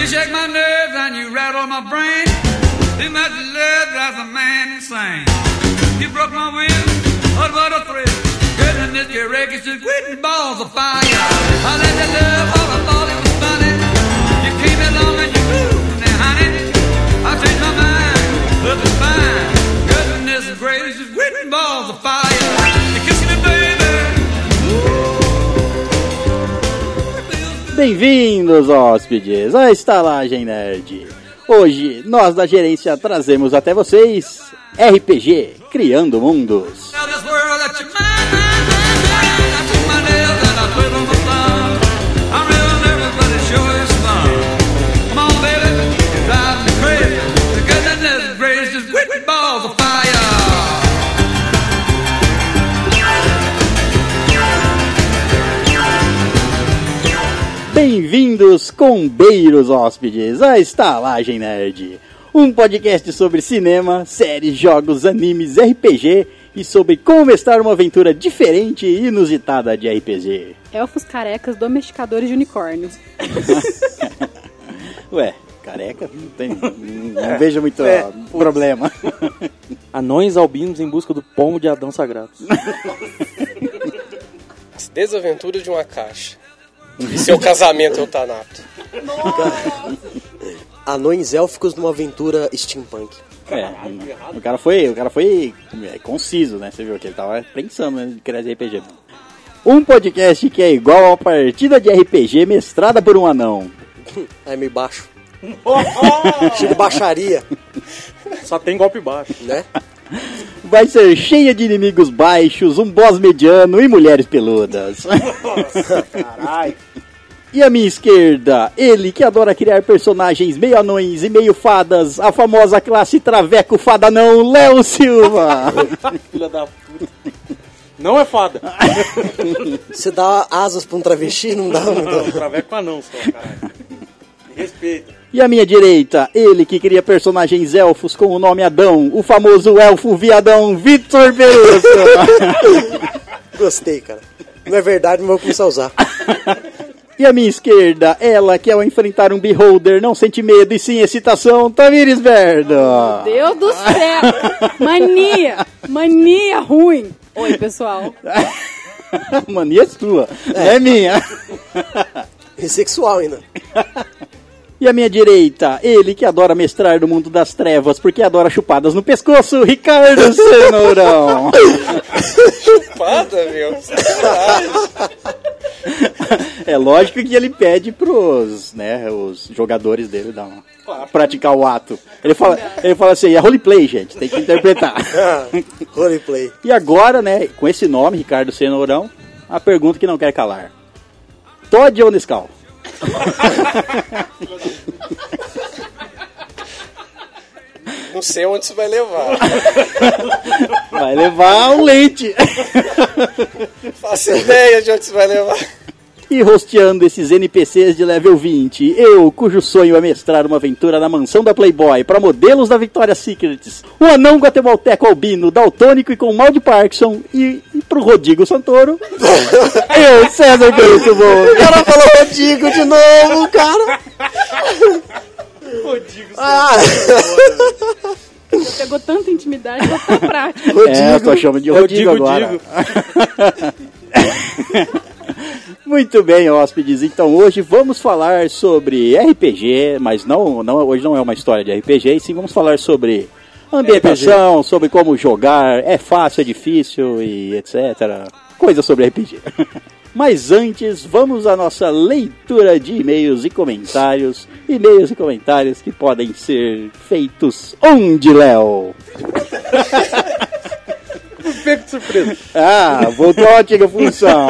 You shake my nerves and you rattle my brain. Too much love drives a man insane. You broke my will, but what a thrill. Goodness, your records just quitting balls of fire. I let you love all I thought it was funny. You came along and you moved now, honey. I changed my mind, love is fine. Goodness gracious, quitting balls of fire. Bem-vindos, hóspedes, à Estalagem Nerd. Hoje, nós da gerência trazemos até vocês RPG Criando Mundos. Bem-vindos, combeiros hóspedes, à Estalagem Nerd. Um podcast sobre cinema, séries, jogos, animes, RPG e sobre como mestrar uma aventura diferente e inusitada de RPG. Elfos carecas domesticadores de unicórnios. Ué, careca? Não, tem, não, não vejo muito ó, problema. Anões albinos em busca do pomo de Adão sagrado. As desaventuras de uma caixa. E seu casamento é eutanato. Anões élficos numa aventura steampunk. É, o cara foi, o cara foi é, conciso, né? Você viu que ele tava pensando né, em criar esse RPG. Um podcast que é igual a partida de RPG mestrada por um anão. É meio baixo. Cheio de baixaria, Só tem golpe baixo. né? Vai ser cheia de inimigos baixos, um boss mediano e mulheres peludas. Caralho. E à minha esquerda, ele que adora criar personagens meio anões e meio fadas, a famosa classe Traveco Fada Não, Léo Silva. Filha da puta. Não é fada. Você dá asas pra um travesti, não dá? Não. Não, traveco anão só, caralho. Respeita. E à minha direita, ele que cria personagens elfos com o nome Adão, o famoso elfo viadão Vitor Peruso. Gostei, cara. Não é verdade, mas vou começar a usar. E à minha esquerda, ela que ao enfrentar um beholder não sente medo e sim excitação, Tamires Verdo. Deus do céu! Mania! Mania ruim! Oi, pessoal. Mania é sua, não é minha. E sexual ainda. E à minha direita, ele que adora mestrar no mundo das trevas porque adora chupadas no pescoço, Ricardo Cenourão. Chupada, meu. É lógico que ele pede pros, né, os jogadores dele dar uma, praticar o ato. Ele fala, ele fala assim, é roleplay, gente, tem que interpretar. Ah, roleplay. E agora, né, com esse nome, Ricardo Cenourão, a pergunta que não quer calar. Todd ou Nescau? Não sei onde isso vai levar. Vai levar um leite. Faço ideia de onde isso vai levar. E rosteando esses NPCs de level 20, eu, cujo sonho é mestrar uma aventura na mansão da Playboy para modelos da Victoria's Secrets, o anão guatemalteco albino, daltônico e com mal de Parkinson, e, e pro Rodrigo Santoro, eu, César Bento O Bom. cara falou Rodrigo de novo, cara. Ah, Pegou tanta intimidade, vou ficar prática. É, eu tô chamando de Rodrigo digo, agora. digo. Muito bem, hóspedes. Então hoje vamos falar sobre RPG, mas não, não hoje não é uma história de RPG, e sim vamos falar sobre ambientação, sobre como jogar, é fácil, é difícil e etc. Coisa sobre RPG. Mas antes, vamos à nossa leitura de e-mails e comentários. E-mails e comentários que podem ser feitos onde, Léo? Pego de surpresa. Ah, voltou a antiga função.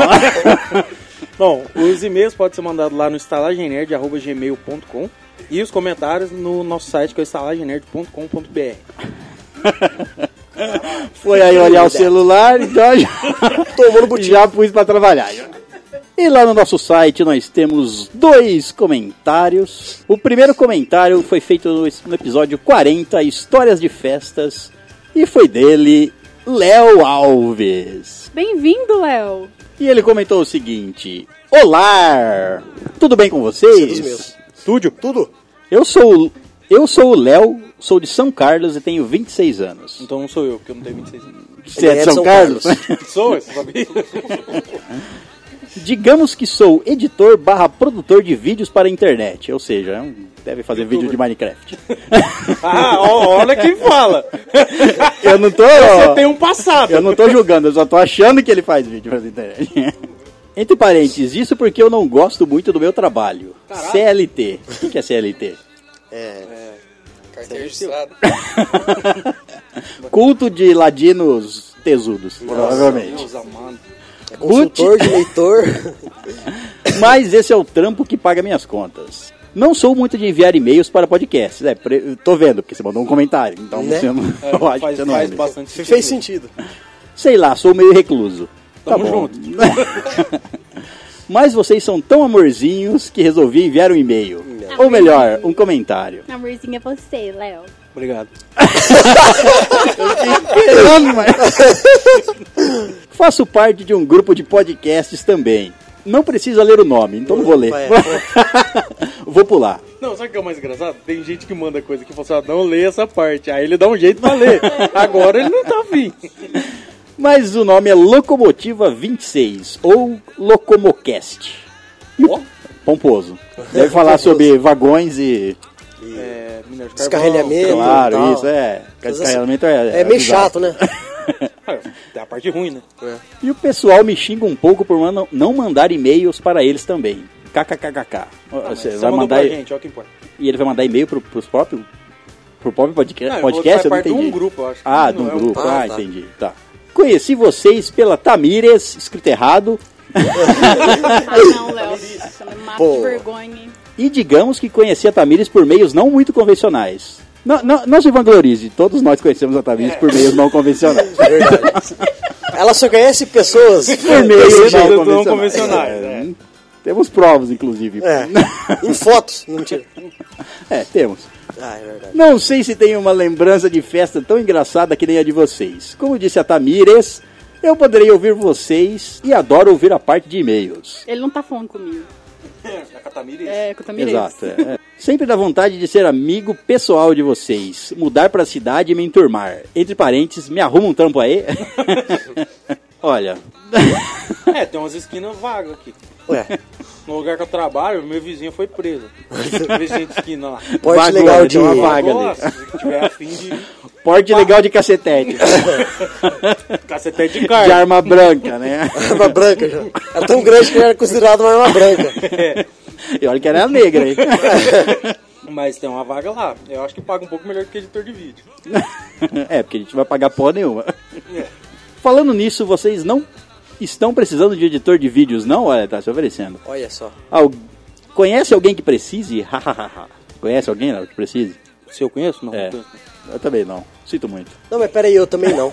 Bom, os e-mails podem ser mandados lá no estalagemnerd.gmail.com e os comentários no nosso site que é estalagemnerd.com.br. Foi aí olhar o celular, então já, Tomou no botinho. já pus pra trabalhar. já. E lá no nosso site nós temos dois comentários. O primeiro comentário foi feito no, episódio 40, Histórias de Festas, e foi dele, Léo Alves. Bem-vindo, Léo! E ele comentou o seguinte: Olá! Tudo bem com vocês? Estúdio? Tudo? Eu sou, eu sou o Léo, sou de São Carlos e tenho 26 anos. Então não sou eu, porque eu não tenho 26 anos. Você é de São, Carlos? Sou, você sabia? Digamos que sou editor barra produtor de vídeos para a internet. Ou seja, é deve fazer vídeo de Minecraft. ah, olha quem fala. Eu não tô. Você tem um passado. Eu não tô julgando, eu só tô achando que ele faz vídeo pra internet. Entre parênteses, isso porque eu não gosto muito do meu trabalho. CLT. O que é CLT? Carteira registrada. Culto de ladinos tesudos, provavelmente. Deus amado. Consultor de leitor. Mas esse é o trampo que paga minhas contas. Não sou muito de enviar e-mails para podcasts. É, pre- tô vendo, porque você mandou um comentário. Então Né? você não, É, eu acho que faz, você não é. faz bastante sentido. Fez sentido. Sei lá, sou meio recluso. Tá Tamo bom. junto. Mas vocês são tão amorzinhos que resolvi enviar um e-mail. Ou melhor, um comentário. Amorzinho é você, Léo. Obrigado. Esperando, mas- Faço parte de um grupo de podcasts também. Não precisa ler o nome, então não vou ler. Vai, vou pular. Não, sabe o que é o mais engraçado? Tem gente que manda coisa que fala assim, ó, não lê essa parte. Aí ele dá um jeito pra ler. Agora ele não tá afim. Mas o nome é Locomotiva 26 ou Locomocast. Ó, Pomposo. Deve falar sobre vagões e. é, de carvão. Descarrilhamento. Claro, tal. isso é. Descarregamento é. É meio bizarro. chato, né? Ah, Tem a parte ruim, né? E o pessoal me xinga um pouco por mano- não mandar e-mails para eles também. KKKKK. Ah, Você vai mandar pra gente, ó que importa. e ele vai mandar e-mail pro, pros próprios pro próprio podcast, Não, podcast eu não parte de entendi. um grupo, eu acho. Ah, de um é um- grupo. Ah, Ah, tá. entendi. Tá. Conheci vocês pela Tamires, escrito errado, Ah, não, Léo. Você me mata Pô. de vergonha, hein? e digamos que conheci a Tamires por meios não muito convencionais. Não, não, não se vanglorize, todos nós conhecemos a Tamires por meios não convencionais. Verdade. Ela só conhece pessoas. por meios não não convencionais. É, Temos provas, inclusive. É. Em fotos. Mentira. É, temos. Ah, é verdade. Não sei se tem uma lembrança de festa tão engraçada que nem a de vocês. Como disse a Tamires, eu poderei ouvir vocês e adoro ouvir a parte de e-mails. Ele não tá falando comigo. A Catamira É, que eu também Exato. é. Sempre dá vontade de ser amigo pessoal de vocês, mudar pra cidade e me enturmar. Entre parênteses, me arruma um trampo aí? Olha, É, tem umas esquinas vagas aqui. Ué, No lugar que eu trabalho, meu vizinho foi preso. vizinho de esquina lá. porte Vagona, legal de. uma vaga. ali. Nossa, se tiver afim de porte legal de cacetete. cacetete de de carne. arma branca, né? Arma branca já. É tão grande que era considerado uma arma branca. E olha que era negra, hein? Mas tem uma vaga lá. Eu acho que paga um pouco melhor do que editor de vídeo. É, porque a gente não vai pagar porra nenhuma. Falando nisso, vocês não estão precisando de editor de vídeos, não? Olha, tá se oferecendo. Olha só. Al- Conhece alguém que precise? Conhece alguém não, que precise? Se eu conheço? Não. É. Eu também não. Sinto muito. Não, mas peraí, eu também não.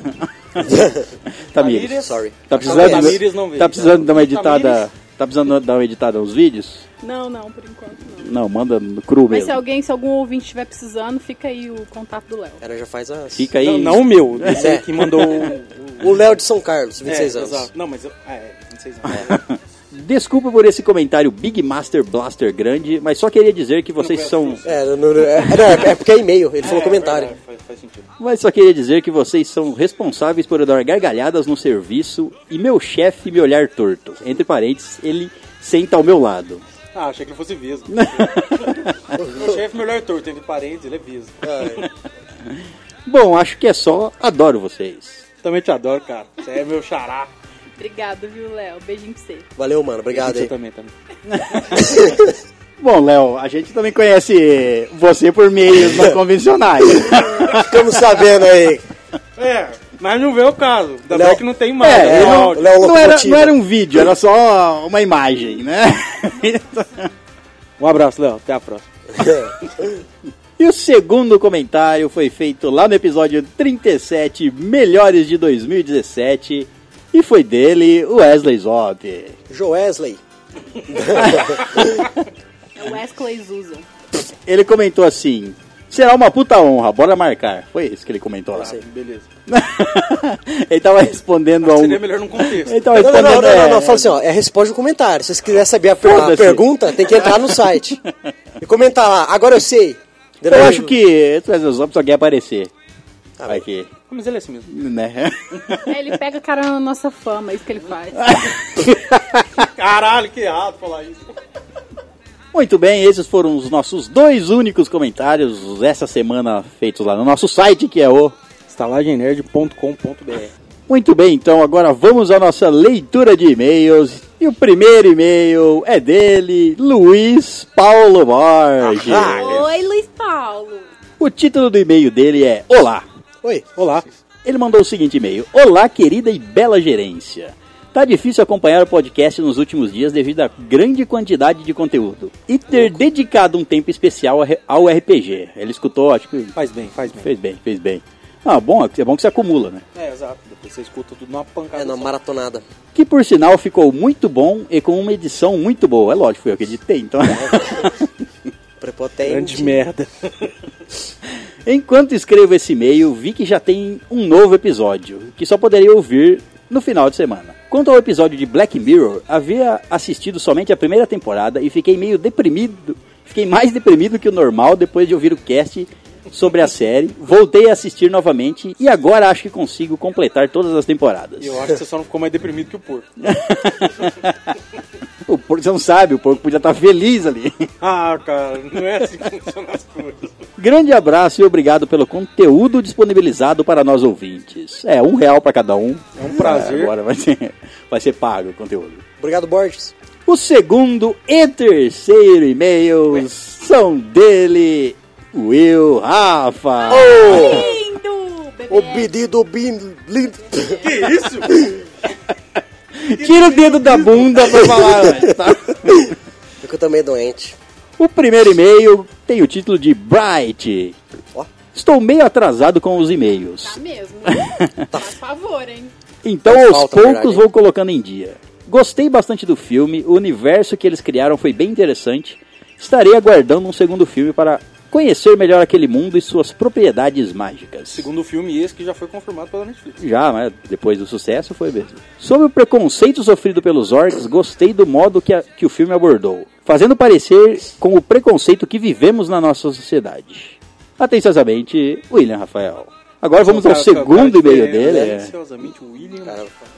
Tamires. Sorry. Tá precisando, Tamires não veio. tá precisando dar uma editada. Tamires? Tá precisando dar uma editada nos vídeos? Não, não, por enquanto não. Não, manda no cru Mas se mesmo. alguém, se algum ouvinte estiver precisando, fica aí o contato do Léo. Ela já faz as. Fica aí. Não, não o meu. Esse É. que mandou o... Léo de São Carlos, 26 é, anos. Exato. Não, mas eu... Ah, é, 26 anos. Desculpa por esse comentário Big Master Blaster grande, mas só queria dizer que vocês são. É, não, não, é, não, é, é porque é e-mail, ele falou É, comentário. verdade, faz, faz sentido. Mas só queria dizer que vocês são responsáveis por eu dar gargalhadas no serviço e meu chefe me olhar torto. Entre parênteses, ele senta ao meu lado. Ah, achei que ele fosse Vesgo. Meu chefe melhor torto, entre parênteses, ele é Vesgo. Ah, Bom, acho que é só. Adoro vocês. Também te adoro, cara. Você é meu xará. Obrigado, viu, Léo? Beijinho pra você. valeu, mano. Obrigado Você aí. também, também. Bom, Léo, a gente também conhece você por meios não convencionais. Ficamos sabendo aí. É, mas não vê o caso. Ainda Léo- bem que não tem mais. É, né? não-. Léo Não era, não era um vídeo, era só uma imagem, né? Um abraço, Léo. Até a próxima. E o segundo comentário foi feito lá no episódio 37, Melhores de 2017, e foi dele, o Wesley Zop. Joesley. É o Wesley Zuza. Ele comentou assim: será uma puta honra, bora marcar. Foi isso que ele comentou lá. Sei. Beleza. ele tava respondendo a um. Seria melhor num contexto. Ele tava Não, não, respondendo. não, não, não, é, não, Fala assim, ó, é resposta no comentário. Se vocês quiserem saber a, per- a pergunta, tem que entrar no site. E comentar lá, agora eu sei. Eu acho que Trazer os Homens só quer aparecer. Vai que. Mas ele é assim mesmo. Né? É, ele pega cara na nossa fama, é isso que ele faz. Caralho, que errado falar isso. Muito bem, esses foram os nossos dois únicos comentários essa semana feitos lá no nosso site, que é o. estalagemnerd.com.br Muito bem, então agora vamos à nossa leitura de e-mails. E o primeiro e-mail é dele, Luiz Paulo Borges. Oi, Luiz Paulo. O título do e-mail dele é Olá. Oi. Olá. Ele mandou o seguinte e-mail: Olá, querida e bela gerência. Tá difícil acompanhar o podcast nos últimos dias devido à grande quantidade de conteúdo e ter dedicado um tempo especial ao RPG. Ele escutou, acho que Faz bem, faz bem. fez bem, fez bem. Ah, bom, é bom que se acumula, né? É, exato. Você escuta tudo numa pancada. É, só. maratonada. Que por sinal ficou muito bom e com uma edição muito boa. É lógico, foi eu que editei, então. Prepotente. Grande merda. Enquanto escrevo esse e-mail, vi que já tem um novo episódio, que só poderia ouvir no final de semana. Quanto ao episódio de Black Mirror, havia assistido somente a primeira temporada e fiquei meio deprimido. Fiquei mais deprimido que o normal depois de ouvir o cast sobre a série. Voltei a assistir novamente e agora acho que consigo completar todas as temporadas. Eu acho que você só não ficou mais deprimido que o porco. O porco, você não sabe, o porco podia estar feliz ali. Ah, cara, não é assim que funcionam as coisas. Grande abraço e obrigado pelo conteúdo disponibilizado para nós ouvintes. É, um real para cada um. É um prazer. agora vai ser, vai ser pago o conteúdo. Obrigado, Borges. O segundo e terceiro e-mails são dele, Will Rafa. Lindo, bebê. O pedido bin... lin- Que isso? Tira o dedo da bunda pra falar antes, tá? Porque eu também doente. O primeiro e-mail tem o título de Bright. Ó. Estou meio atrasado com os e-mails. Tá mesmo. Faz favor, hein? Então, Faz aos falta, poucos, vou colocando em dia. Gostei bastante do filme, o universo que eles criaram foi bem interessante. Estarei aguardando um segundo filme para conhecer melhor aquele mundo e suas propriedades mágicas. Segundo filme, esse que já foi confirmado pela Netflix. Já, mas depois do sucesso foi mesmo. Sobre o preconceito sofrido pelos orcs, gostei do modo que, a- que o filme abordou, fazendo parecer com o preconceito que vivemos na nossa sociedade. Atenciosamente, William Rafael. Agora vamos ao segundo e-mail é, dele. é.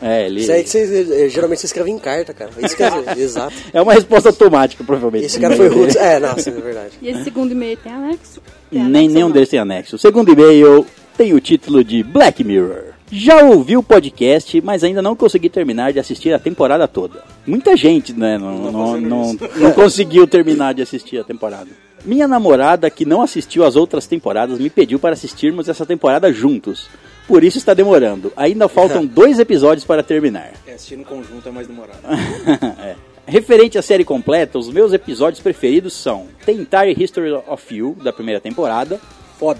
É, ele... Isso aí que vocês, eh, geralmente você escreve em carta, cara. Isso que é, exato. É uma resposta automática, provavelmente. Esse cara foi rude. É, não, sim, é verdade. E esse segundo e-mail tem anexo? Tem Nem anexo nenhum deles tem anexo. O segundo e-mail tem o título de Black Mirror. Já ouvi o podcast, mas ainda não consegui terminar de assistir a temporada toda. Muita gente, né, não, não, não, não conseguiu terminar de assistir a temporada. Minha namorada, que não assistiu as outras temporadas, me pediu para assistirmos essa temporada juntos. Por isso está demorando. Ainda faltam dois episódios para terminar. É, assistir no conjunto é mais demorado. É. Referente à série completa, os meus episódios preferidos são The Entire History of You, da primeira temporada, Foda.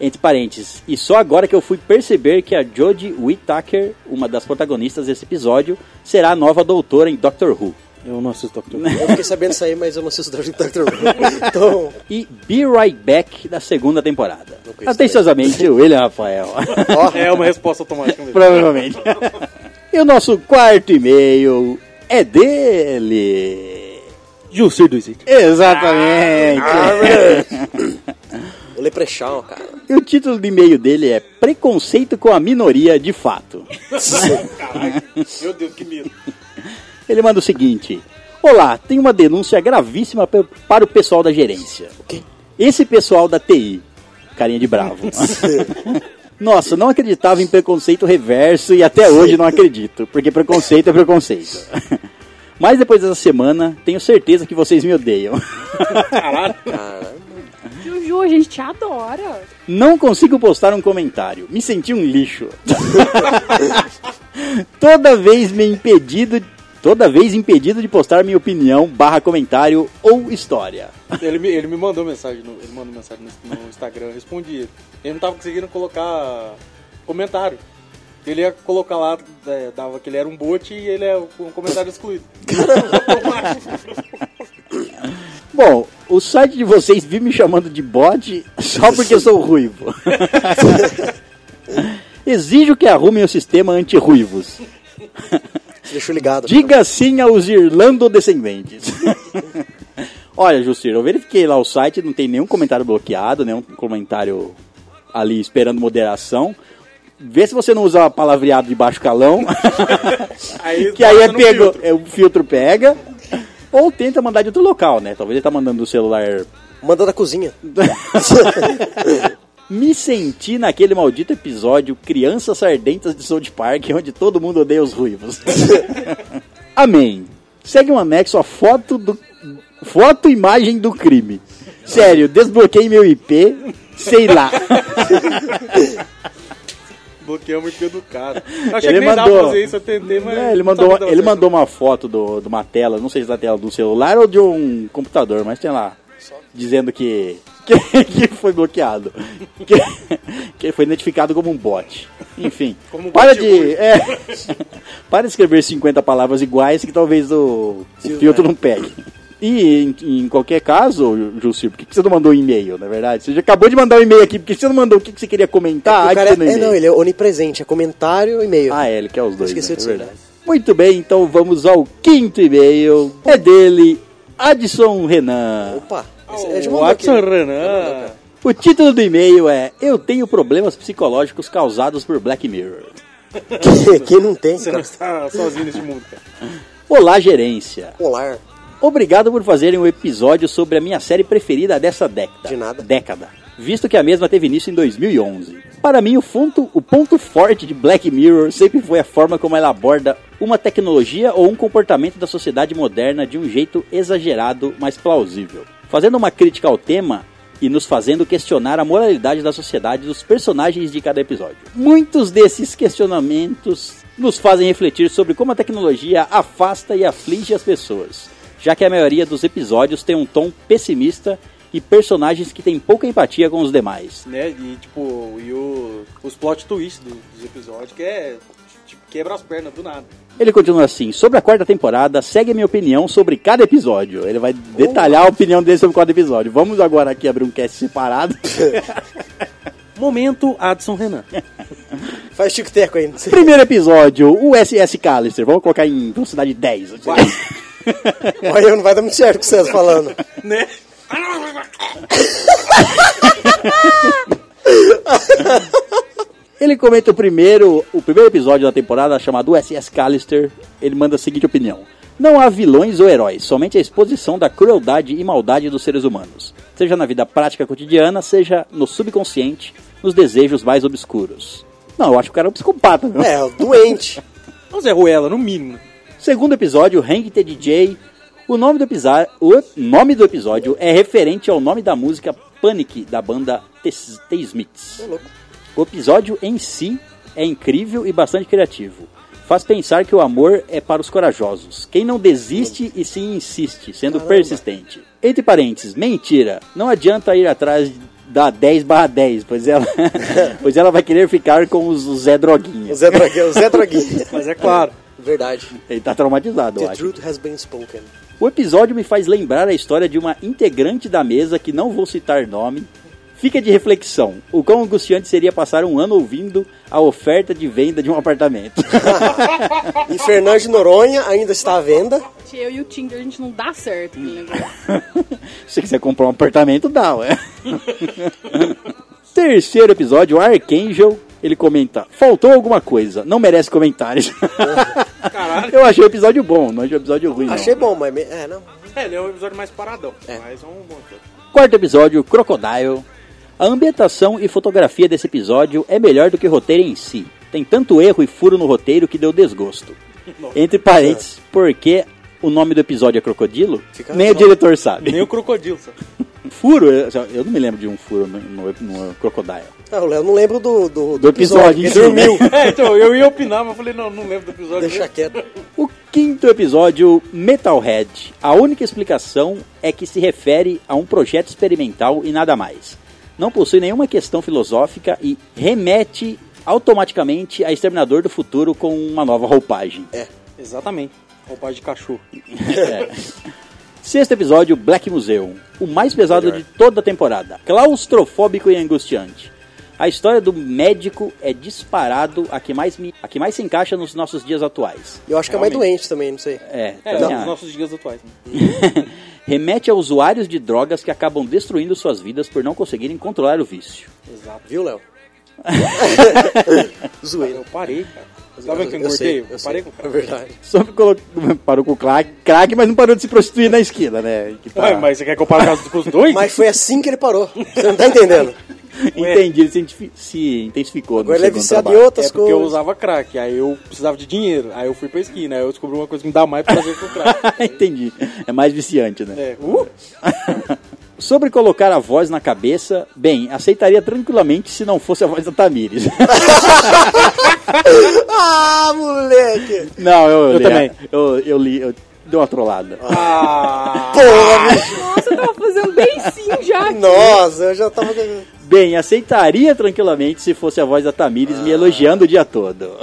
entre parênteses, e só agora que eu fui perceber que a Jodie Whittaker, uma das protagonistas desse episódio, será a nova doutora em Doctor Who. Eu não assisto Doctor Eu fiquei sabendo isso aí, mas eu não assisto Doctor Who. Então, E Be Right Back, da segunda temporada. Atenciosamente, o William Rafael. É uma resposta automática mesmo. Provavelmente. e o nosso quarto e-mail é dele. Jussir do. Exatamente. o Leprechaun, cara. E o título do e-mail dele é Preconceito com a Minoria de Fato. Caralho. Meu Deus, que medo. Ele manda o seguinte: Olá, tem uma denúncia gravíssima para o pessoal da gerência. O quê? Esse pessoal da TI, carinha de bravo. Nossa, não acreditava em preconceito reverso e até hoje não acredito, porque preconceito é preconceito. Mas depois dessa semana, tenho certeza que vocês me odeiam. Caralho. Caramba. Juju, a gente te adora. Não consigo postar um comentário. Me senti um lixo. toda vez me impedido, toda vez impedido de postar minha opinião, barra comentário ou história. Ele me, ele me mandou mensagem, no, ele mandou mensagem no, Instagram, eu respondi ele. Não tava conseguindo colocar comentário. Ele ia colocar lá, é, dava que ele era um bot e ele é um comentário excluído. Bom, o site de vocês vive me chamando de bot só porque eu sou ruivo. Exijo que arrumem o sistema anti-ruivos. Deixou ligado. Diga sim aos irlandodescendentes. Olha, Justir, eu verifiquei lá o site, não tem nenhum comentário bloqueado, nenhum comentário ali esperando moderação. Vê se você não usa palavreado de baixo calão, Aí que aí é pego, filtro. é, o filtro pega. Ou tenta mandar de outro local, né? Talvez ele tá mandando do celular. Manda da cozinha. Me senti naquele maldito episódio Crianças Sardentas de South Park, onde todo mundo odeia os ruivos. Amém. Segue um anexo a foto do. Foto imagem do crime. Sério, desbloqueei meu IP, sei lá. Bloqueamos o IP do cara. Eu achei Ele que mandou- fazer isso, eu tentei, mas... É, ele mandou, ele certo. mandou uma foto do, de uma tela, não sei se da tela do celular ou de um computador, mas tem lá, dizendo que, que, que foi bloqueado, que, que foi identificado como um bot. Enfim, um para bot de, é, para de escrever 50 palavras iguais que talvez o, o filtro não pegue. E em, em qualquer caso, Jussir, por que que você não mandou um e-mail, na verdade? Você já acabou de mandar um e-mail aqui, por que você não mandou o que que você queria comentar? Ah, cara é, é, não, ele é onipresente, é comentário e e-mail. Ah, é, ele quer os dois, Esqueci né? de É verdade. Muito bem, então vamos ao quinto e-mail. É dele, Adson Renan. Opa, é de aqui. Watson Renan. O título do e-mail é Eu tenho problemas psicológicos causados por Black Mirror. Quem não tem, Você não cara. está sozinho nesse mundo, cara. Olá, gerência. Polar. Obrigado por fazerem um episódio sobre a minha série preferida dessa década. De nada. Década. Visto que a mesma teve início em 2011. Para mim, o ponto, o ponto forte de Black Mirror sempre foi a forma como ela aborda uma tecnologia ou um comportamento da sociedade moderna de um jeito exagerado, mas plausível. Fazendo uma crítica ao tema e nos fazendo questionar a moralidade da sociedade dos personagens de cada episódio. Muitos desses questionamentos nos fazem refletir sobre como a tecnologia afasta e aflige as pessoas já que a maioria dos episódios tem um tom pessimista e personagens que têm pouca empatia com os demais. né? E tipo, e o, os plot twists do- dos episódios, que é tipo, quebra as pernas do nada. Ele continua assim: sobre a quarta temporada, segue a minha opinião sobre cada episódio. Ele vai detalhar a opinião dele sobre cada episódio. Vamos agora aqui abrir um cast separado. Momento Adson Renan. Faz aí. não sei. Primeiro episódio, o SS Callister. Vamos colocar em velocidade 10. Olha, não vai dar muito certo o que você tá falando. né? Ele comenta o primeiro, o primeiro episódio da temporada chamado SS Callister. Ele manda a seguinte opinião: Não há vilões ou heróis, somente a exposição da crueldade e maldade dos seres humanos, seja na vida prática cotidiana, seja no subconsciente, nos desejos mais obscuros. Não, eu acho que o cara é um psicopata, viu? É, doente. O Zé Ruela, no mínimo. Segundo episódio, Hang the DJ. O nome do episódio, o nome do episódio é referente ao nome da música Panic da banda The, The Smiths. Ô, louco. O episódio em si é incrível e bastante criativo. Faz pensar que o amor é para os corajosos. Quem não desiste e se insiste, sendo Caramba. persistente. Entre parênteses, mentira. Não adianta ir atrás da 10 barra 10, pois ela, pois ela vai querer ficar com os Zé O Droguinha. Zé Droguinha. O Zé Droguinha. Mas é claro. Verdade. Ele tá traumatizado, eu The acho. truth has been spoken. O episódio me faz lembrar a história de uma integrante da mesa que não vou citar nome. Fica de reflexão. O quão angustiante seria passar um ano ouvindo a oferta de venda de um apartamento. E Fernando de Noronha ainda está à venda. Eu e o Tinder, a gente não dá certo negócio. Se você quiser comprar um apartamento, dá, ué. Terceiro episódio, Archangel. Ele comenta: Faltou alguma coisa, não merece comentários. Caralho. Eu achei o episódio bom, não achei o episódio ruim. não. Achei bom, mas... É, não. É, ele é um episódio mais paradão. É. Mas é um bom episódio. Quarto episódio, Crocodile. A ambientação e fotografia desse episódio é melhor do que o roteiro em si. Tem tanto erro e furo no roteiro que deu desgosto. Entre parênteses, porque o nome do episódio é Crocodilo? Fica- Nem o diretor sabe. Nem o crocodilo, sabe? Furo, eu não me lembro de um furo no, no, no Crocodile. Ah, o Léo não lembro do, do, Do episódio em Ele si, dormiu. né? É, então, eu ia opinar, mas eu falei, não, não lembro do episódio. Deixa quieto. O quinto episódio, Metalhead. A única explicação é que se refere a um projeto experimental e nada mais. Não possui nenhuma questão filosófica e remete automaticamente a Exterminador do Futuro com uma nova roupagem. Exatamente. Roupagem de cachorro. Sexto episódio, Black Museum. O mais pesado Melhor. de toda a temporada. Claustrofóbico e angustiante. A história do médico é disparado a que mais, me- a que mais se encaixa nos nossos dias atuais. Eu acho que é mais doente também, não sei. É, É, nos nossos dias atuais. Né? remete a usuários de drogas que acabam destruindo suas vidas por não conseguirem controlar o vício. Exato. Viu, Léo? Zoeira. Eu parei, cara. Tá vendo que eu Eu sei, engordei? eu Eu parei sei. com É verdade. Sobre colo... parou com o crack, crack, mas não parou de se prostituir na esquina, né? Que tá- Ué, mas você quer que eu pare com os dois? Mas foi assim que ele parou. Você não tá entendendo? Entendi, ele se, intensificou. Agora no ele é viciado em outras É porque eu coisas. usava crack, aí eu precisava de dinheiro. Aí eu fui pra esquina, aí eu descobri uma coisa que me dá mais pra fazer com crack. Entendi. É mais viciante, né? É, uh, Sobre colocar a voz na cabeça, bem, aceitaria tranquilamente se não fosse a voz da Tamires. Ah, moleque! não, eu, Eu li, também. Eu, eu li, eu dei uma trollada. ah, Porra, bicho. Nossa, eu tava fazendo bem sim já. aqui. Nossa, eu já tava. Bem, aceitaria tranquilamente se fosse a voz da Tamires me elogiando o dia todo.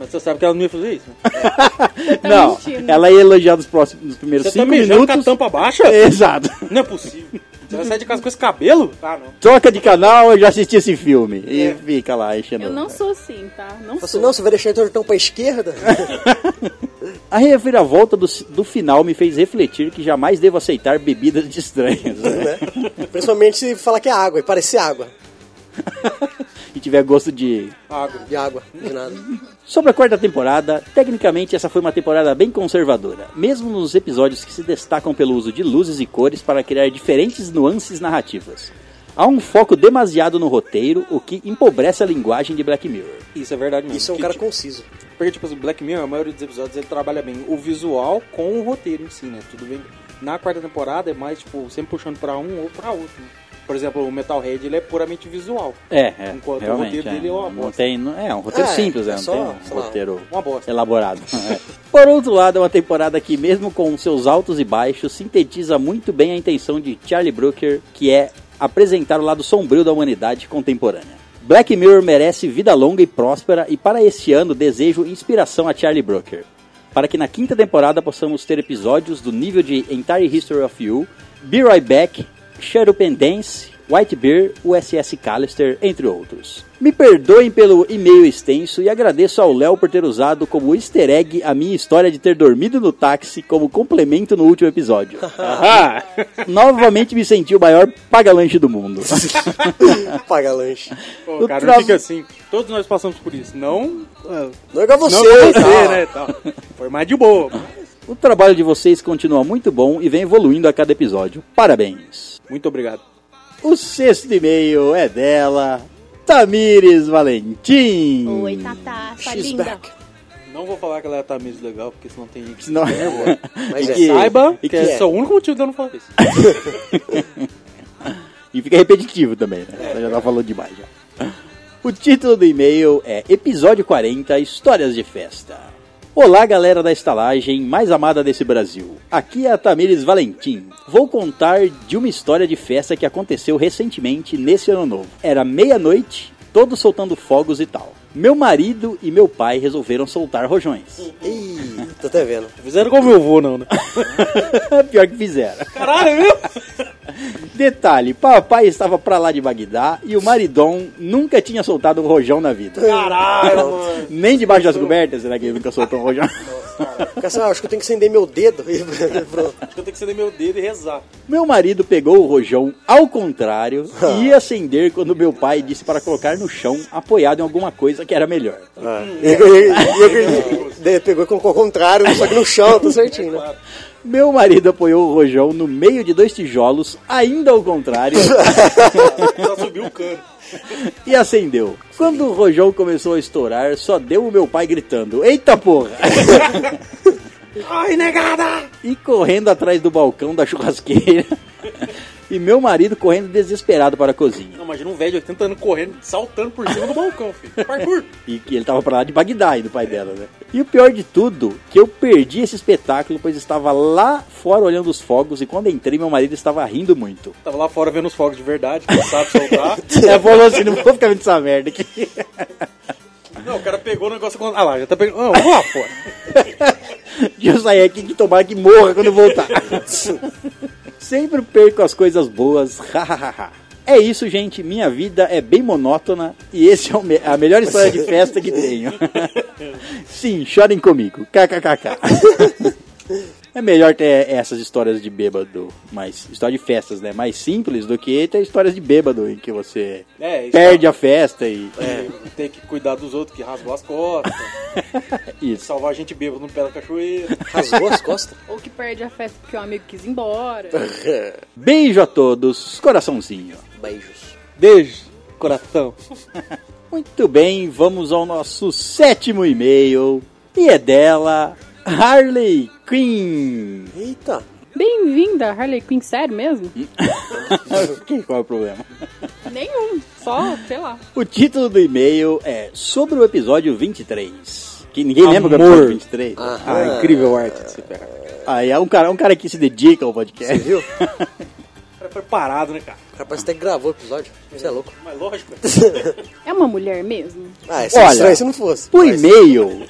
Mas você sabe que ela não ia fazer isso? né? Tá não, mentindo. ela ia elogiar nos próximos nos primeiros Você tá cinco mijando com a minutos. tampa baixa? Exato. Não é possível. Você vai sair de casa com esse cabelo? Ah, não. Troca de canal, eu já assisti esse filme. E fica lá enchendo. Eu não sou assim, tá? Não Você sou. não, você vai deixar o tortão pra esquerda? A reviravolta do, do final me fez refletir que jamais devo aceitar bebidas de estranhos. né? né? Principalmente se falar que é água e parecer água. e tiver gosto de. Água. De água, de nada. Sobre a quarta temporada, tecnicamente essa foi uma temporada bem conservadora, mesmo nos episódios que se destacam pelo uso de luzes e cores para criar diferentes nuances narrativas. Há um foco demasiado no roteiro, o que empobrece a linguagem de Black Mirror. Isso é verdade mesmo. Isso é um cara conciso. Porque, tipo, assim, Black Mirror, a maioria dos episódios, ele trabalha bem o visual com o roteiro em si, né? Tudo bem. Na quarta temporada é mais, tipo, sempre puxando pra um ou pra outro, né? Por exemplo, o Metalhead, ele é puramente visual. É, é. Enquanto o roteiro é. dele é uma não bosta. tem, não- é um roteiro É, simples, né? é não só, tem um roteiro elaborado. É. Por outro lado, é uma temporada que, mesmo com seus altos e baixos, sintetiza muito bem a intenção de Charlie Brooker, que é apresentar o lado sombrio da humanidade contemporânea. Black Mirror merece vida longa e próspera, e para este ano desejo inspiração a Charlie Brooker. Para que na quinta temporada possamos ter episódios do nível de Entire History of You, Be Right Back, Shut Up and Dance, White Bear, USS Callister, entre outros. Me perdoem pelo e-mail extenso e agradeço ao Léo por ter usado como easter egg a minha história de ter dormido no táxi como complemento no último episódio. Ah! Novamente me senti o maior paga-lanche do mundo. Paga lanche. Pô, O cara, tra- não fica assim. Todos nós passamos por isso. Não, Não é igual você, não você, tá? né? Tal. Foi mais de boa. O trabalho de vocês continua muito bom e vem evoluindo a cada episódio. Parabéns. Muito obrigado. O sexto e-mail é dela, Tamires Valentim. Oi, Tatá, sua She's linda. back. Não vou falar que ela é Tamires legal, porque senão tem gente que Senão- Mas E é. que- Saiba e que, que é é? só o único motivo de eu não falar isso. E fica repetitivo também, né? Já tá falando demais já. O título do e-mail é Episódio 40 Histórias de Festa. Olá, galera da estalagem mais amada desse Brasil. Aqui é a Tamires Valentim. Vou contar de uma história de festa que aconteceu recentemente nesse ano novo. Era meia-noite, todos soltando fogos e tal. Meu marido e meu pai resolveram soltar rojões. Ih, tô até vendo. Fizeram como meu avô, não, né? Pior que fizeram. Caralho, viu? Detalhe, papai estava pra lá de Bagdá e o maridão nunca tinha soltado um rojão na vida. Caralho, mano. Nem debaixo das cobertas, será que ele nunca soltou um rojão? Ah, acho que eu tenho que acender meu dedo. Acho que eu tenho que acender meu dedo e rezar. Meu marido pegou o rojão ao contrário e ia acender quando meu pai disse para colocar no chão, apoiado em alguma coisa que era melhor. Ah. E, e, e, e, e, pegou e colocou ao contrário, só que no chão, tá certinho, né? Meu marido apoiou o rojão no meio de dois tijolos, ainda ao contrário, Só subiu o cano. e acendeu. Quando o rojão começou a estourar, só deu o meu pai gritando: Eita porra! Ai, negada! e correndo atrás do balcão da churrasqueira. E meu marido correndo desesperado para a cozinha. Não, imagina um velho de 80 anos correndo, saltando por cima do balcão, filho. Parkour! E que ele tava pra lá de Bagdá, do pai dela, né? E o pior de tudo, que eu perdi esse espetáculo, pois estava lá fora olhando os fogos, e quando entrei, meu marido estava rindo muito. Tava lá fora vendo os fogos de verdade, que sabe soltar. Ela falou assim, não vou ficar vendo essa merda aqui. Não, o cara pegou o negócio... Ah lá, já tá pegando... Não, vamos lá fora. Deixa eu sair aqui que tomara que morra quando eu voltar. Sempre perco as coisas boas, hahaha. É isso, gente. Minha vida é bem monótona e esse é me- a melhor história de festa que tenho. Sim, chorem comigo. KKKK. É melhor ter essas histórias de bêbado, mais história de festas, né? Mais simples do que ter histórias de bêbado em que você É, isso perde a festa e. É, tem que cuidar dos outros que rasgou as costas, Isso. salvar a gente bêbado no pé da cachoeira. Rasgou as costas. Ou que perde a festa porque o amigo quis ir embora. Beijo a todos, coraçãozinho. Beijos. Beijo, coração. Muito bem, vamos ao nosso sétimo e-mail. E é dela, Harley Quinn. Eita. Bem-vinda, Harley Quinn, sério mesmo? Que- Qual é o problema? Nenhum, só, sei lá. O título do e-mail é sobre o episódio 23. Que ninguém lembra do Amor. episódio 23. Ah. Ah, incrível arte você pega. Aí é um cara, um cara que se dedica ao podcast. Viu? O É preparado, né, cara? cara parece que até gravou o episódio. Você é louco. Mas lógico. É uma mulher mesmo? Ah, isso é Olha, estranho se não fosse. O e-mail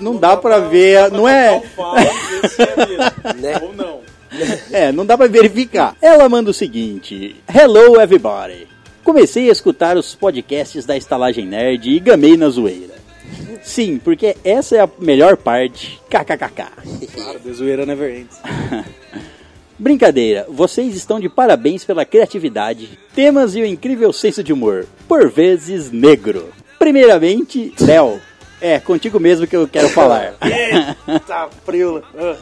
não dá pra ver, não é, se é. Né? Ou não. é, não dá pra verificar. Ela manda o seguinte: Hello everybody. Comecei a escutar os podcasts da Estalagem Nerd e gamei na zoeira. Sim, porque essa é a melhor parte. KKKK. Claro, de zoeira never ends. Brincadeira, vocês estão de parabéns pela criatividade, temas e o incrível senso de humor, por vezes negro. Primeiramente, Léo, é contigo mesmo que eu quero falar. Tá frio. Ah,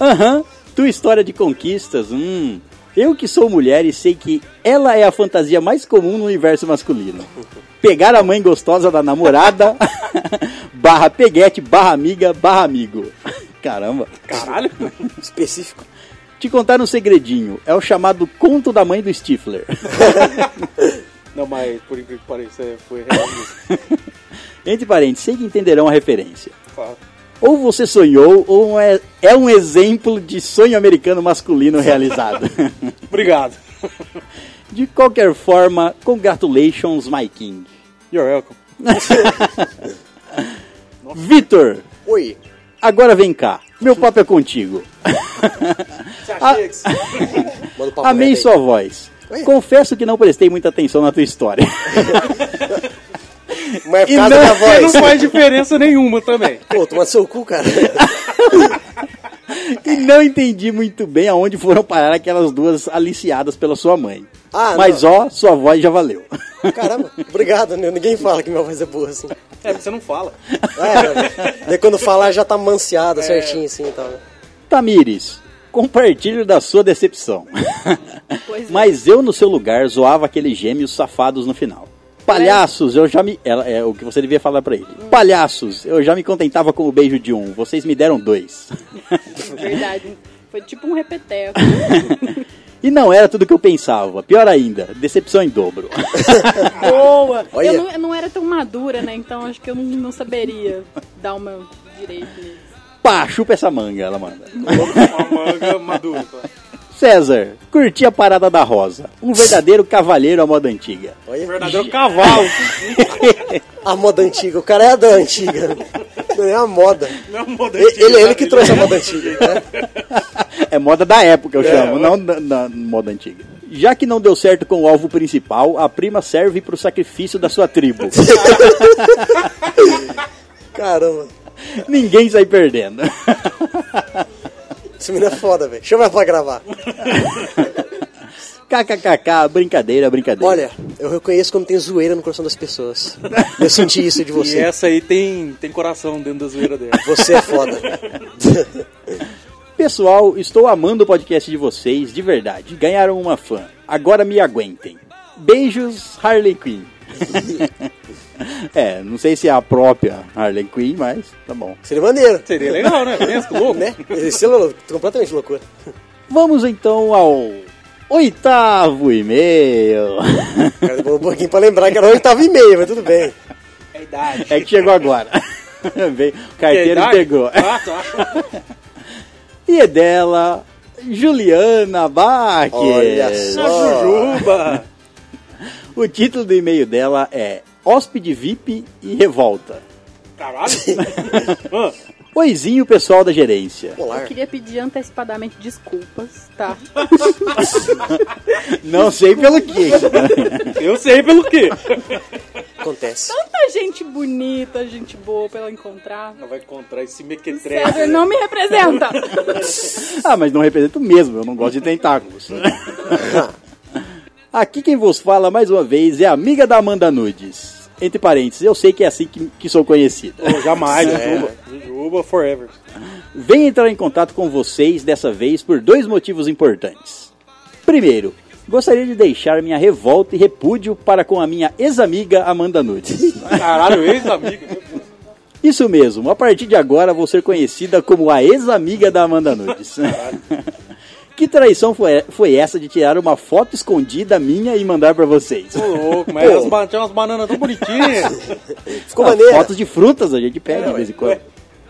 Aham, tua história de conquistas, hum. Eu que sou mulher e sei que ela é a fantasia mais comum no universo masculino. Pegar a mãe gostosa da namorada, barra peguete, barra amiga, barra amigo. Caramba. Caralho. Específico. Te contar um segredinho, é o chamado conto da mãe do Stifler. Não, mas por incrível que pareça, foi real mesmo. Entre parênteses, sei que entenderão a referência. Claro. Ou você sonhou, ou é, é um exemplo de sonho americano masculino realizado. Obrigado. De qualquer forma, congratulations, my king. You're welcome. Vitor, Oi. agora vem cá. Meu papo é contigo. Ah, amei sua voz. Confesso que não prestei muita atenção na tua história. Mas é E não- da Porque não voz. faz diferença nenhuma também. Pô, toma seu cu, cara. e não entendi muito bem aonde foram parar aquelas duas aliciadas pela sua mãe. Ah, Mas ó, sua voz já valeu. Caramba, obrigado, né? Ninguém fala que minha voz é boa assim. É, você não fala. É, daí quando falar já tá manseada certinho assim e tal. né? Tamires, compartilho da sua decepção. Pois é. Mas eu, no seu lugar, zoava aqueles gêmeos safados no final. Palhaços, eu já me. Ela, é o que você devia falar pra ele. Palhaços, eu já me contentava com o beijo de um. Vocês me deram dois. Verdade. Foi tipo um repeteco. E não era tudo que eu pensava. Pior ainda, decepção em dobro. Boa! Olha. Eu não, eu não era tão madura, né? Então acho que eu não, não saberia dar uma direito nisso. Pá, chupa essa manga, ela manda. Uma manga madura. César, curti a parada da Rosa. Um verdadeiro cavalheiro à moda antiga. Olha, Verdadeiro cavalo. a moda antiga. O cara é da antiga. Não é a moda. Não é uma moda Ele, antiga, ele, ele né? que trouxe a moda antiga. Né? É moda da época, eu chamo, é. não da, da moda antiga. Já que não deu certo com o alvo principal, a prima serve pro sacrifício da sua tribo. Caramba. Ninguém sai perdendo. Esse menino é foda, velho. Chama ela pra gravar. KKKK, brincadeira, brincadeira. Olha, eu reconheço quando tem zoeira no coração das pessoas. Eu senti isso de E você. essa aí tem, tem coração dentro da zoeira dela. Você é foda. Pessoal, estou amando o podcast de vocês, de verdade. Ganharam uma fã. Agora me aguentem. Beijos, Harley Quinn. é, não sei se é a própria Harley Quinn, mas tá bom. Seria maneiro. Seria legal, né? Pensa, louco. Né? Isso é lou- completamente loucura. Vamos então ao oitavo e-mail. O cara demorou um pouquinho pra lembrar que era oitavo e meio, mas tudo bem. É idade. É que chegou agora. Veio, o carteiro idade? pegou. Ah, tá. E é dela, Juliana Bach. Olha só. A Jujuba. O título do e-mail dela é Hóspede VIP e Revolta. Caralho. Oizinho, pessoal da gerência. Polar. Eu queria pedir antecipadamente desculpas, tá? Não sei pelo que. eu sei pelo quê. Acontece. Tanta gente bonita, gente boa pra ela encontrar. Ela vai encontrar esse mequetrefe. César não me representa. Ah, mas não represento mesmo, eu não gosto de tentáculos. Aqui quem vos fala mais uma vez é a amiga da Amanda Nudes. Entre parênteses, eu sei que é assim que, que sou conhecida. Pô, jamais. Jujuba. Jujuba forever. Venho entrar em contato com vocês dessa vez por dois motivos importantes. Primeiro, gostaria de deixar minha revolta e repúdio para com a minha ex-amiga Amanda Nudes. Caralho, Deus. Isso mesmo, a partir de agora vou ser conhecida como a ex-amiga da Amanda Nudes. Que traição foi, foi essa de tirar uma foto escondida minha e mandar pra vocês? Ô, louco, mas as tinha umas bananas tão bonitinhas. Ficou Ah, maneiro. Fotos de frutas a gente pega de vez em quando.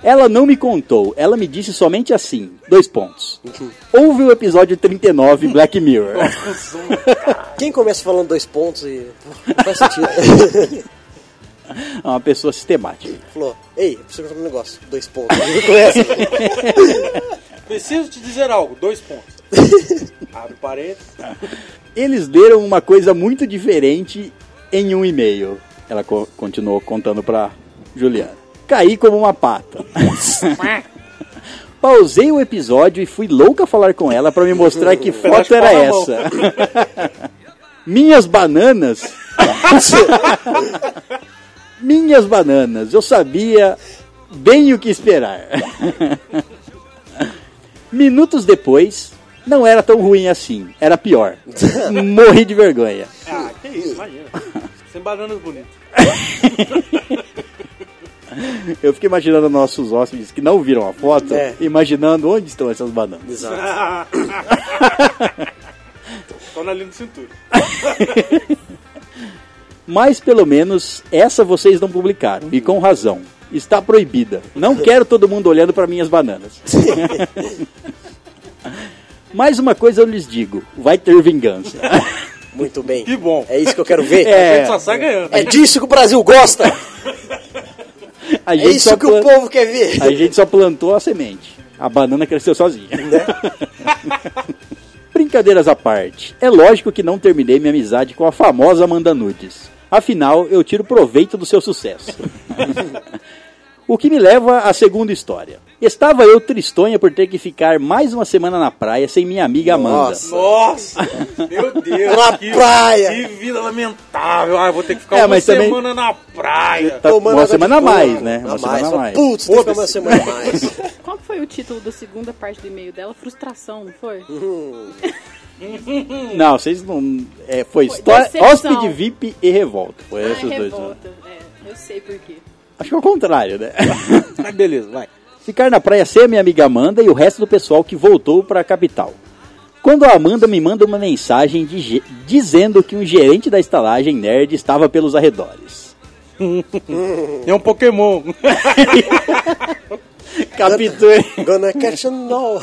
Ela não me contou, ela me disse somente assim, dois pontos. Houve o episódio 39 Black Mirror. Quem começa falando dois pontos e. Não faz sentido. É uma pessoa sistemática. Falou, ei, preciso falar um negócio. Dois pontos. Não conhece? Preciso te dizer algo, dois pontos. Abre parênteses. Eles leram uma coisa muito diferente em um e-mail. Ela co- continuou contando pra Juliana. Caí como uma pata. Pausei o episódio e fui louca falar com ela pra me mostrar que foto era essa. Minhas bananas. Minhas bananas. Eu sabia bem o que esperar. Minutos depois, não era tão ruim assim. Era pior. Morri de vergonha. Ah, que isso, imagina. Sem bananas bonitas. Eu fiquei imaginando nossos hóspedes que não viram a foto, É. imaginando onde estão essas bananas. Exato. Só na linha de cintura. Mas pelo menos essa vocês não publicaram, e com razão. Está proibida. Não quero todo mundo olhando para minhas bananas. Mais uma coisa eu lhes digo: vai ter vingança. Muito bem. Que bom. É isso que eu quero ver. A É. gente só sai ganhando. É disso que o Brasil gosta. A É isso só que o plan- povo quer ver. a gente só plantou a semente. A banana cresceu sozinha. Brincadeiras à parte, é lógico que não terminei minha amizade com a famosa Amanda Nudes. Afinal, eu tiro proveito do seu sucesso. o que me leva à segunda história. Estava eu tristonha por ter que ficar mais uma semana na praia sem minha amiga Amanda. Nossa. Nossa, meu Deus. Na que, praia. Que vida lamentável. Ah, vou ter que ficar É, uma semana na praia. Tá- Tomando uma semana a mais, né? Uma semana a mais. Putz, tem que ficar uma semana a mais. Qual foi o título da segunda parte do e-mail dela? Frustração, não foi? Não, vocês não. É, foi história, decepção. hóspede VIP e revolta. Foi Ah, esses dois. né? revolta. É, eu sei por quê. Acho que é o contrário, né? Mas beleza, vai. Ficar na praia sem a minha amiga Amanda e o resto do pessoal que voltou para a capital. Quando a Amanda me manda uma mensagem de dizendo que um gerente da estalagem nerd estava pelos arredores. É um Pokémon. Capitão. Gonna catch a no.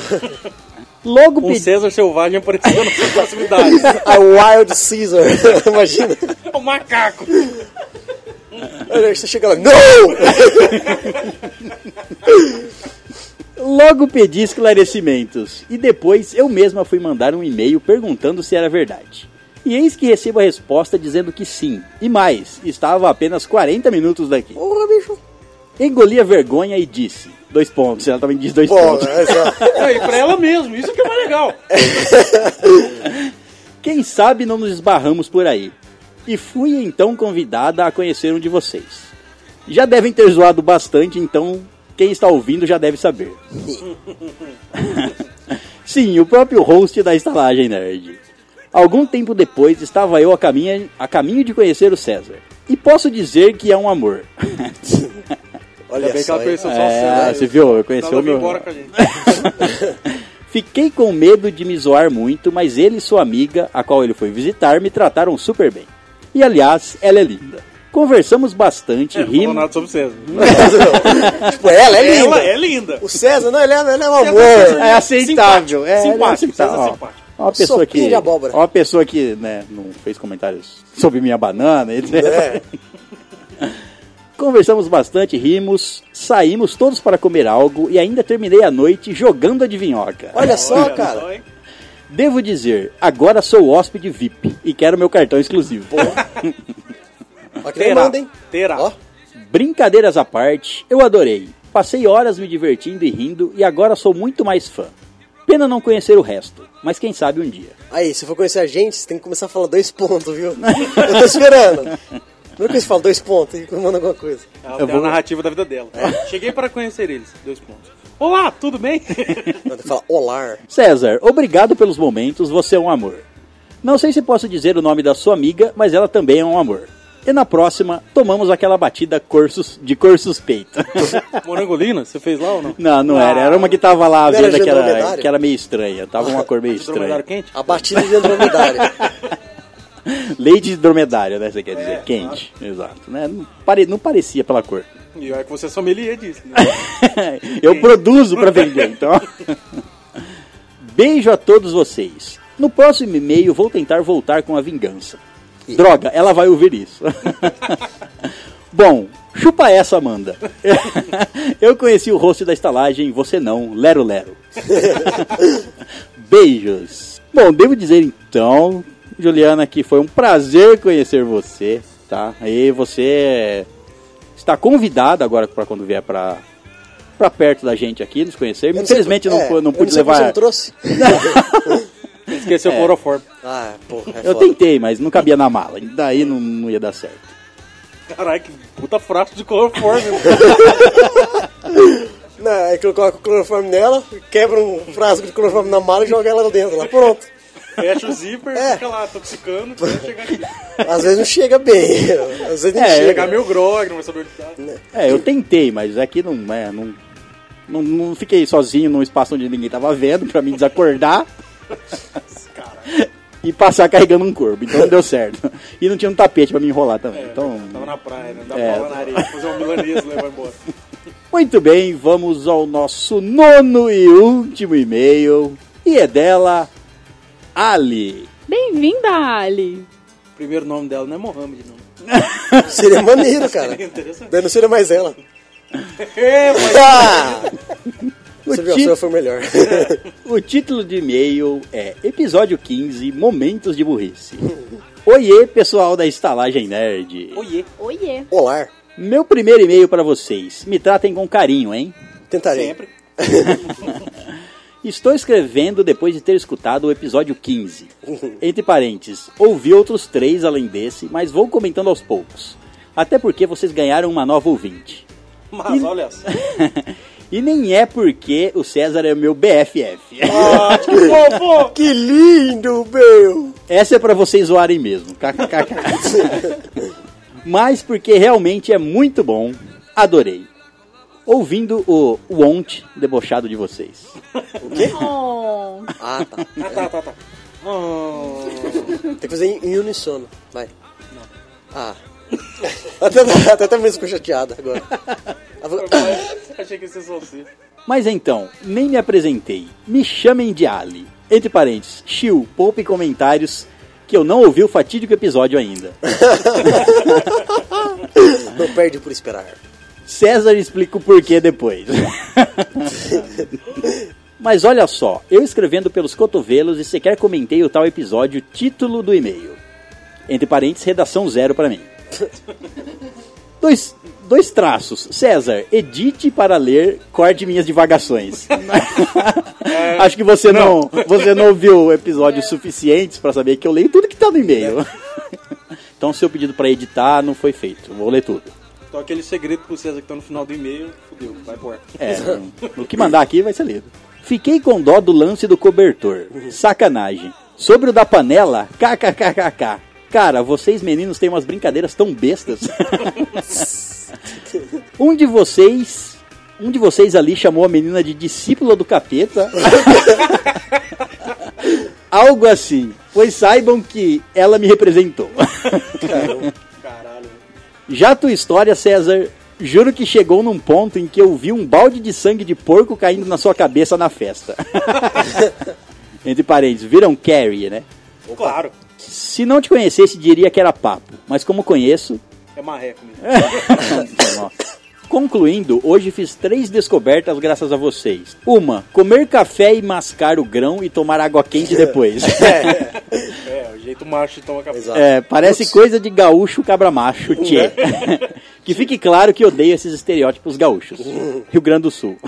Logo Um pedi. César selvagem aparecendo nas proximidades. A Wild Caesar. Imagina. O macaco. Olha, Você chega lá, não! Logo pedi esclarecimentos. E depois eu mesma fui mandar um e-mail perguntando se era verdade. E eis que recebo a resposta dizendo que sim. E mais, estava a apenas 40 minutos daqui. Porra, bicho. Engoli a vergonha e disse. Dois pontos. Ela também diz dois pontos. é É, e pra ela mesmo, isso que é mais legal. Quem sabe não nos esbarramos por aí. E fui então convidada a conhecer um de vocês. Já devem ter zoado bastante, então quem está ouvindo já deve saber. Sim, o próprio host da estalagem nerd. Algum tempo depois estava eu a caminho, a caminho de conhecer o César. E posso dizer que é um amor. Olha bem que só, ela hein? conheceu só o É, César. você viu? Eu conheci Ela o veio meu... embora com a gente. Fiquei com medo de me zoar muito, mas ele e sua amiga, a qual ele foi visitar, me trataram super bem. E aliás, ela é linda. Conversamos bastante, Não falou rimos. nada sobre o César. Tipo, ela é linda. Ela é linda. O César, não, ele é, ele é um César amor. É aceitável. É, Simpático, é aceitável. César Ó, simpático. Uma pessoa Sopinha que, de abóbora. uma pessoa que né, não fez comentários sobre minha banana, etc. É. Conversamos bastante, rimos, saímos todos para comer algo e ainda terminei a noite jogando a divinhoca. Olha só, Olha cara. só, hein? Devo dizer, agora sou hóspede VIP e quero meu cartão exclusivo. Ó, que nem manda, hein? Terá. Ó, Brincadeiras à parte, eu adorei. Passei horas me divertindo e rindo e agora sou muito mais fã. Pena não conhecer o resto, mas quem sabe um dia. aí, se for conhecer a gente, você tem que começar a falar dois pontos, viu? Eu tô esperando. Primeiro que você fala dois pontos e manda alguma coisa. Ela Eu tem vou- a narrativa da vida dela. Cheguei para conhecer eles. Dois pontos. Olá, tudo bem? Falar olar. César, obrigado pelos momentos, você é um amor. Não sei se posso dizer o nome da sua amiga, mas ela também é um amor. E na próxima, tomamos aquela batida cor sus- de cor suspeita. Morangolina, você fez lá ou não? não, não era. Era uma que tava lá era vendo que era, dromedário? que era meio estranha. Tava uma cor meio Dromedário estranha. quente? A batida de Andromedário. Leite de dromedário, né? Você quer dizer? Quente. Exato. Né? Não, pare- não parecia pela cor. E é que você é sommelier disso. Né? Eu produzo pra vender, então. Beijo a todos vocês. No próximo e-mail vou tentar voltar com a vingança. Droga, ela vai ouvir isso. Bom, chupa essa, Amanda. Eu conheci o host da estalagem, você não, Lero Lero. Beijos. Bom, devo dizer então, Juliana, que foi um prazer conhecer você, tá? E você está convidada agora para quando vier para para perto da gente aqui, nos conhecer. Eu Infelizmente não, é, não eu pude que Você levar. não trouxe? Esqueceu o cloroforme. Ah, porra, é Eu foda. tentei, mas não cabia na mala. Daí não, não ia dar certo. Caralho, que puta frasco de cloroforme. Não, é que eu coloco o cloroforme nela, quebra um frasco de cloroforme na mala e joga ela dentro lá. Pronto. Fecha o zíper, É. fica lá toxicando, até chegar aqui. Às vezes não chega bem. Às vezes não É, chega. Chegar meio grog, não vai saber onde tá. É, eu tentei, mas é que não, é, não, não, não fiquei sozinho num espaço onde ninguém tava vendo pra me desacordar e passar carregando um corpo. Então não deu certo. E não tinha um tapete pra me enrolar também. Então, Tava na praia, né? Dá É. bola na areia, fazer um milanês e levar embora. muito bem, vamos ao nosso nono e último e-mail. E é dela, Ali. Bem-vinda, Ali. O primeiro nome dela não é Mohamed, não. Seria maneiro, cara. Interessante. Daí não seria mais ela. É, mas Ah! Você viu, a ti- sua foi melhor. O título de e-mail é Episódio 15 Momentos de Burrice. Oiê, pessoal da Estalagem Nerd. Oiê. Oiê. Olar. Meu primeiro e-mail para vocês. Me tratem com carinho, hein? Tentarei. Sempre. Estou escrevendo depois de ter escutado o episódio 15. Entre parênteses, ouvi outros três além desse, mas vou comentando aos poucos. Até porque vocês ganharam uma nova ouvinte. Mas olha só. e nem é porque o César é meu BFF. Ah, que fofo! Que lindo, meu! Essa é pra vocês zoarem mesmo. KKKK. Mas porque realmente é muito bom. Adorei. Ouvindo o Want debochado de vocês. Oh, Ah, tá. Ah, tá, tá, tá. Oh. Tem que fazer em, em unissono. Vai. Ah. Até, até, até mesmo ficou chateada agora. Achei que ia ser só você. Mas então, nem me apresentei. Me chamem de Ali. Entre parênteses, Chiu, poupe comentários que eu não ouvi o fatídico episódio ainda. Não perde por esperar. César explica o porquê depois. Mas olha só, eu escrevendo pelos cotovelos e sequer comentei o tal episódio, título do e-mail. Entre parênteses, redação zero pra mim. Dois, dois traços. César, edite para ler, corte minhas divagações. Acho que você não, você não ouviu episódios suficientes pra saber que eu leio tudo que tá no e-mail. Então seu pedido pra editar não foi feito. Vou ler tudo. Então aquele segredo pro César que tá no final do e-mail, fudeu, vai embora. É, o que mandar aqui vai ser lido. Fiquei com dó do lance do cobertor. Sacanagem. Sobre o da panela, kkkk. Cara, vocês meninos têm umas brincadeiras tão bestas. um de vocês, um de vocês ali chamou a menina de discípula do capeta. Algo assim. Pois saibam que ela me representou. Caralho. Já a tua história, César, juro que chegou num ponto em que eu vi um balde de sangue de porco caindo na sua cabeça na festa. Entre parênteses, viram Carrie, né? Claro. Se não te conhecesse, diria que era papo. Mas como conheço, É marreco mesmo. Concluindo, hoje fiz três descobertas graças a vocês. Uma, comer café e mascar o grão e tomar água quente depois. É, o jeito macho de tomar café. Exato. É, parece coisa de gaúcho cabra macho, tchê. que fique claro que odeio esses estereótipos gaúchos. Rio Grande do Sul.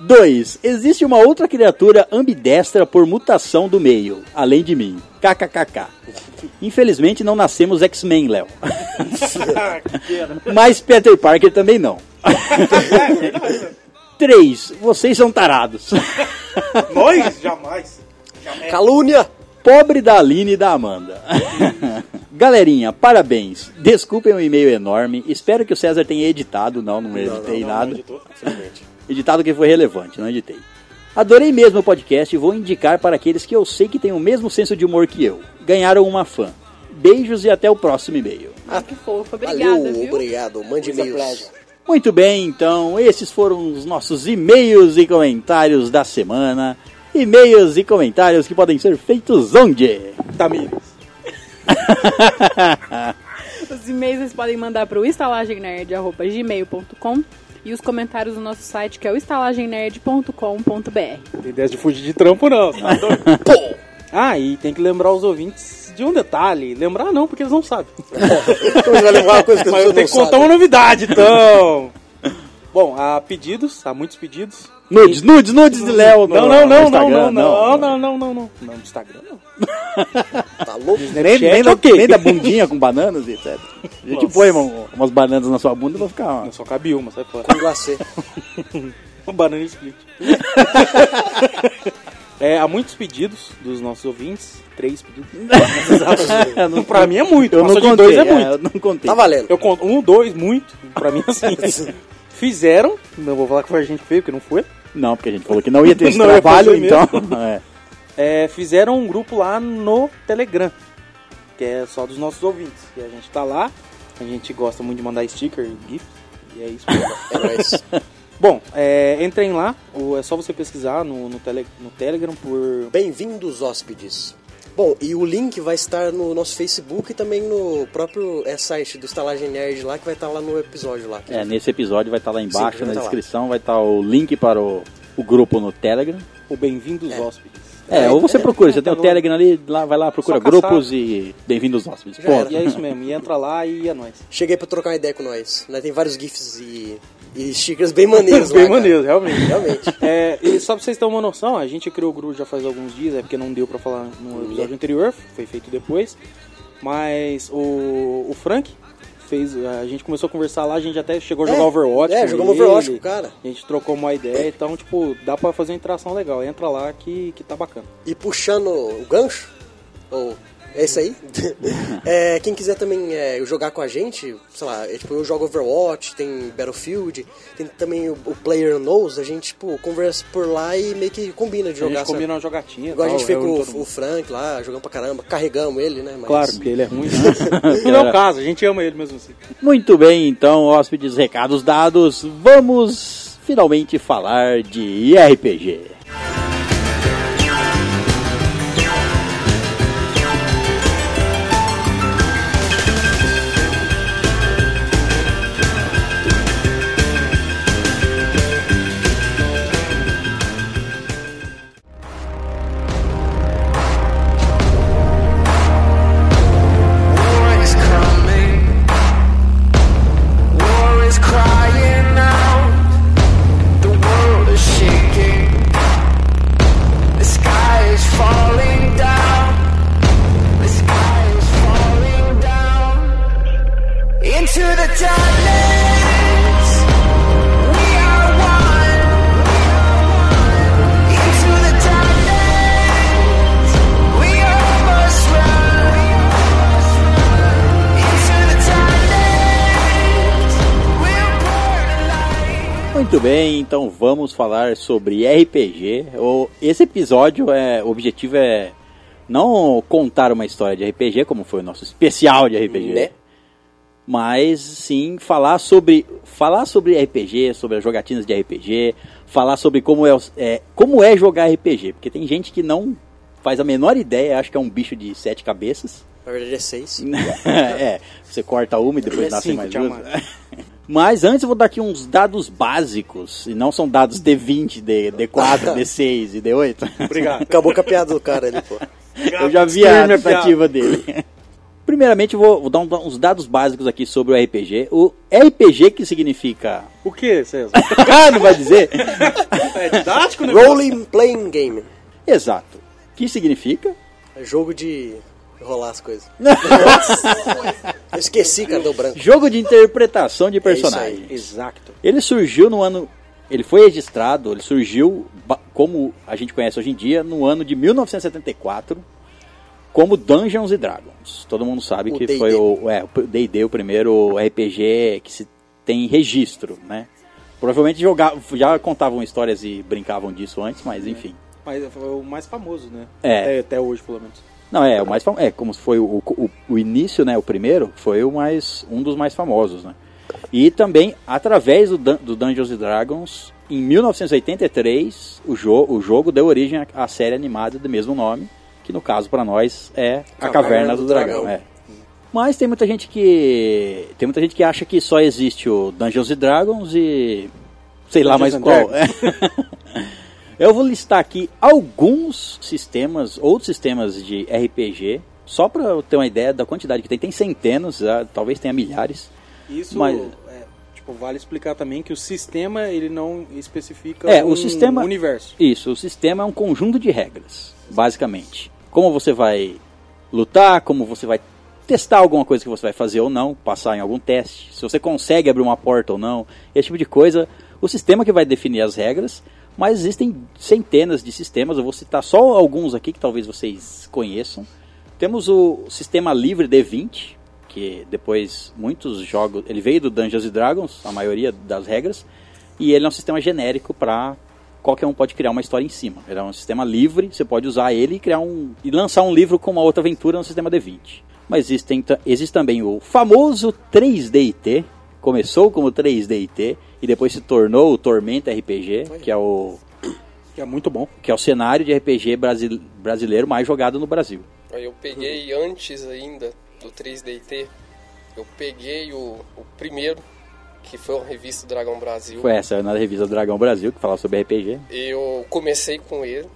2. Existe uma outra criatura ambidestra por mutação do meio, além de mim. KKKK. Infelizmente não nascemos X-Men, Léo. Mas Peter Parker também não. 3. Vocês são tarados. Nós? Jamais. Calúnia! Pobre da Aline e da Amanda. Galerinha, parabéns. Desculpem o e-mail enorme. Espero que o César tenha editado. Não, não editei nada. Editado que foi relevante, não editei. Adorei mesmo o podcast e vou indicar para aqueles que eu sei que têm o mesmo senso de humor que eu. Ganharam uma fã. Beijos e até o próximo e-mail. Ah, que fofo. Obrigada, Valeu, viu? obrigado. Mande e-mails. Muito bem, então, esses foram os nossos e-mails e comentários da semana. E-mails e comentários que podem ser feitos onde? Tamires. Os e-mails vocês podem mandar para o estalagemnerd.gmail.com e os comentários no nosso site que é o estalagemnerd.com.br. Não tem ideia de fugir de trampo, não. Tá doido? ah, e tem que lembrar os ouvintes de um detalhe. Lembrar não, porque eles não sabem. Então levar uma coisa que as Mas eu tenho que contar uma novidade, então. Bom, há pedidos, há muitos pedidos. Nudes, nudes, nudes de Léo. Não, não, não, não, não, não, não, não, não, não. Não, no Instagram não. Tá louco? Nem, nem, da, nem da bundinha com bananas e etc. A gente põe uma- umas bananas na sua bunda pra ficar. Não, só cabe uma, sai fora. Com glacê. Um banana split. É, há muitos pedidos dos nossos ouvintes. Três pedidos. não, pra mim é muito. eu não Passou contei. dois é é, muito. eu não contei. Tá valendo. Eu conto um, dois, muito. Pra mim, assim. Fizeram. Não vou falar que foi a gente que fez, porque não foi. Não, porque a gente falou que não ia ter esse Não trabalho, então. é. É, fizeram um grupo lá no Telegram. Que é só dos nossos ouvintes. E a gente tá lá. A gente gosta muito de mandar sticker e GIF. E é isso. É nóis. Bom, é, entrem lá. O- É só você pesquisar no, no, tele, no Telegram por Bem-vindos, hóspedes. Bom, e o link vai estar no nosso Facebook e também no próprio é, site do Estalagem Nerd lá, que vai estar lá no episódio lá. É, nesse episódio vai estar lá embaixo, Sim, na tá lá. descrição, vai estar o link para o, o grupo no Telegram. o Bem-vindos Hóspedes. É, É, ou você é, procura, você tem o tá. Telegram ali, lá, vai lá, procura grupos e bem-vindos hóspedes. E é isso mesmo. E entra lá e é nóis. Cheguei pra trocar uma ideia com nós. Né? Tem vários GIFs e, e stickers bem maneiros lá, Bem cara. realmente. Realmente. É, e só pra vocês terem uma noção, a gente criou o grupo já faz alguns dias, é porque não deu pra falar no episódio anterior, foi feito depois. Mas o, o Frank fez. A gente começou a conversar lá, a gente até chegou a jogar É, Overwatch. é, jogamos ele, Overwatch com o cara. A gente trocou uma ideia, então, tipo, dá pra fazer uma interação legal. Entra lá que, que tá bacana. E puxando o gancho, ou é isso aí. É, quem quiser também é, jogar com a gente, sei lá, é, tipo, eu jogo Overwatch, tem Battlefield, tem também o, o Player Knows, a gente tipo, conversa por lá e meio que combina de a jogar. gente sabe? combina uma jogatinha. Igual a tal, gente fez com o, o. Frank lá, jogando pra caramba, carregamos ele, né? Mas... Claro, porque ele é ruim. Né? não é o caso, a gente ama ele mesmo assim. Muito bem, então, hóspedes, recados dados, vamos finalmente falar de RPG. Muito bem, então vamos falar sobre RPG. Esse episódio é, o objetivo é não contar uma história de RPG, como foi o nosso especial de RPG, Né? mas sim falar sobre falar sobre RPG, sobre as jogatinas de RPG, falar sobre como é, é, como é jogar RPG, porque tem gente que não faz a menor ideia, acha que é um bicho de sete cabeças. Na verdade é seis. é, você corta uma e depois É cinco, mais duas. Mas antes eu vou dar aqui uns dados básicos, e não são dados D20, D, D4, D6 e D8. Obrigado. Acabou com a piada do cara ali, pô. Eu já vi a Externa tentativa dele. Primeiramente, eu vou, vou dar um- uns dados básicos aqui sobre o RPG. O RPG que significa. O que, César? Ah, não vai dizer? É didático, né? Rolling Playing Game. Exato. Que significa? É jogo de rolar as coisas. Eu esqueci, cara, deu branco. Jogo de interpretação de É isso aí. personagem. Exato. Ele surgiu no ano. Ele foi registrado, ele surgiu como a gente conhece hoje em dia, no ano de 1974, como Dungeons and Dragons. Todo mundo sabe O que D&D. foi o é, o D&D, o primeiro RPG que se tem registro, né? Provavelmente jogavam, já contavam histórias e brincavam disso antes, mas enfim. Mas foi o mais famoso, né? É. Até, até hoje, pelo menos. Não, é, o mais fam- é como foi o, o, o início, né, o primeiro, foi o mais um dos mais famosos, né? E também através do, Dun- do Dungeons Dragons, em 1983, o, jo o jogo deu origem à, série animada do mesmo nome, que no caso para nós é A Caverna, do, Dragão, é. Mas tem muita gente que tem muita gente que acha que só existe o Dungeons Dragons e sei lá mais Dungeons qual. Eu vou listar aqui alguns sistemas, outros sistemas de RPG, só para eu ter uma ideia da quantidade que tem. Tem centenas, ah, talvez tenha milhares. Isso, Mas- é, tipo, vale explicar também que o sistema, ele não especifica É, um o sistema- universo. Isso, o sistema é um conjunto de regras, basicamente. Como você vai lutar, como você vai testar alguma coisa que você vai fazer ou não, passar em algum teste, se você consegue abrir uma porta ou não, esse tipo de coisa. O sistema que vai definir as regras, mas existem centenas de sistemas, eu vou citar só alguns aqui que talvez vocês conheçam. Temos o sistema livre D20, que depois muitos jogos, ele veio do Dungeons Dragons, a maioria das regras, e ele é um sistema genérico para qualquer um pode criar uma história em cima. Ele é um sistema livre, você pode usar ele e criar um e lançar um livro com uma outra aventura no sistema D20. Mas existem, ta- existe também o famoso 3DT, começou como 3DT e depois se tornou o Tormenta RPG, que é o Que é muito bom. que é o cenário de RPG brasi- brasileiro mais jogado no Brasil. Eu peguei antes ainda do 3DT, eu peguei o, o primeiro, que foi a revista Dragão Brasil. Foi essa na revista Dragão Brasil que falava sobre RPG. Eu comecei com ele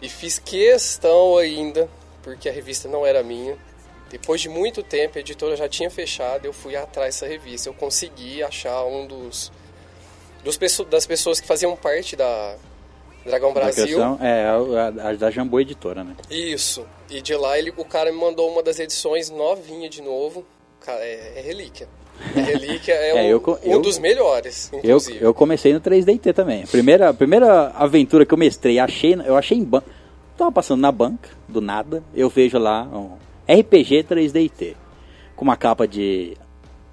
e fiz questão ainda, porque a revista não era minha. Depois de muito tempo, a editora já tinha fechado, eu fui atrás dessa revista. Eu consegui achar um dos, dos das pessoas que faziam parte da Dragão Da Brasil. questão- é a, a- da Jambô Editora, né? Isso. E de lá ele, o cara me mandou uma das edições novinha de novo. Cara, é, é relíquia. É relíquia é, É, um, eu um eu- dos melhores, Eu, inclusive. eu comecei no 3DT também. A primeira, a primeira aventura que eu mestrei, achei, eu achei em banca. Tava passando na banca, do nada, eu vejo lá um RPG 3DT. Com uma capa de,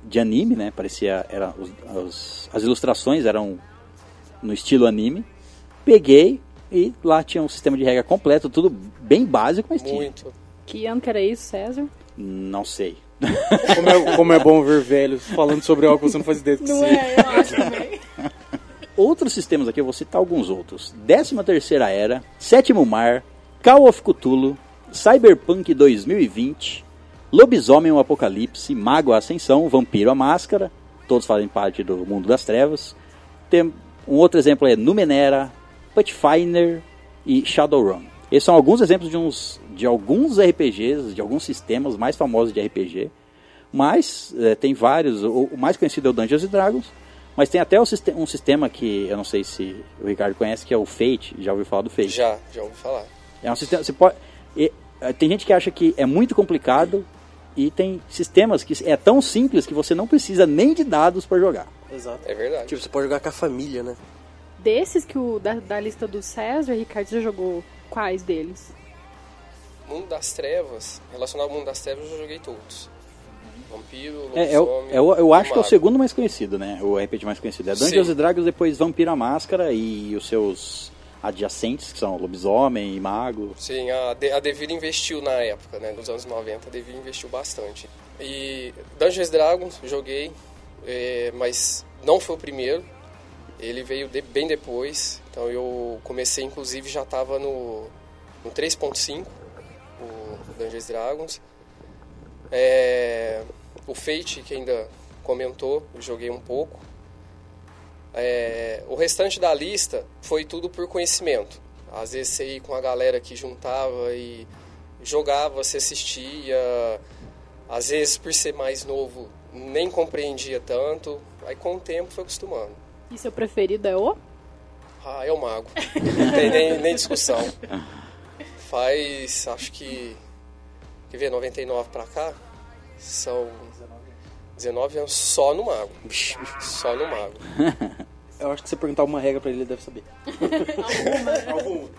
de anime, né? Parecia. Era, os, os- as ilustrações eram no estilo anime. Peguei e lá tinha um sistema de regra completo, tudo bem básico, mas tinha. Muito. Que ano que era isso, César? Não sei. Como é, como é bom ver velhos falando sobre algo que você não faz ideia do que Não é, eu acho também. Outros sistemas aqui, eu vou citar alguns outros. 13 terceira Era, Sétimo Mar, Call of Cthulhu, Cyberpunk 2020, Lobisomem o Apocalipse, Mago a Ascensão, Vampiro a Máscara, todos fazem parte do mundo das trevas. Tem um outro exemplo é Numenera, Pathfinder e Shadowrun. Esses são alguns exemplos de, uns, de alguns RPGs, de alguns sistemas mais famosos de RPG. Mas eh, tem vários, o, o mais conhecido é o Dungeons Dragons, mas tem até um sistema que eu não sei se o Ricardo conhece, que é o Fate, já ouviu falar do Fate. Já, já ouvi falar. É um sistema, você pode, e, eh, tem gente que acha que é muito complicado e tem sistemas que é tão simples que você não precisa nem de dados para jogar. Exato. É verdade. Tipo, você pode jogar com a família, né? Desses que o da, da lista do César, Ricardo já jogou quais deles? Mundo das Trevas, relacionado ao Mundo das Trevas, eu já joguei todos. Vampiro, É, é o- é o- eu acho que é o segundo mais conhecido, né? O RPG mais conhecido. É Dungeons Sim. and Dragons, depois Vampiro a Máscara e os seus adjacentes, que são Lobisomem e Mago. Sim, a, De- a Devir investiu na época, né? Nos anos 90, a Devir investiu bastante. E Dungeons Dragons, joguei, é, mas não foi o primeiro. Ele veio de- bem depois. Então eu comecei, inclusive, já estava no, no 3.5, o Dungeons Dragons. É, o Fate, que ainda comentou, joguei um pouco. É, o restante da lista foi tudo por conhecimento. Às vezes você ia com a galera que juntava e jogava, você assistia. Às vezes, por ser mais novo, nem compreendia tanto. Aí com o tempo foi acostumando. E seu preferido é o? Ah, é o mago. Não tem nem, nem discussão. Faz, acho que. Quer ver, 99 pra cá? São 19 anos só no mago. Só no mago. Eu acho que se você perguntar uma regra pra ele, ele deve saber. Alguma.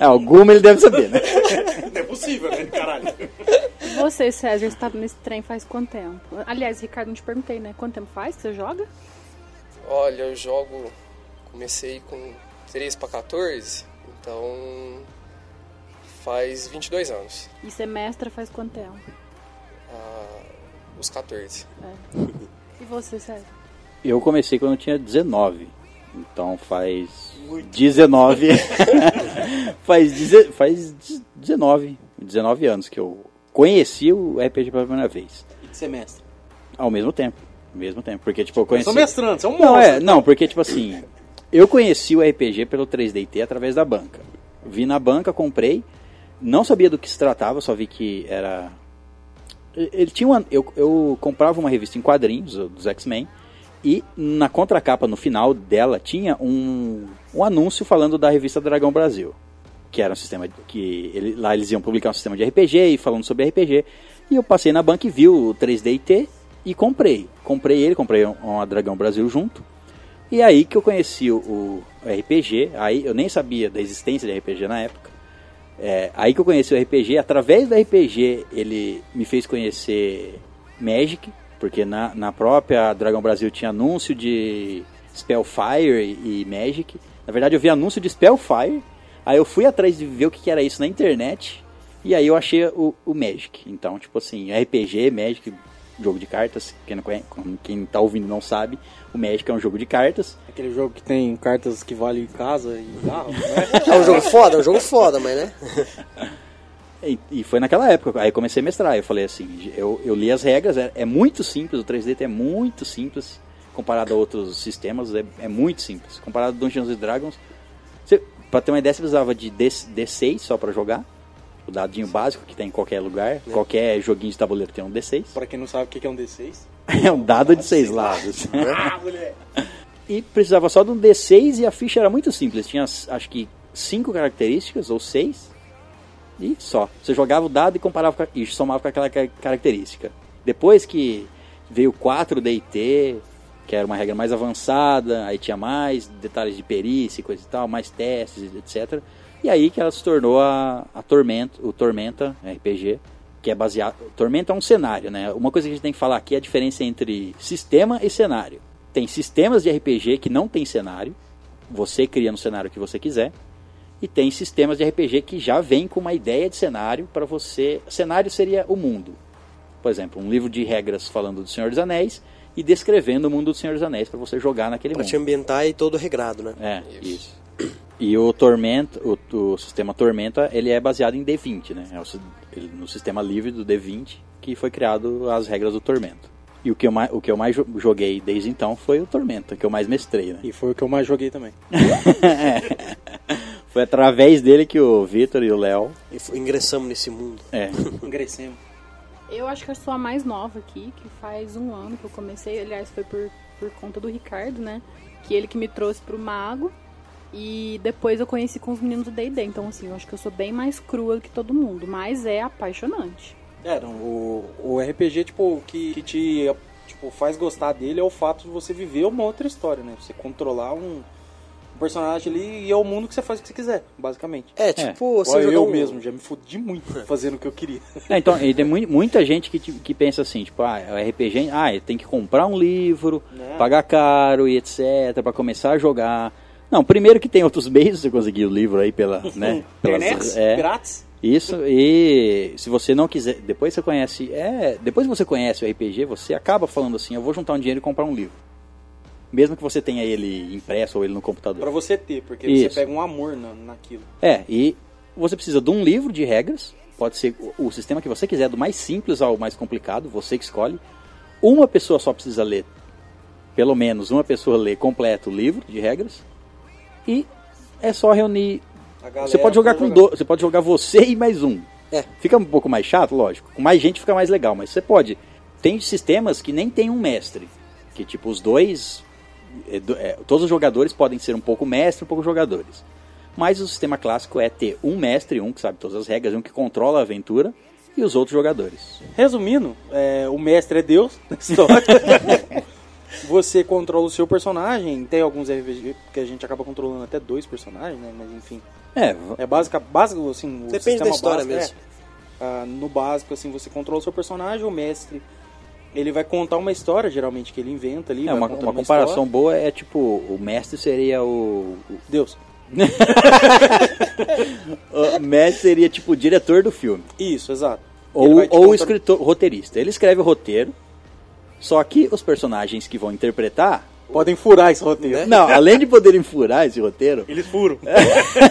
Alguma ele deve saber, né? Não é possível, né? Caralho. E você, César, você tá nesse trem faz quanto tempo? Aliás, Ricardo, não te perguntei, né? Quanto tempo faz que você joga? Olha, eu jogo. Comecei com 13 pra 14, então. Faz 22 anos. E você mestra faz quanto tempo? Ah, os 14. E você, César? Eu comecei quando eu tinha 19. Então faz 19. faz, deze- faz 19. 19 anos que eu conheci o RPG pela primeira vez. E de semestre. Ao mesmo tempo. Ao mesmo tempo. Porque, tipo, eu Eu conheci. sou mestrando, você é um Não, monstro. é, não, porque, tipo assim, eu conheci o RPG pelo 3DT através da banca. Vi na banca, comprei, não sabia do que se tratava, só vi que era. Ele tinha uma. Eu, eu comprava uma revista em quadrinhos dos X-Men e na contracapa, no final dela, tinha um, um anúncio falando da revista Dragão Brasil. Que era um sistema que ele- lá eles iam publicar um sistema de RPG e falando sobre RPG. E eu passei na banca e vi o 3DT e comprei. Comprei ele, comprei um- uma Dragão Brasil junto. E aí que eu conheci o, o RPG, aí eu nem sabia da existência de RPG na época. É, aí que eu conheci o RPG, através do RPG ele me fez conhecer Magic, porque na, na própria Dragão Brasil tinha anúncio de Spellfire e, Magic. Na verdade eu vi anúncio de Spellfire, aí eu fui atrás de ver o que, que era isso na internet, e aí eu achei o, o Magic. Então, tipo assim, RPG, Magic, jogo de cartas, quem, não conhece, quem tá ouvindo não sabe, o Magic é um jogo de cartas. Aquele jogo que tem cartas que valem casa e carro, né? É um jogo foda, é um jogo foda, mas né? E, e foi naquela época, aí eu comecei a mestrar. Eu falei assim, eu, eu li as regras, é, é muito simples, o 3D é muito simples comparado a outros sistemas, é, é muito simples. Comparado a Dungeons and Dragons, você, pra ter uma ideia, você precisava de D, D6 só pra jogar, o dadinho básico que tem em qualquer lugar, qualquer joguinho de tabuleiro tem um D6. Pra quem não sabe o que é um D6. É um dado de seis lados. Ah, mulher! E precisava só de um D6 e a ficha era muito simples. Tinha acho que cinco características ou seis. E só. Você jogava o dado e comparava com a, e somava com aquela ca- característica. Depois que veio 4 DT, que era uma regra mais avançada, aí tinha mais detalhes de perícia e coisa e tal, mais testes, etc. E aí que ela se tornou a, a Tormenta, o Tormenta RPG, que é baseado. Tormenta é um cenário, né? Uma coisa que a gente tem que falar aqui é a diferença entre sistema e cenário. Tem sistemas de RPG que não tem cenário, você cria no cenário que você quiser, e tem sistemas de RPG que já vem com uma ideia de cenário para você. Cenário seria o mundo. Por exemplo, um livro de regras falando do Senhor dos Anéis e descrevendo o mundo do Senhor dos Anéis para você jogar naquele Pra mundo. te ambientar e todo regrado, né? É, isso. E o Tormenta, o, o sistema Tormenta, ele é baseado em D20, né? É o ele- no sistema livre do D20 que foi criado as regras do Tormenta. E o que eu mais, o que eu mais jo- joguei desde então foi o Tormenta, que eu mais mestrei, né? E foi o que eu mais joguei também. Foi através dele que o Vitor e o Léo, ingressamos nesse mundo. é, Ingressemos. Eu acho que eu sou a mais nova aqui, que faz um ano que eu comecei. Aliás, foi por, por conta do Ricardo, né? Que ele que me trouxe pro Mago. E depois eu conheci com os meninos do D&D. Então, assim, eu acho que eu sou bem mais crua do que todo mundo. Mas é apaixonante. É, não, o, o RPG, tipo, o que, que te tipo, faz gostar dele é o fato de você viver uma outra história, né? Você controlar um, um personagem ali e é o mundo que você faz o que você quiser, basicamente. É, tipo, você Igual jogar eu um... mesmo, já me fudi muito fazendo o que eu queria. É, então, e tem mui- muita gente que, ti- que pensa assim, tipo, ah, o RPG, ah, tem que comprar um livro, Né? pagar caro e etc, pra começar a jogar. Não, primeiro que tem outros meios de conseguir o livro aí pela, né? pelas- Internet, é, grátis. isso, e se você não quiser, depois você conhece, é, depois que você conhece o RPG, você acaba falando assim, eu vou juntar um dinheiro e comprar um livro. Mesmo que você tenha ele impresso ou ele no computador. Pra você ter, porque Isso. você pega um amor na, naquilo. É, e você precisa de um livro de regras. pode ser o, o sistema que você quiser, do mais simples ao mais complicado, você que escolhe. Uma pessoa só precisa ler, pelo menos uma pessoa lê completo o livro de regras. E é só reunir. A galera Você pode jogar com do, você pode jogar você e mais um. É. Fica um pouco mais chato, lógico. Com mais gente fica mais legal, mas você pode. Tem sistemas que nem tem um mestre, que tipo os dois, é, é, todos os jogadores podem ser um pouco mestre, um pouco jogadores. Mas o sistema clássico é ter um mestre, um que sabe todas as regras, um que controla a aventura e os outros jogadores. Resumindo, é, o mestre é Deus na história. Você controla o seu personagem. Tem alguns RPG que a gente acaba controlando até dois personagens, né? Mas enfim. É, É básica, básico, assim. o Depende sistema da história básico, mesmo. é. Ah, no básico, assim, você controla o seu personagem, o mestre. Ele vai contar uma história, geralmente, que ele inventa ali. é uma, contando uma comparação história. boa é tipo, o mestre seria o, o- Deus. o mestre seria tipo o diretor do filme. Isso, exato. Ou, ou o escritor, o roteirista. Ele escreve o roteiro, só que os personagens que vão interpretar. Podem furar esse roteiro. Né? Não, além de poderem furar esse roteiro. Eles furam.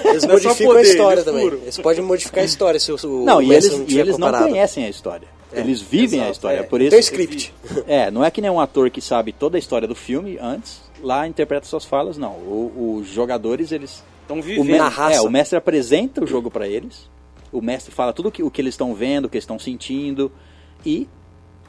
Eles Não é só modificam a poder, história eles também. furam. Eles podem modificar a história se o, o Não, e mestre eles, e tiver eles não conhecem a história. Eles vivem a exato, história. é. Por isso, Tem um script. É, não é que nem um ator que sabe toda a história do filme antes, lá interpreta suas falas, não. O- os jogadores, eles. Estão O, vivendo. me- Na raça. é, o mestre apresenta o jogo pra eles. O mestre fala tudo o que, o que eles estão vendo, o que eles estão sentindo. E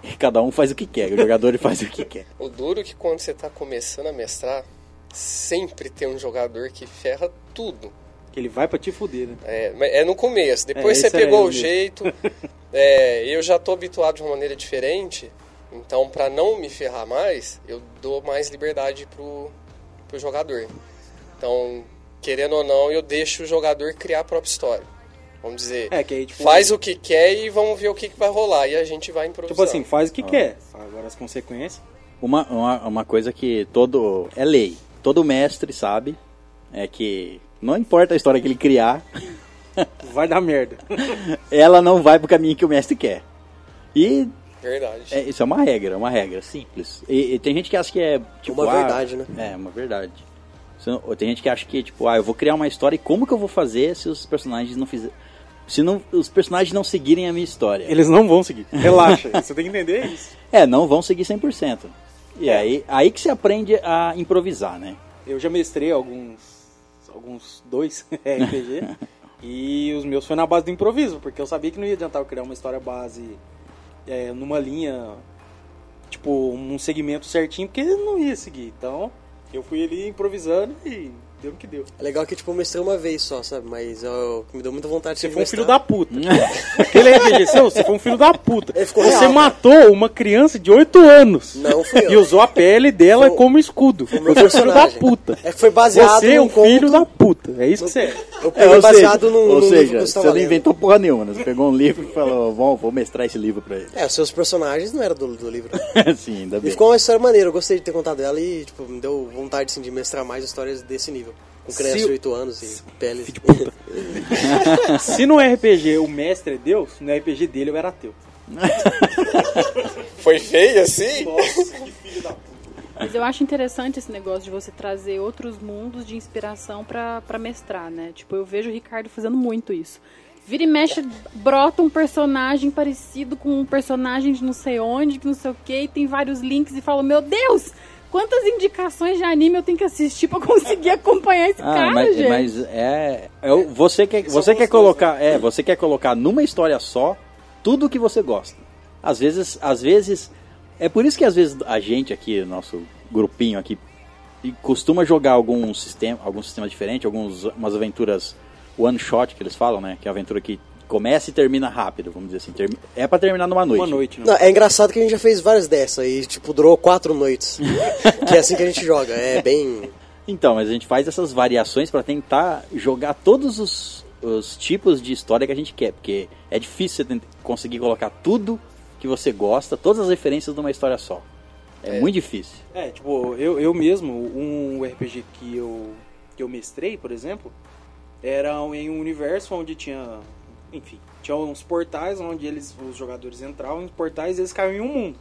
cada um faz o que quer. O jogador faz o que quer. O duro é que quando você tá começando a mestrar, sempre tem um jogador que ferra tudo. Que ele vai pra te fuder, né? É, mas é no começo. Depois É, você é pegou eu o jeito. é, eu já tô habituado de uma maneira diferente. Então, pra não me ferrar mais, eu dou mais liberdade pro, pro jogador. Então, querendo ou não, eu deixo o jogador criar a própria história. Vamos dizer, É, que aí, tipo, faz o que quer e vamos ver o que, que vai rolar. E a gente vai improvisando. Tipo assim, faz o que quer. Agora as consequências. Uma, uma, uma coisa que todo. É lei. Todo mestre sabe. É que não importa a história que ele criar, Vai dar merda. ela não vai pro caminho que o mestre quer. E Verdade. é, isso é uma regra, uma regra simples. E, e tem gente que acha que é tipo. Uma ah, verdade, né? É, uma verdade. Tem gente que acha que, tipo, ah, eu vou criar uma história e como que eu vou fazer se os personagens não fizerem. Se não, os personagens não seguirem a minha história. Eles não vão seguir. Relaxa. Você tem que entender isso. É, não vão seguir 100%. E É. aí, aí que se aprende a improvisar, né? Eu já mestrei alguns. Alguns dois RPG. e os meus foi na base do improviso, porque eu sabia que não ia adiantar eu criar uma história base é, numa linha. Tipo, um segmento certinho, porque não ia seguir. Então, eu fui ali improvisando e deu no que deu. É legal que, tipo, eu mestrei uma vez só, sabe? Mas eu, me deu muita vontade de Você ser foi um filho da puta. Aquele seu, você foi um filho da puta. Você real. matou uma criança de 8 anos. Não fui eu. E usou a pele dela Foi- como escudo. o meu Você é um filho da puta. É que foi baseado Você é um filho conto- da puta. É isso que você é. Eu É, baseado seja, num, ou num seja você não lendo. inventou porra nenhuma, né? Você pegou um livro e falou, vou, vou mestrar esse livro pra ele. É, os seus personagens não eram do, do livro. Sim, ainda E bem. ficou uma história maneira, eu gostei de ter contado ela e, tipo, me deu vontade, assim, de mestrar mais histórias desse nível. Com crianças Se- de 8 anos e pele. Se no RPG o mestre é Deus, no RPG dele eu era ateu. Foi feio assim? Mas eu acho interessante esse negócio de você trazer outros mundos de inspiração pra, pra mestrar, né? Tipo, eu vejo o Ricardo fazendo muito isso. Vira e mexe, brota um personagem parecido com um personagem de não sei onde, que não sei o que, e tem vários links e fala, meu Deus, quantas indicações de anime eu tenho que assistir pra conseguir acompanhar esse Ah, cara, mas, gente? mas é, é você quer você quer colocar é você quer colocar numa história só tudo o que você gosta. Às vezes às vezes é por isso que às vezes a gente aqui nosso grupinho aqui e costuma jogar algum sistema algum sistema diferente, algumas umas aventuras one shot que eles falam, né? Que é a aventura que começa e termina rápido, vamos dizer assim. Termi- é pra terminar numa noite. Uma noite, né? Não, é engraçado que a gente já fez várias dessas e, tipo, durou quatro noites. que é assim que a gente joga. É bem. Então, mas a gente faz essas variações para tentar jogar todos os, os tipos de história que a gente quer, porque é difícil você conseguir colocar tudo que você gosta, todas as referências numa história só. É, muito difícil. É, tipo, eu, eu mesmo, um RPG que eu, que eu mestrei, por exemplo, era em um universo onde tinha, enfim, tinha uns portais onde eles, os jogadores entravam em portais e eles caíam em um mundo.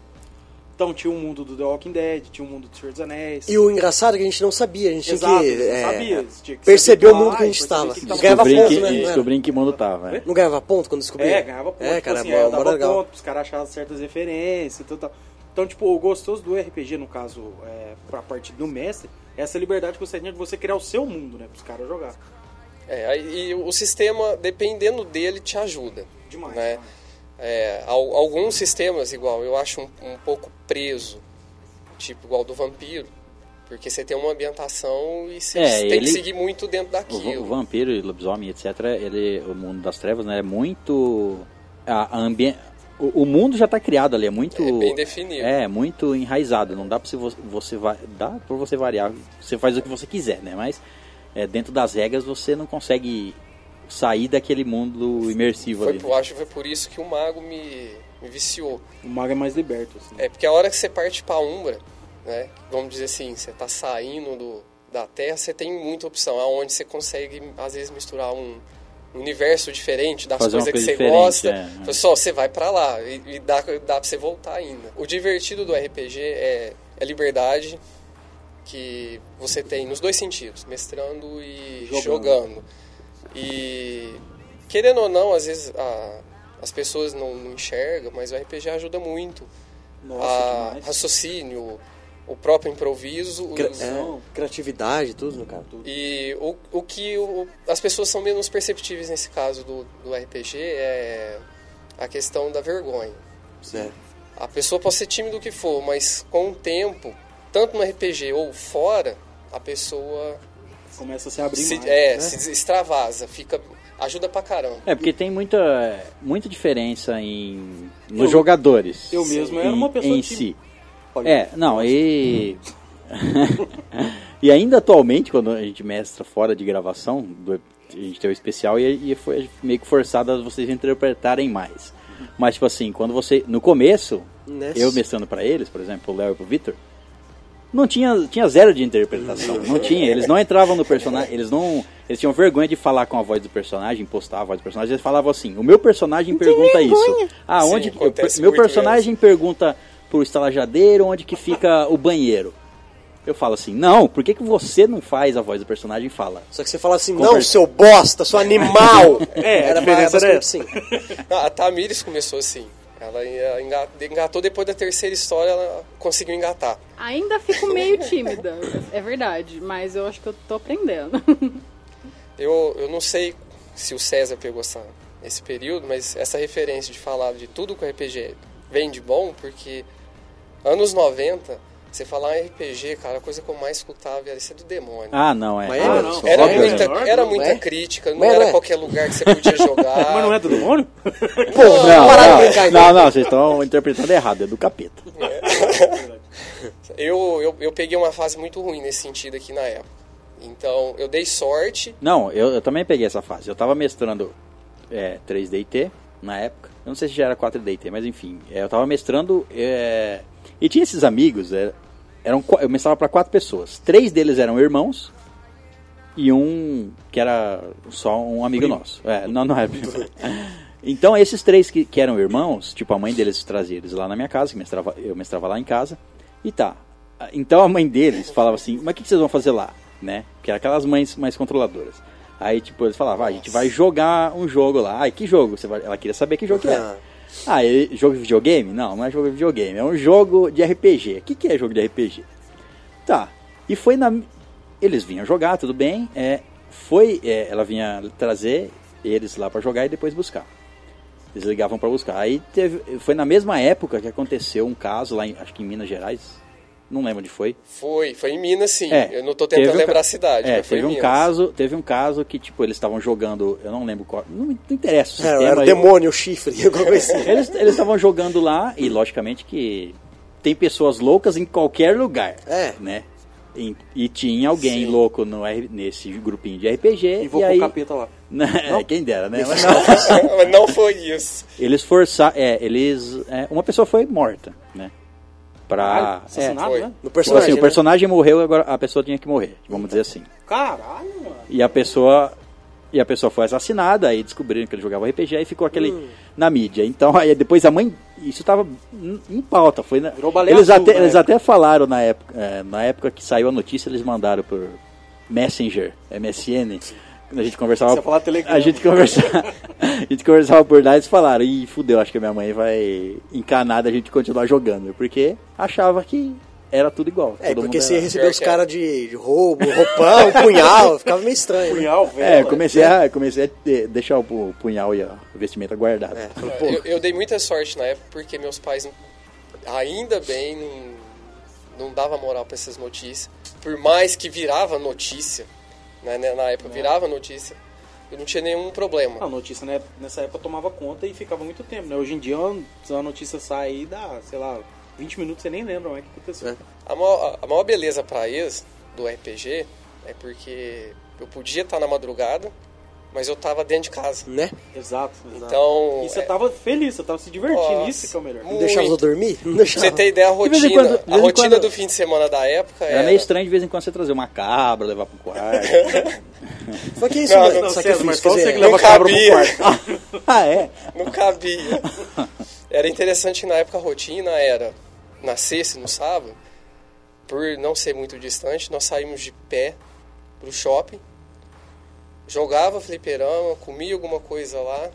Então tinha o mundo do The Walking Dead, tinha o mundo do Senhor dos Anéis. E o engraçado é que a gente não sabia, a gente Exato, tinha que, é, sabia, tinha que perceber saber o mundo que a gente estava. o que tava Ganhava Descobri ponto, que, né? descobri em que mundo tava. né? Não ganhava ponto quando descobria? É, ganhava ponto. É, tipo cara, assim, é, dava legal. ponto pros caras acharem certas referências e tudo tal. Então, tipo, o gostoso do RPG, no caso, é, pra parte do mestre, é essa liberdade que você tem de você criar o seu mundo, né? Pros caras jogar. É, e o sistema, dependendo dele, te ajuda. Demais. né? demais. É, al- alguns sistemas, igual, eu acho um, um pouco preso, tipo igual do vampiro, porque você tem uma ambientação e você É, tem ele- que seguir muito dentro daquilo. o vampiro e lobisomem, etc., ele, o mundo das trevas, né, é muito... A, a ambi- o, o mundo já está criado ali, é muito... É bem definido. É, muito enraizado, não dá pra você, você vai, dá pra você variar, você faz o que você quiser, né, mas é, dentro das regras você não consegue sair daquele mundo imersivo Foi, ali. né? eu acho que foi por isso que o mago me, me viciou. O mago é mais liberto, assim. É, porque a hora que você parte pra Umbra, né, vamos dizer assim, você tá saindo do, da Terra, você tem muita opção, aonde você consegue, às vezes, misturar um universo diferente das Fazer coisas que coisa você diferente, gosta. é, é. Só você vai pra lá e, e dá, dá pra você voltar ainda. O divertido do RPG é, é liberdade que você tem nos dois sentidos, mestrando e Jogando. jogando. E querendo ou não, às vezes a- as pessoas não, não enxergam, mas o RPG ajuda muito Nossa, a raciocínio, o próprio improviso Cri- os- é, criatividade, tudo, né, cara? e o, o que o- as pessoas são menos perceptíveis nesse caso do, do RPG é a questão da vergonha. É. A pessoa pode ser tímida o que for, mas com o tempo, tanto no RPG ou fora, a pessoa Começa a se abrir se, mais. é, né? se extravasa, fica ajuda pra caramba. É, porque tem muita, muita diferença em, nos jogadores. eu mesmo era em- uma pessoa Em tímida. si. Olha, É, não, e. e ainda atualmente, quando a gente mestra fora de gravação, do- a gente tem o especial e, e foi meio que forçado a vocês interpretarem mais. Mas, tipo assim, quando você. No começo, Nessa- eu mestrando pra eles, por exemplo, o Léo e pro Victor, não tinha, tinha zero de interpretação. Não tinha. Eles não entravam no personagem. Eles não. Eles tinham vergonha de falar com a voz do personagem, impostar a voz do personagem. Eles falavam assim: o meu personagem pergunta isso. Ah, Sim, onde. que- acontece meu personagem pergunta pro estalajadeiro onde que fica o banheiro. Eu falo assim, não, por que, que você não faz a voz do personagem e fala? Só que você fala assim, Conversa. não, seu bosta, seu animal! É, a era diferença mais era assim. A Tamires começou assim. Ela enga- engatou depois da terceira história, ela conseguiu engatar. Ainda fico meio tímida, é verdade, mas eu acho que eu tô aprendendo. Eu, eu não sei se o César pegou essa, esse período, mas essa referência de falar de tudo que o RPG vem de bom, porque anos 90, você falar em RPG, cara, a coisa que eu mais escutava era isso é do demônio. Ah, não, é. Mas é, Ah, não. Era muita, não, era não muita é? crítica, não Mas não era é. qualquer lugar que você podia jogar. Mas não é do demônio? Pô, Não, não, não, então. não, vocês estão interpretando errado, é do capeta. Eu, eu, eu peguei uma fase muito ruim nesse sentido aqui na época. Então, eu dei sorte. Não, eu, eu também peguei essa fase. Eu tava mestrando é, 3DT na época. Eu não sei se já era 4DT, mas enfim. é, eu tava mestrando. é, e tinha esses amigos. é, eram, eu mestrava para quatro pessoas. Três deles eram irmãos. E um que era só um amigo nosso. É, não, não era primo. Então, esses três que, que eram irmãos, tipo, a mãe deles trazia eles lá na minha casa, que mestrava, eu mestrava lá em casa. E tá. Então a mãe deles falava assim, mas o que, que vocês vão fazer lá? Né? Que eram aquelas mães mais controladoras. Aí, tipo, eles falavam, ah, a gente vai jogar um jogo lá. Ai, que jogo? Você vai... Ela queria saber que jogo que era. Ah, jogo de videogame? Não, não é jogo de videogame. É um jogo de RPG. O que, que é jogo de RPG? Tá. E foi na... Eles vinham jogar, tudo bem. É, foi... é, ela vinha trazer eles lá pra jogar e depois buscar. Eles ligavam pra buscar. Aí teve... Foi na mesma época que aconteceu um caso lá, em, acho que em Minas Gerais. Não lembro onde foi. Foi, foi em Minas, sim. É, eu não tô teve tentando um lembrar ca- a cidade, É, mas foi teve em um Minas. caso, teve um caso que tipo eles estavam jogando, eu não lembro qual, não, não interessa o É, sistema. era o eu- demônio, o chifre, alguma coisa assim. Eles estavam jogando lá e logicamente que tem pessoas loucas em qualquer lugar, É. né? E, e tinha alguém Sim. louco no, nesse grupinho de RPG Invocou e aí o capeta lá. É, quem dera, né? Mas não, mas não foi isso. eles forçaram, é, eles é, uma pessoa foi morta, né? Pra é, assassinado, foi. né? No Tipo assim, personagem, o né? personagem morreu, agora a pessoa tinha que morrer, vamos dizer assim. Caralho, mano. E a pessoa e a pessoa foi assassinada, aí descobriram que ele jogava RPG e ficou aquele Hum. na mídia. Então aí depois a mãe isso tava em pauta. Foi na- eles, azul até, na eles época. até falaram na época, é, na época que saiu a notícia, eles mandaram por Messenger, MSN. Quando a gente conversava. Você ia falar Telegram. A gente conversava, a gente conversava por lá e eles falaram, ih, fudeu, acho que a minha mãe vai encanar da gente continuar jogando. Porque achava que era tudo igual. É, todo porque mundo você era- recebeu os que é. caras de, de roubo, roupão, punhal, ficava meio estranho. né? Punhal, velho. É, comecei a, comecei a deixar o pu- punhal e a vestimenta guardada. É, pô, Eu, eu dei muita sorte na época porque meus pais, ainda bem, não, não dava moral pra essas notícias. Por mais que virava notícia, né, né, na época virava notícia, eu não tinha nenhum problema. A notícia né, nessa época tomava conta e ficava muito tempo, né? Hoje em dia, se uma notícia sair, dá, sei lá, 20 minutos, você nem lembra o que aconteceu. É. A maior, a maior beleza pra eles do RPG é porque eu podia estar na madrugada, mas eu tava dentro de casa. né? Exato, exato. Então, E você é- tava feliz, você tava se divertindo, Nossa, isso que é o melhor. Não deixava eu dormir? Não Pra deixava. você ter ideia, a De vez em rotina, quando- a rotina quando- do fim de semana da época Era era... meio estranho de vez em quando você trazer uma cabra, levar pro quarto. Só que isso, Não, mano, não, sacrifício, mas quer só você dizer, que Não leva cabra pro cabia. quarto. ah, é? Não cabia. Era interessante que na época a rotina era na sexta e no sábado, por não ser muito distante, nós saímos de pé pro shopping, jogava fliperama, comia alguma coisa lá,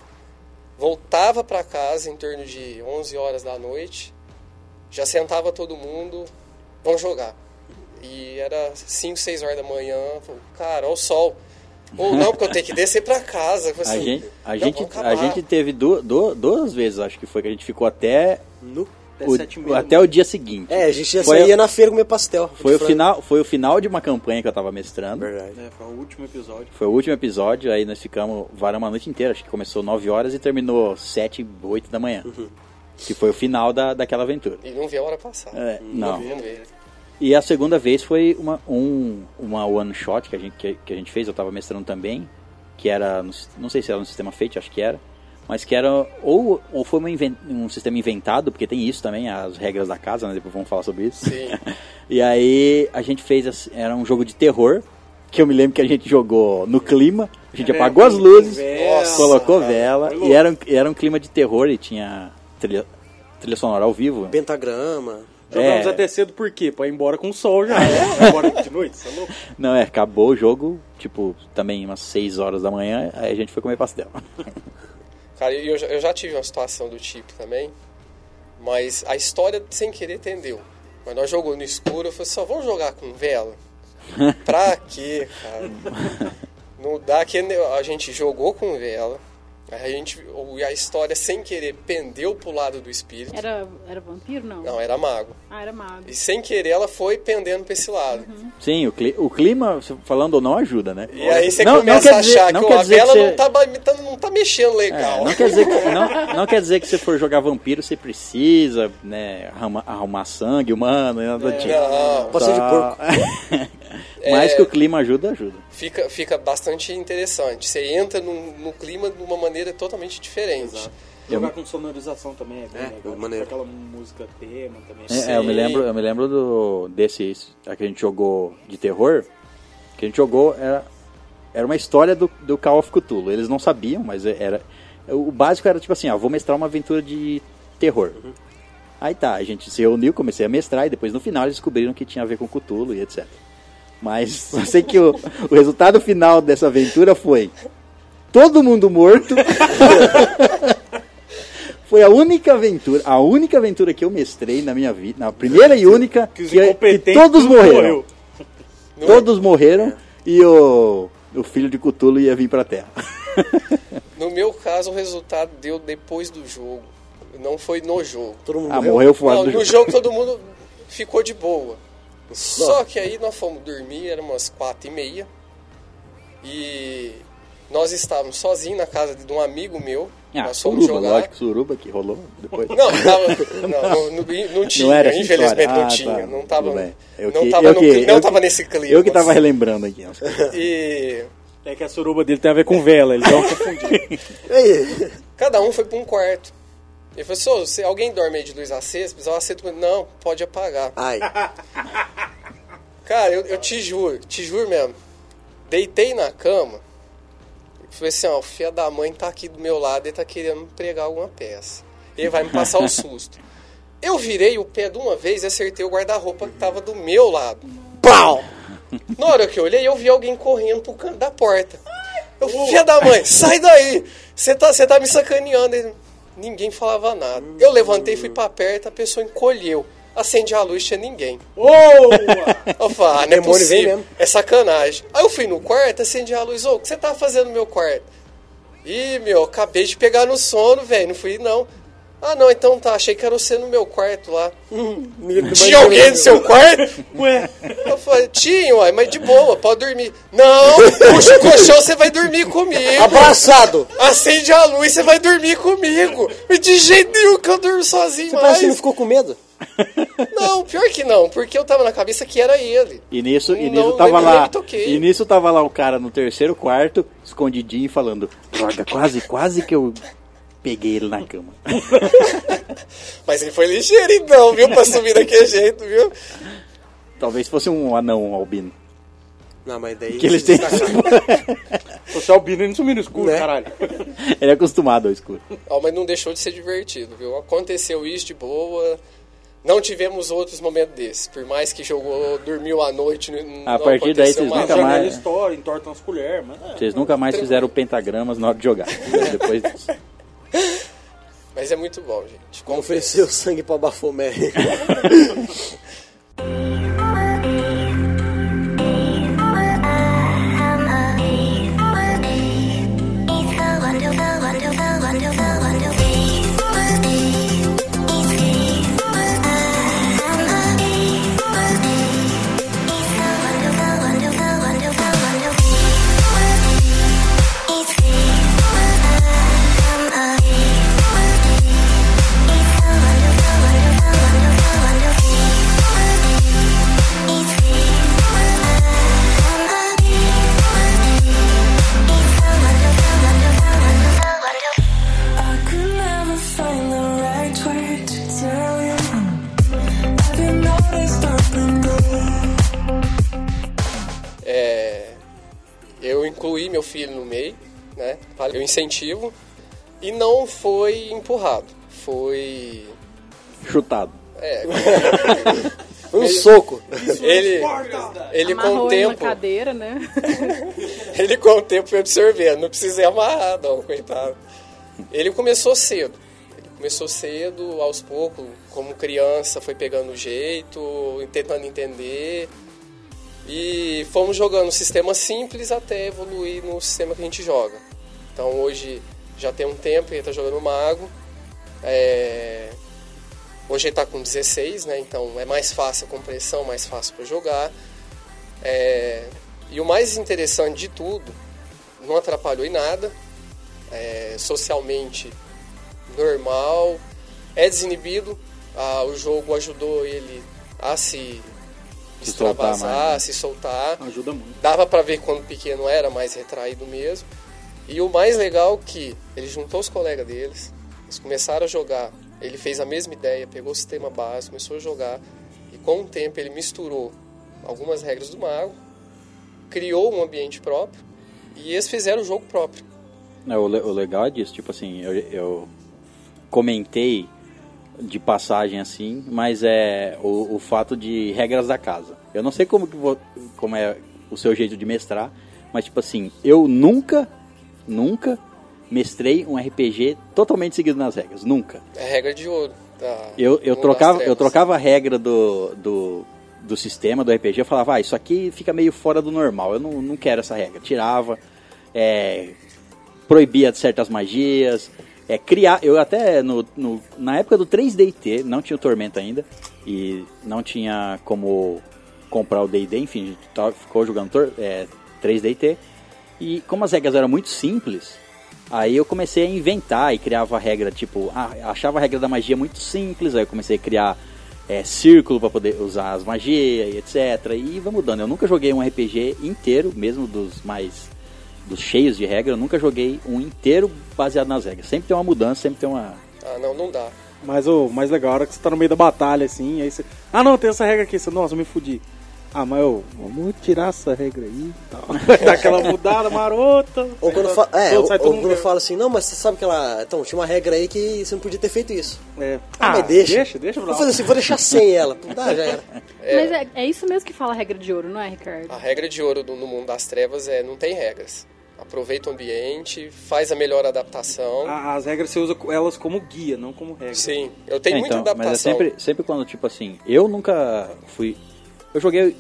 voltava pra casa em torno de 11 horas da noite, já sentava todo mundo, vamos jogar. E era 5, 6 horas da manhã, falei, cara, olha o sol. Ou não, porque eu tenho que descer pra casa. Falei A assim, gente, a, "Não, gente, a acabar." gente teve du- du- duas vezes, acho que foi, que a gente ficou até, nu. Até o, sete meia até o dia seguinte. É, a gente já Foi- saía na feira comer pastel. Foi o, frango. final, foi o final de uma campanha que eu tava mestrando. Verdade. É, foi o último episódio. Foi o último episódio, aí nós ficamos, varamos a noite inteira, acho que começou 9 horas e terminou 7, 8 da manhã. Uhum. Que foi o final da, daquela aventura. E não vê a hora passar. É, não. E a segunda vez foi uma, um, uma one shot que a, gente, que, que a gente fez, eu tava mestrando também, que era, no- não sei se era no sistema Fate, acho que era, mas que era, ou, ou foi um sistema inventado, porque tem isso também, as regras da casa, né, depois vamos falar sobre isso. Sim. E aí a gente fez, era um jogo de terror, que eu me lembro que a gente jogou no clima, a gente É, apagou as luzes, vela, colocou cara, vela, e era, um- era um clima de terror e tinha trilha, trilha sonora ao vivo. Pentagrama. Jogamos É. até cedo por quê? Pra ir embora com o sol já. Vai embora de noite, você é louco? Não, é, acabou o jogo, tipo, também umas 6 horas da manhã, aí a gente foi comer pastel. Cara, eu, já- eu já tive uma situação do tipo também, mas a história sem querer entendeu. Mas nós jogamos no escuro, eu falei, só vamos jogar com vela? Pra quê, cara? Não dá que a gente jogou com vela, aí a gente o- a história sem querer pendeu pro lado do espírito. Era, era vampiro, não? Não, era mago. Ah, era mago. E sem querer ela foi pendendo pra esse lado. Sim, o, cli- o clima, falando ou não, ajuda, né? E aí você Não- não começa quer a dizer- achar não que quer a dizer que vela você- não, tá, tá- não tá mexendo É, legal. não, quer dizer que, não, não quer dizer que se for jogar vampiro você precisa né, arrumar, arrumar sangue humano e nada do tipo. Não, Pode ser de Só- porco. Mas É. que o clima ajuda, ajuda. fica, fica bastante interessante. Você entra no, no clima de uma maneira totalmente diferente. Exato. Eu- Jogar com sonorização também é bem É, legal. tipo, maneiro. Aquela música tema também. É, é, eu me lembro, eu me lembro do desse a que a gente jogou de terror, que a gente jogou era era uma história do, do Call of Cthulhu. Eles não sabiam, mas era o básico era tipo assim, ó, vou mestrar uma aventura de terror. Aí tá, a gente se reuniu, comecei a mestrar e depois no final eles descobriram que tinha a ver com Cthulhu e etc. Mas só sei que o, o resultado final dessa aventura foi todo mundo morto. Foi a única aventura, a única aventura que eu mestrei na minha vida, na primeira e única, Que os que, que incompetentes todos morreram. morreu. Todos morreram e o, o filho de Cthulhu ia vir pra Terra. No meu caso, o resultado deu depois do jogo. Não foi no jogo. Todo mundo Ah, morreu. morreu fora Não, do no jogo. jogo todo mundo ficou de boa. Só que aí nós fomos dormir, eram umas quatro e meia. E nós estávamos sozinhos na casa de um amigo meu. Ah, nós fomos suruba, jogar. lógico, suruba que rolou depois. Não, tava, não, não, não, não tinha, era essa infelizmente história. não Ah, tinha. tá, Não tava. Eu não que- tava, eu no que- não eu tava que- nesse clima. Eu que tava relembrando aqui. E É que a suruba dele tem a ver com vela, eles vão confundir. Cada um foi para um quarto. Ele falou, "Sô, se alguém dorme aí de luz acesa, precisa eu aceito. Não, pode apagar. Ai, Cara, eu, eu te juro, te juro mesmo. Deitei na cama. e Falei assim, ó, o filho da mãe tá aqui do meu lado e tá querendo me pregar alguma peça. Ele vai me passar o susto. Eu virei o pé de uma vez e acertei o guarda-roupa que tava do meu lado. Pau! Na hora que eu olhei, eu vi alguém correndo pro canto da porta. Eu, filha da mãe, sai daí! Você tá, tá me sacaneando. Ele, Ninguém falava nada. Eu levantei, fui pra perto, a pessoa encolheu. Acendi a luz, tinha ninguém. Eu falei, ah, não é possível. É sacanagem. Aí eu fui no quarto, acendi a luz. Ô, o que você tava fazendo no meu quarto? Ih, meu, acabei de pegar no sono, velho. Não fui, não. Ah, não, então tá. Achei que era você no meu quarto lá. Tinha alguém no seu quarto? Ué, Eu falei, tinha, uai, mas de boa, pode dormir. Não, puxa o colchão, você vai dormir comigo. Abraçado! Acende a luz, você vai dormir comigo. E de jeito nenhum que eu durmo sozinho Você parece que não mais. ficou com medo? Não, pior que não, porque eu tava na cabeça que era ele. E nisso, e Não, nisso tava nem- nem lá. E nisso tava lá o cara no terceiro quarto, escondidinho, falando, droga, quase, quase que eu peguei ele na cama. Mas ele foi ligeiro então, viu? Pra subir daquele jeito, viu? Talvez fosse um anão albino. Não, mas daí. Que eles têm. se fosse albino, ele não sumiu no escuro, Né? caralho. Ele é acostumado ao escuro. Ó, mas não deixou de ser divertido, viu? Aconteceu isso de boa. Não tivemos outros momentos desses. Por mais que jogou, dormiu à noite. n- A não partir daí vocês mais nunca mais- entortam as colheres, mas é. Vocês nunca mais fizeram pentagramas na hora de jogar. Depois disso. Mas é muito bom, gente. Confesso. ofereceu sangue pra Bafomé. incentivo. E não foi empurrado. Foi. Chutado. É, Um soco. ele, ele com o ele tempo. cadeira, né? Ele com o tempo foi absorvendo, não precisei amarrar, não, coitado. Ele começou cedo. Ele começou cedo, aos poucos, como criança, foi pegando o jeito, tentando entender. E fomos jogando um sistema simples até evoluir no sistema que a gente joga. Então hoje já tem um tempo que ele está jogando Mago. É, Hoje ele está com 16, né? Então é mais fácil a compressão, mais fácil para jogar. É, E o mais interessante de tudo, não atrapalhou em nada. É, socialmente normal, é desinibido. Ah, o jogo ajudou ele a se Se soltar extravasar, mais, né? se soltar. Ajuda muito. Dava pra ver quando pequeno era mais retraído mesmo. E o mais legal que ele juntou os colegas deles, eles começaram a jogar. Ele fez a mesma ideia, pegou o sistema básico, começou a jogar. E com o tempo ele misturou algumas regras do mago, criou um ambiente próprio e eles fizeram o jogo próprio. Não, o, le- o legal é disso, tipo assim, eu, eu comentei de passagem assim, mas é o, o fato de regras da casa. Eu não sei como, que vo- como é o seu jeito de mestrar, mas tipo assim, eu nunca, nunca mestrei um RPG totalmente seguido nas regras, nunca. É regra de ouro. da- Eu, eu, trocava, eu trocava a regra do, do, do sistema, do RPG, eu falava, ah, isso aqui fica meio fora do normal, eu não, não quero essa regra. Tirava, é, proibia certas magias, é, criar. Eu até, no, no- na época do 3DT, não tinha o Tormento ainda, e não tinha como comprar o DD, enfim, tava- ficou jogando é, 3DT, e como as regras eram muito simples, Aí eu comecei a inventar e criava a regra, tipo, ah, achava a regra da magia muito simples, aí eu comecei a criar é, círculo para poder usar as magias e etc. E vai mudando. Eu nunca joguei um RPG inteiro, mesmo dos mais dos cheios de regra, eu nunca joguei um inteiro baseado nas regras. Sempre tem uma mudança, sempre tem uma. Ah, não, não dá. Mas o mais legal é que você tá no meio da batalha, assim, aí você. Ah não, tem essa regra aqui, você, nossa, eu me fudi. Ah, mas ô, vamos tirar essa regra aí e tal. Dá aquela mudada marota. Ou quando, fa é, todo- ou, ou quando fala assim, não, mas você sabe que ela. Então, tinha uma regra aí que você não podia ter feito isso. É. Ah, mas deixa. Deixa, deixa pra Vou fazer assim, vou deixar sem ela. Dá, já era. Mas é, é isso mesmo que fala a regra de ouro, não é, Ricardo? A regra de ouro do- no mundo das trevas é não tem regras. Aproveita o ambiente, faz a melhor adaptação. As regras você usa elas como guia, não como regra. Sim, eu tenho É, muita então, mas é adaptação. sempre, sempre quando, tipo assim, eu nunca fui. Eu joguei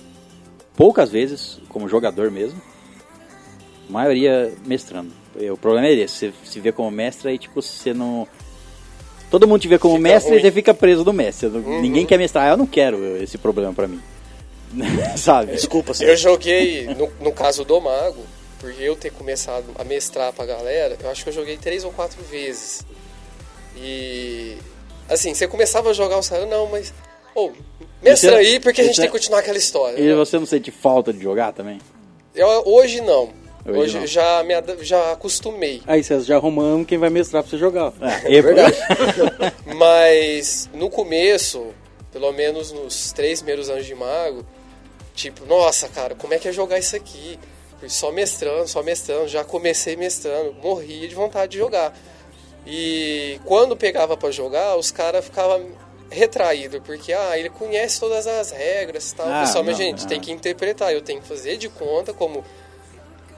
poucas vezes como jogador mesmo. A maioria mestrando. O problema é esse, você se vê como mestre e tipo, você não. Todo mundo te vê como Fica mestre ruim. e você fica preso no mestre. Uhum. Ninguém quer mestrar. Ah, Eu não quero esse problema pra mim. Sabe? Desculpa, Eu Sérgio. joguei, no, no caso do Mago, por eu ter começado a mestrar pra galera, eu acho que eu joguei três ou quatro vezes. E. Assim, você começava a jogar, os caras, não, mas. Ô, mestra Isso é- aí, porque a gente é- tem que continuar aquela história. E você não sente falta de jogar também? Eu, hoje não. Hoje Hoje, não. já me já acostumei. Aí vocês já arrumamos quem vai mestrar pra você jogar. É, verdade. Mas no começo, pelo menos nos três primeiros anos de mago, tipo, nossa, cara, como é que é jogar isso aqui? Só mestrando, só mestrando, já comecei mestrando, morria de vontade de jogar. E quando pegava pra jogar, os caras ficavam retraídos, porque ah, ele conhece todas as regras e tal. Ah, Pessoal, mas não, gente, ah. tem que interpretar, eu tenho que fazer de conta como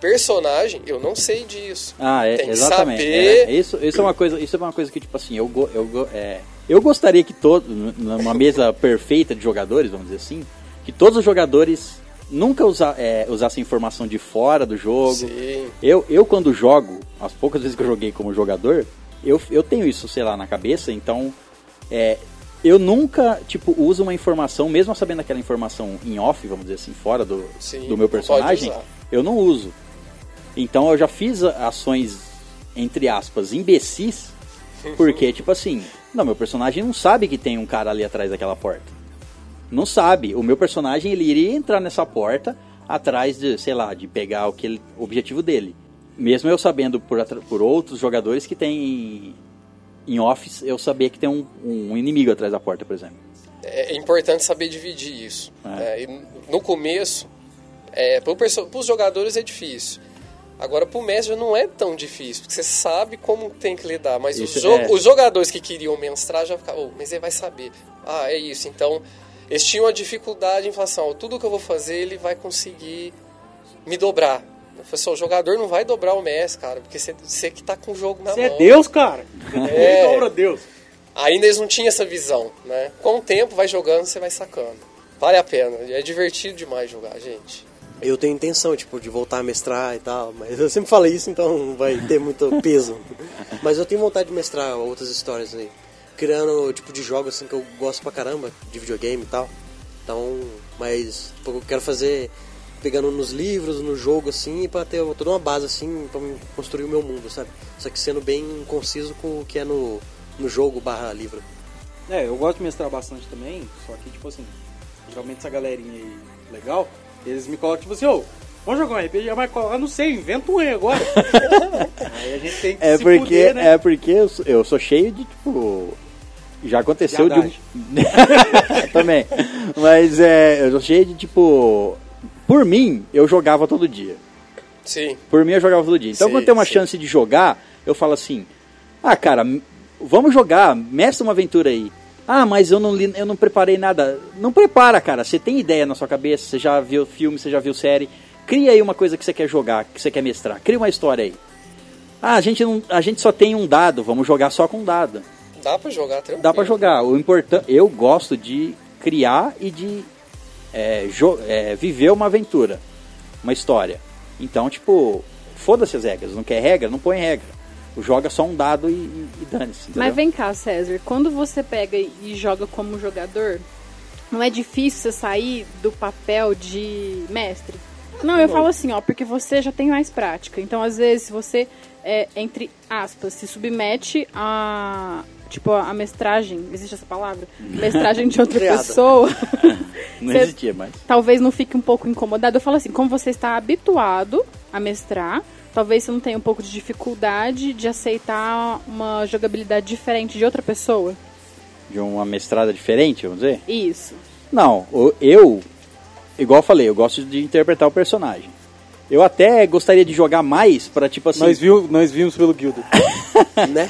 personagem, eu não sei disso. Ah, é, Tem que exatamente. saber- É, isso, isso é uma coisa, isso é uma coisa que tipo assim, eu go- eu go- é, eu gostaria que todo numa mesa perfeita de jogadores, vamos dizer assim, que todos os jogadores nunca usa, é, usassem informação de fora do jogo. Sim. Eu, eu quando jogo, as poucas vezes que eu joguei como jogador, eu, eu tenho isso, sei lá, na cabeça, então é, eu nunca, tipo, uso uma informação, mesmo sabendo aquela informação em off, vamos dizer assim, fora do, Sim, do meu personagem, eu não uso. Então eu já fiz ações, entre aspas, imbecis, porque, tipo assim, não, meu personagem não sabe que tem um cara ali atrás daquela porta. Não sabe. O meu personagem, ele iria entrar nessa porta atrás de, sei lá, de pegar o, que ele- o objetivo dele. Mesmo eu sabendo por, por outros jogadores que tem em office, eu sabia que tem um, um inimigo atrás da porta, por exemplo. é importante saber dividir isso. É. E no começo, é, para os jogadores é difícil. Agora, para o mestre não é tão difícil, porque você sabe como tem que lidar. Mas os, jo- é. os jogadores que queriam mestrar já ficavam, "Oh, mas ele vai saber. Ah, é isso. Então, eles tinham a dificuldade em falar assim, "Ó, tudo que eu vou fazer, ele vai conseguir me dobrar. Eu falei assim, "Ó, o jogador não vai dobrar o mestre, cara, porque você, você que tá com o jogo na Você mão. é Deus, cara. É. Ele dobra Deus. Ainda eles não tinham essa visão, né? Com o tempo, vai jogando, você vai sacando. Vale a pena. É divertido demais jogar, gente. Eu tenho intenção, tipo, de voltar a mestrar e tal, mas eu sempre falei isso, então não vai ter muito peso. Mas eu tenho vontade de mestrar outras histórias aí. Criando o tipo de jogo assim que eu gosto pra caramba, de videogame e tal. Então, mas pô, eu quero fazer pegando nos livros, no jogo assim, pra ter toda uma base assim, pra me construir o meu mundo, sabe? Só que sendo bem conciso com o que é no, no jogo barra livro. É, eu gosto de mestrar bastante também, só que, tipo assim, geralmente essa galerinha aí legal, eles me colocam, tipo assim, ô, vamos jogar um RPG? Mas eu não sei, inventa um aí agora. aí a gente tem que É se porque, fuder, né? é porque eu, sou- eu sou cheio de, tipo. Já aconteceu de. um-. Também. Mas é, eu sou cheio de, tipo. Por mim, eu jogava todo dia. Sim. Por mim, eu jogava todo dia. Então, Sim, quando tem uma sim. chance de jogar, eu falo assim: Ah, cara, vamos jogar, mestra uma aventura aí. Ah, mas eu não, li, eu não preparei nada. Não prepara, cara. Você tem ideia na sua cabeça, você já viu filme, você já viu série. Cria aí uma coisa que você quer jogar, que você quer mestrar. Cria uma história aí. Ah, a gente, não, a gente só tem um dado, vamos jogar só com dado. Dá pra jogar tranquilo. Dá pra jogar. O importante, eu gosto de criar e de é, é, viver uma aventura, uma história. Então, tipo, foda-se as regras. Não quer regra? Não põe regra. Joga só um dado e, e, e dane-se. Mas vem cá, César, quando você pega e joga como jogador, não é difícil você sair do papel de mestre? Não, eu falo assim, ó, porque você já tem mais prática. Então, às vezes, você, é, entre aspas, se submete a. Tipo, a mestragem, existe essa palavra? Mestragem de outra pessoa. Não Você- existia mais. talvez não fique um pouco incomodado. Eu falo assim, como você está habituado a mestrar, talvez você não tenha um pouco de dificuldade de aceitar uma jogabilidade diferente de outra pessoa. De uma mestrada diferente, vamos dizer? Isso. Não, eu igual eu falei, eu gosto de interpretar o personagem. Eu até gostaria de jogar mais pra, tipo assim. Nós, viu, nós vimos pelo Guildo. né?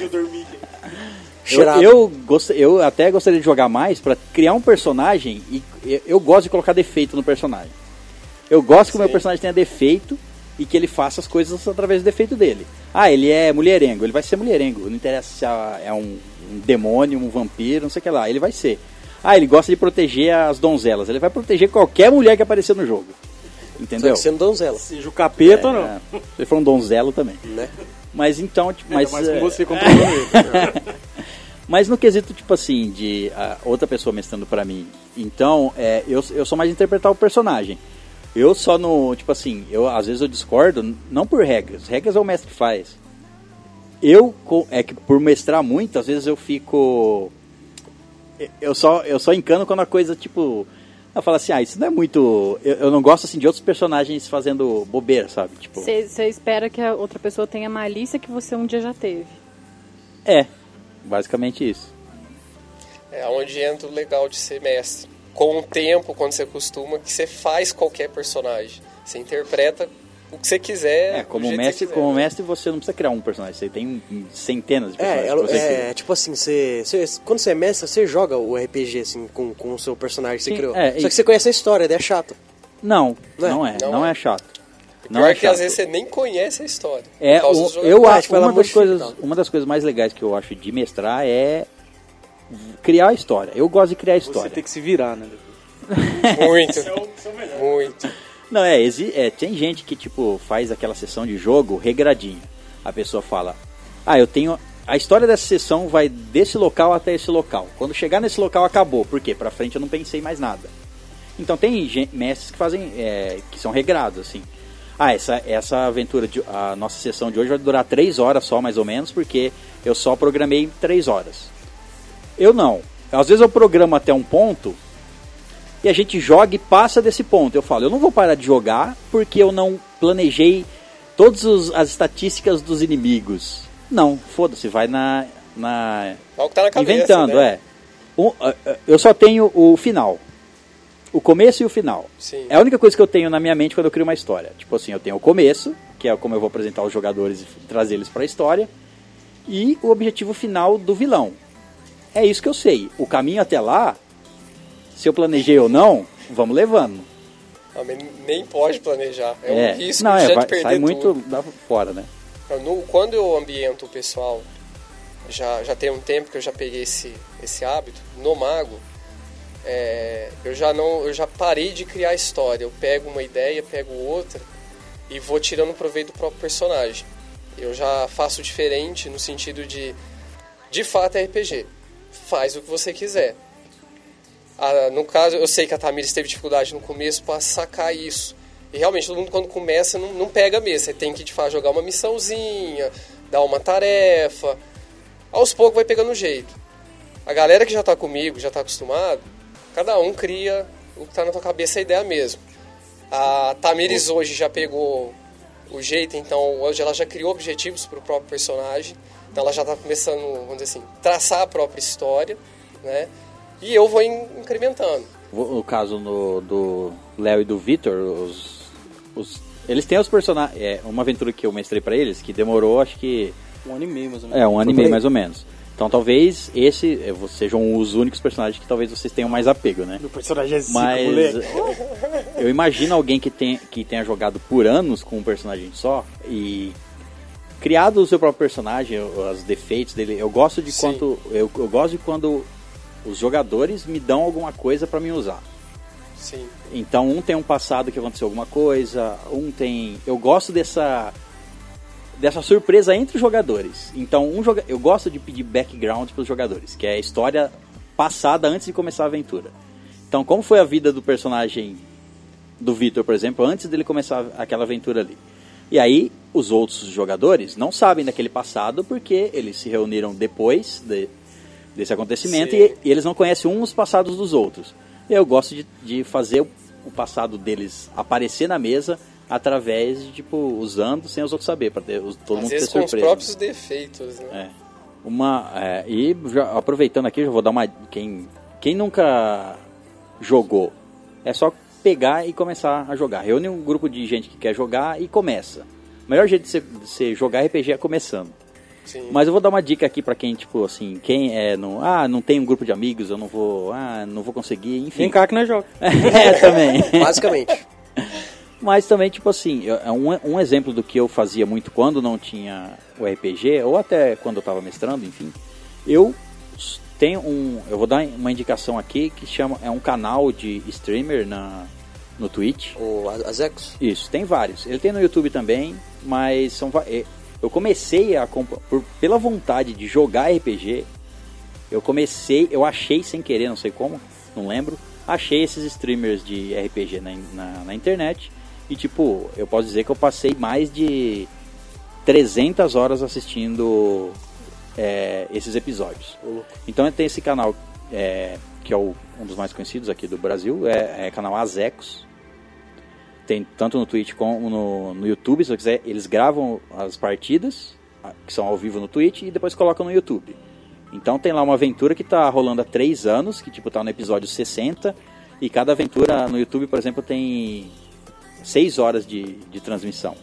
Eu, gost- eu até gostaria de jogar mais pra criar um personagem e eu, eu gosto de colocar defeito no personagem. Eu gosto que o meu personagem tenha defeito e que ele faça as coisas através do defeito dele. Ah, ele é mulherengo, ele vai ser mulherengo. Não interessa se é é um, um demônio, um vampiro, não sei o que lá, ele vai ser. Ah, ele gosta de proteger as donzelas, ele vai proteger qualquer mulher que aparecer no jogo. Só Entendeu? que sendo donzela, Seja o capeta ou não. É, se ele for um donzelo também. né? Mas então, tipo, mas, Mas com é, você controlando ele. mas no quesito, tipo assim, de ah, outra pessoa mestrando pra mim. Então, é, eu, eu sou mais interpretar o personagem. Eu só no, tipo assim, eu às vezes eu discordo, não por regras. Regras é o mestre que faz. Eu, é que por mestrar muito, às vezes eu fico. eu- só, eu só encano quando a coisa, tipo. Eu falo assim, ah, isso não é muito. Eu, eu não gosto assim de outros personagens fazendo bobeira, sabe? Tipo. Você espera que a outra pessoa tenha malícia que você um dia já teve. É, basicamente isso. É onde entra o legal de ser mestre. Com o tempo, quando você acostuma, que você faz qualquer personagem. Você interpreta o que você quiser. É, como mestre, você quiser, como né? mestre você não precisa criar um personagem, você tem centenas de É, personagens você é, cria. tipo assim, você, você- quando você é mestre, você joga o RPG assim, com, com o seu personagem que você Sim, criou. é, Só e- que você conhece a história, daí é chato. Não, Não é? não é, Não não é. é chato. Não Pior é que chato. às vezes você nem conhece a história. É, o- eu acho uma das modifica e coisas, uma das coisas mais legais que eu acho de mestrar é criar a história. Eu gosto de criar a Você história. tem que se virar, né? Muito. Muito. Não, é, exi- é, tem gente que, tipo, faz aquela sessão de jogo regradinha. A pessoa fala, ah, eu tenho... A história dessa sessão vai desse local até esse local. Quando chegar nesse local, acabou. Por quê? Pra frente eu não pensei mais nada. Então tem mestres que fazem... é, que são regrados, assim. Ah, essa, essa aventura, de, a nossa sessão de hoje vai durar três horas só, mais ou menos, porque eu só programei três horas. Eu não. Às vezes eu programo até um ponto e a gente joga e passa desse ponto. Eu falo, eu não vou parar de jogar porque eu não planejei todas as estatísticas dos inimigos. Não, foda-se, vai na. na tá na cabeça. inventando, né? é. Um, eu só tenho o final. O começo e o final. Sim. É a única coisa que eu tenho na minha mente quando eu crio uma história. Tipo assim, eu tenho o começo, que é como eu vou apresentar os jogadores e trazer eles pra história, e o objetivo final do vilão. É isso que eu sei. O caminho até lá, se eu planejei ou não, vamos levando. Ah, nem pode planejar. É, É, um risco não, é, já vai- de perder sai muito tudo. da fora, né? No- quando eu ambiento o pessoal, já, já tem um tempo que eu já peguei esse, esse hábito, no Mago, é, eu já não eu já parei de criar história. Eu pego uma ideia, pego outra e vou tirando proveito do próprio personagem. Eu já faço diferente no sentido de, de fato é RPG. Faz o que você quiser. Ah, no caso, eu sei que a Tamires teve dificuldade no começo para sacar isso. E realmente, todo mundo quando começa não, não pega mesmo. Você tem que de fato jogar uma missãozinha, dar uma tarefa. Aos poucos vai pegando jeito. A galera que já tá comigo, já tá acostumado, cada um cria o que tá na tua cabeça a ideia mesmo. A Tamires hoje já pegou o jeito, então hoje ela já criou objetivos para o próprio personagem. Então ela já está começando, vamos dizer assim, traçar a própria história, né? E eu vou in- incrementando. No caso no, do Léo e do Vitor, os, os- eles têm os personagens. É uma aventura que eu mestrei pra eles que demorou, acho que. Um ano e meio, mais ou menos. É, um ano e meio mais ou menos. Então talvez esse eh, sejam os únicos personagens que talvez vocês tenham mais apego, né? O personagem é zica, Mas moleque. eu imagino alguém que, tem, que tenha jogado por anos com um personagem só e criado o seu próprio personagem, os defeitos dele. Eu gosto de Sim. quando eu, eu gosto de quando os jogadores me dão alguma coisa pra me usar. Sim. Então um tem um passado que aconteceu alguma coisa, um tem. Eu gosto dessa dessa surpresa entre os jogadores. Então um joga... eu gosto de pedir background para os jogadores, que é a história passada antes de começar a aventura. Então como foi a vida do personagem do Victor, por exemplo, antes dele começar aquela aventura ali. E aí os outros jogadores não sabem daquele passado porque eles se reuniram depois de- desse acontecimento e, e eles não conhecem uns os passados dos outros. Eu gosto de, de fazer o passado deles aparecer na mesa através de, tipo, usando sem os outros saber, para todo Às mundo ter vezes com os surpresa. próprios defeitos, né? É. Uma, é, e já aproveitando aqui, já vou dar uma. Quem, quem nunca jogou, é só pegar e começar a jogar. Reúne um grupo de gente que quer jogar e começa. O melhor jeito de você, jogar RPG é começando. Sim. Mas eu vou dar uma dica aqui pra quem, tipo, assim, quem é, não, ah, não tem um grupo de amigos, eu não vou, ah, não vou conseguir, enfim. Vem cá que nós joga. é, também. Basicamente. Mas também, tipo assim, é um, um exemplo do que eu fazia muito quando não tinha o RPG, ou até quando eu tava mestrando, enfim. Eu tenho um. Eu vou dar uma indicação aqui que chama. É um canal de streamer na, no Twitch. O A- Azecos. Isso, tem vários. Ele tem no YouTube também, mas são. é, Eu comecei a. Por, pela vontade de jogar RPG, eu comecei. Eu achei sem querer, não sei como, não lembro. Achei esses streamers de RPG na, na, na internet. E, tipo, eu posso dizer que eu passei mais de 300 horas assistindo é, esses episódios. Então tem esse canal, é, que é o- um dos mais conhecidos aqui do Brasil, é, é canal Azecos. Tem tanto no Twitch como no, no YouTube, se você quiser, eles gravam as partidas, que são ao vivo no Twitch, e depois colocam no YouTube. Então tem lá uma aventura que tá rolando há 3 anos, que tipo tá no episódio 60, e cada aventura no YouTube, por exemplo, tem 6 horas de, de transmissão.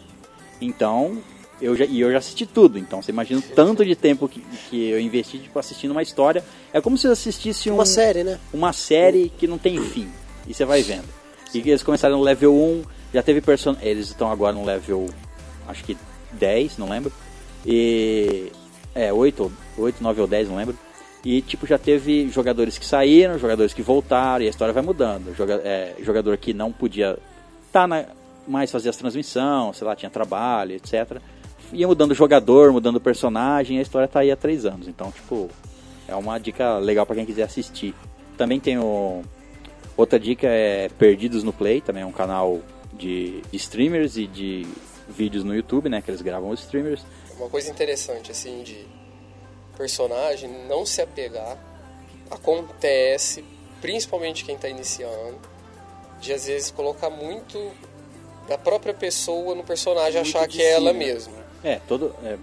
Então, eu já, e eu já assisti tudo, então você imagina o tanto de tempo que, que eu investi tipo, assistindo uma história. É como se eu assistisse um, Uma série, né? uma série que não tem fim. E você vai vendo. E eles começaram no level 1, já teve person... Eles estão agora no level, acho que 10, não lembro. E. É, 8, ou- 8, 9 ou 10, não lembro. E tipo, já teve jogadores que saíram, jogadores que voltaram, e a história vai mudando. Joga, é, jogador que não podia tá na, mais fazer as transmissões, sei lá, tinha trabalho, etc. Ia mudando o jogador, mudando o personagem, a história tá aí há 3 anos. Então, tipo, é uma dica legal pra quem quiser assistir. Também tem o. Outra dica é Perdidos no Play, também é um canal de, de streamers e de vídeos no YouTube, né? Que eles gravam os streamers. Uma coisa interessante, assim, de personagem, não se apegar. Acontece, principalmente quem está iniciando, de às vezes colocar muito da própria pessoa no personagem, Muito achar que é ela si, né? mesma. É, todo, é,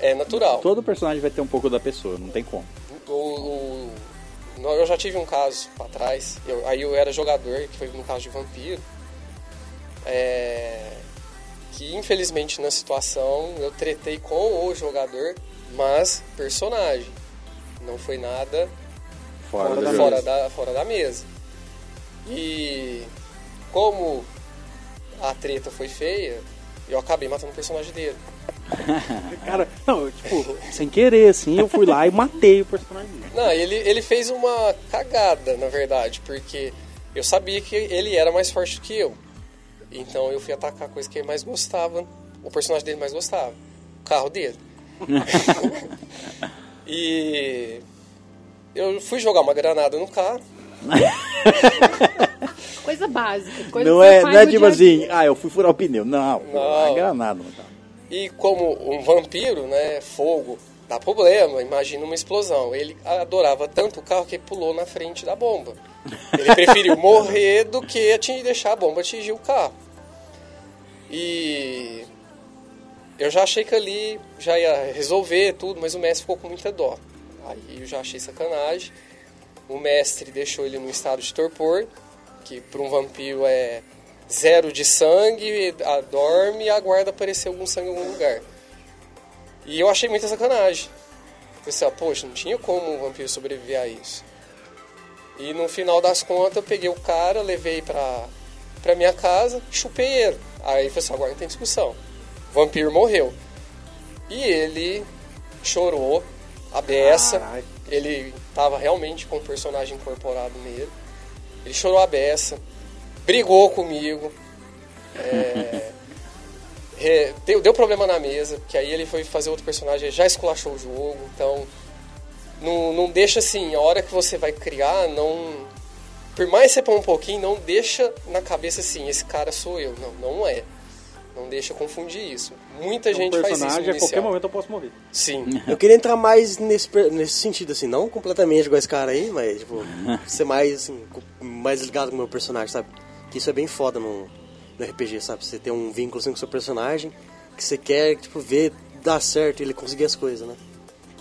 É natural. todo personagem vai ter um pouco da pessoa, não tem como. O, o- eu já tive um caso pra trás, eu- aí eu era jogador, que foi no caso de vampiro, é, que infelizmente na situação eu tretei com o jogador, mas personagem. Não foi nada Fora, fora, da, fora, da, fora da mesa. E como a treta foi feia, eu acabei matando o personagem dele. Cara, não, tipo, sem querer, assim, eu fui lá e matei o personagem dele. Não, ele, ele fez uma cagada, na verdade, porque eu sabia que ele era mais forte que eu. Então eu fui atacar a coisa que ele mais gostava, o personagem dele mais gostava, o carro dele. e eu fui jogar uma granada no carro. Coisa básica. Coisa Não é, não é tipo assim, ah, eu fui furar o pneu. Não, Não. é granada. Não. E como um vampiro, né, fogo, dá problema, imagina uma explosão. Ele adorava tanto o carro que ele pulou na frente da bomba. Ele preferiu morrer do que atingir, deixar a bomba atingir o carro. E eu já achei que ali já ia resolver tudo, mas o mestre ficou com muita dó. Aí eu já achei sacanagem. O mestre deixou ele num estado de torpor, que para um vampiro é zero de sangue, dorme e aguarda aparecer algum sangue em algum lugar. E eu achei muita sacanagem. Pensei, ah, poxa, não tinha como um vampiro sobreviver a isso. E no final das contas eu peguei o cara, levei pra, pra minha casa, chupei ele. Aí falei assim, agora não tem discussão. O vampiro morreu. E ele chorou, a beça. Ele tava realmente com o personagem incorporado nele. Ele chorou a beça, brigou comigo. é, re- deu, deu problema na mesa, porque aí ele foi fazer outro personagem, já esculachou o jogo, então não, não deixa assim, a hora que você vai criar, não. Por mais que você põe um pouquinho, não deixa na cabeça assim, esse cara sou eu. Não, não é. Não deixa confundir isso. Muita Um gente faz isso personagem, a qualquer momento eu posso morrer. Sim. Eu queria entrar mais nesse, nesse sentido, assim, não completamente igual esse cara aí, mas, tipo, ser mais, assim, mais ligado com o meu personagem, sabe? Que isso é bem foda no, no RPG, sabe? Você ter um vínculo assim, com o seu personagem, que você quer, tipo, ver dar certo e ele conseguir as coisas, né?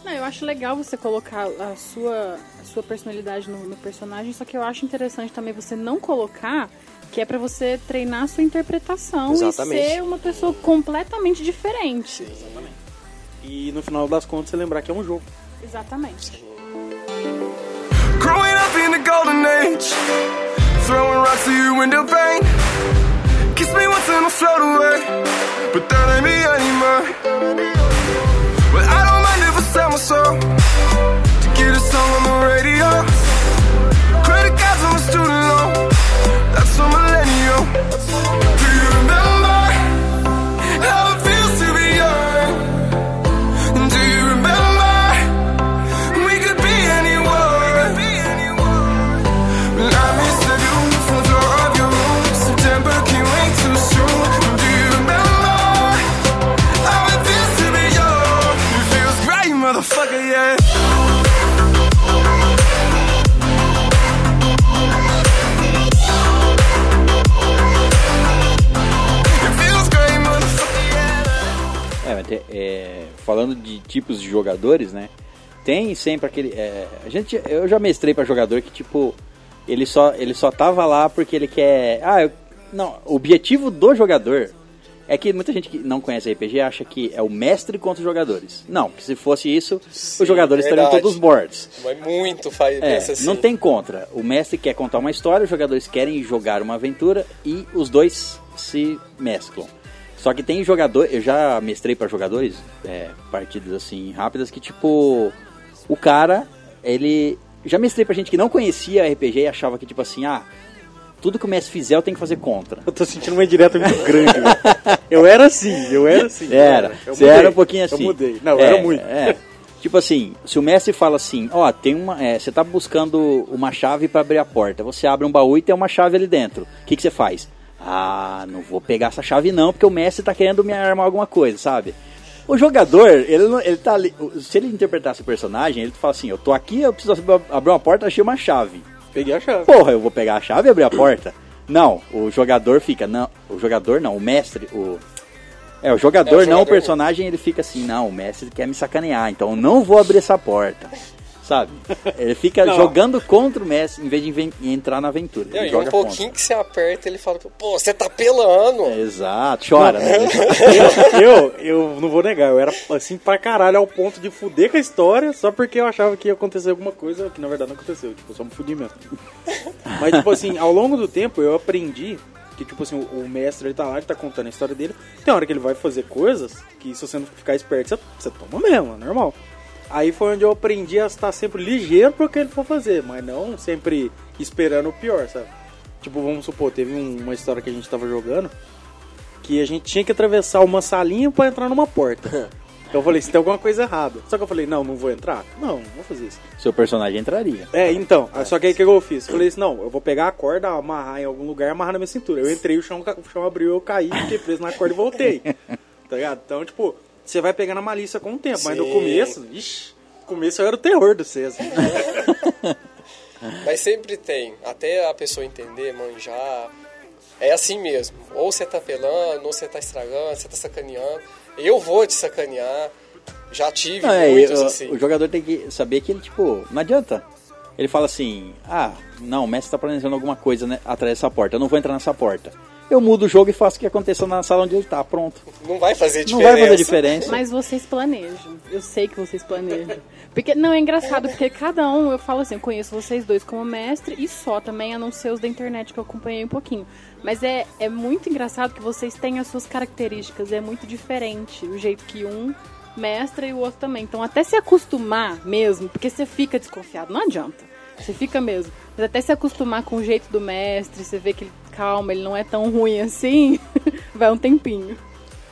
Não, eu acho legal você colocar a sua, a sua personalidade no, no personagem, só que eu acho interessante também você não colocar, que é pra você treinar a sua interpretação Exatamente. e ser uma pessoa completamente diferente. E no final das contas você lembrar que é um jogo. Exatamente. Growing up in the golden age, throwing rocks to your window pane. Kiss me once and I'll float away, but that ain't me anymore. Well, I don't mind if I sell my soul to get a song on the radio. Tipos de jogadores, né? Tem sempre aquele. é, a gente, eu já mestrei pra jogador que, tipo, ele só, ele só tava lá porque ele quer. Ah, eu- não, o objetivo do jogador é que muita gente que não conhece RPG acha que é o mestre contra os jogadores. Não, que se fosse isso, Sim, os jogadores estariam verdade. todos mortos. Mas muito faz, É, assim. não tem contra. O mestre quer contar uma história, os jogadores querem jogar uma aventura e os dois se mesclam. Só que tem jogador, eu já mestrei para jogadores, é, partidas assim rápidas que tipo o cara, ele já mestrei pra gente que não conhecia RPG e achava que tipo assim, ah, tudo que o mestre fizer eu tenho que fazer contra. Eu tô sentindo uma indireta muito grande, velho. Eu era assim, eu era assim. Era, Eu você mudei, era um pouquinho assim. Eu mudei. Não, eu É, era muito. É. Tipo assim, se o mestre fala assim, ó, tem uma, é, você tá buscando uma chave pra abrir a porta, você abre um baú e tem uma chave ali dentro. O que que você faz? Ah, não vou pegar essa chave não, porque o mestre tá querendo me armar alguma coisa, sabe? O jogador, ele, ele tá ali, se ele interpretasse o personagem, ele fala assim, eu tô aqui, eu preciso abrir uma porta, achei uma chave. Peguei a chave. Porra, eu vou pegar a chave e abrir a porta? Não, o jogador fica, não, o jogador não, o mestre, o é, o jogador, É, o não, o jogador personagem, ele fica assim, não, o mestre quer me sacanear, então eu não vou abrir essa porta. Sabe? Ele fica Não. jogando contra o mestre em vez de entrar na aventura. Ele e um joga pouquinho que você aperta, ele fala, pô, você tá pelando. contra. Exato, chora, né? Eu, eu, não vou negar, eu era assim pra caralho ao ponto de fuder com a história só porque eu achava que ia acontecer alguma coisa que na verdade não aconteceu. Tipo, eu só me fudi mesmo. Mas, tipo assim, ao longo do tempo eu aprendi que, tipo assim, o, o mestre ele tá lá, ele tá contando a história dele. Tem hora que ele vai fazer coisas que se você não ficar esperto, você, você toma mesmo, é normal. Aí foi onde eu aprendi a estar sempre ligeiro pro que ele for fazer, mas não sempre esperando o pior, sabe? Tipo, vamos supor, teve um- uma história que a gente tava jogando que a gente tinha que atravessar uma salinha pra entrar numa porta. Então eu falei, se tem alguma coisa errada. Só que eu falei, não, não vou entrar? Não, não vou fazer isso. Seu personagem entraria. É, então, só que aí o que eu fiz? Eu falei assim, não, eu vou pegar a corda, amarrar em algum lugar e amarrar na minha cintura. Eu entrei, o chão, o chão abriu, eu caí, fiquei preso na corda e voltei. Tá ligado? Então, tipo, você vai pegando a malícia com o tempo, mas no Sim. começo, ixi, no começo eu era o terror do César. Mas sempre tem, até a pessoa entender, manjar. É assim mesmo. Ou você tá pelando, ou você tá estragando, você tá sacaneando. Eu vou te sacanear. Já tive Não, é, muitos o, assim. o jogador tem que saber que ele, tipo, não adianta. Ele fala assim, ah, não, o mestre tá planejando alguma coisa né, atrás dessa porta, eu não vou entrar nessa porta. Eu mudo o jogo e faço o que aconteceu na sala onde ele tá, pronto. Não vai fazer Não diferença. vai fazer diferença. Mas vocês planejam. Eu sei que vocês planejam. Porque não é engraçado, porque cada um, eu falo assim, eu conheço vocês dois como mestre e só também, a não ser os da internet que eu acompanhei um pouquinho. Mas é, é muito engraçado que vocês têm as suas características, é muito diferente o jeito que um mestra e o outro também. Então até se acostumar mesmo, porque você fica desconfiado, não adianta. Você fica mesmo. Mas até se acostumar com o jeito do mestre, você vê que ele calma, ele não é tão ruim assim, vai um tempinho.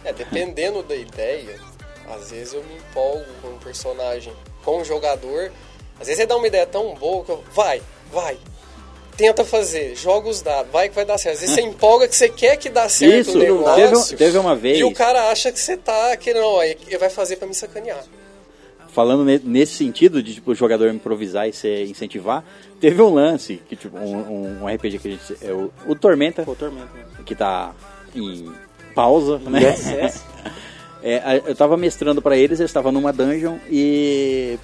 É, dependendo da ideia, às vezes eu me empolgo com um personagem, com um jogador. Às vezes ele dá uma ideia tão boa que eu. Vai, vai. Tenta fazer, joga os dados, vai que vai dar certo. Às vezes você empolga que você quer que dá certo Isso, o negócio. teve, teve uma vez, E o cara acha que você tá querendo, ó, ele vai fazer pra me sacanear. Falando ne- nesse sentido de tipo, o jogador improvisar e se incentivar, teve um lance, que, tipo, um, um RPG que a gente. É o, o Tormenta, tormento mesmo. que tá em pausa, né? Yes, yes. É, eu tava mestrando pra eles, eles estavam numa dungeon e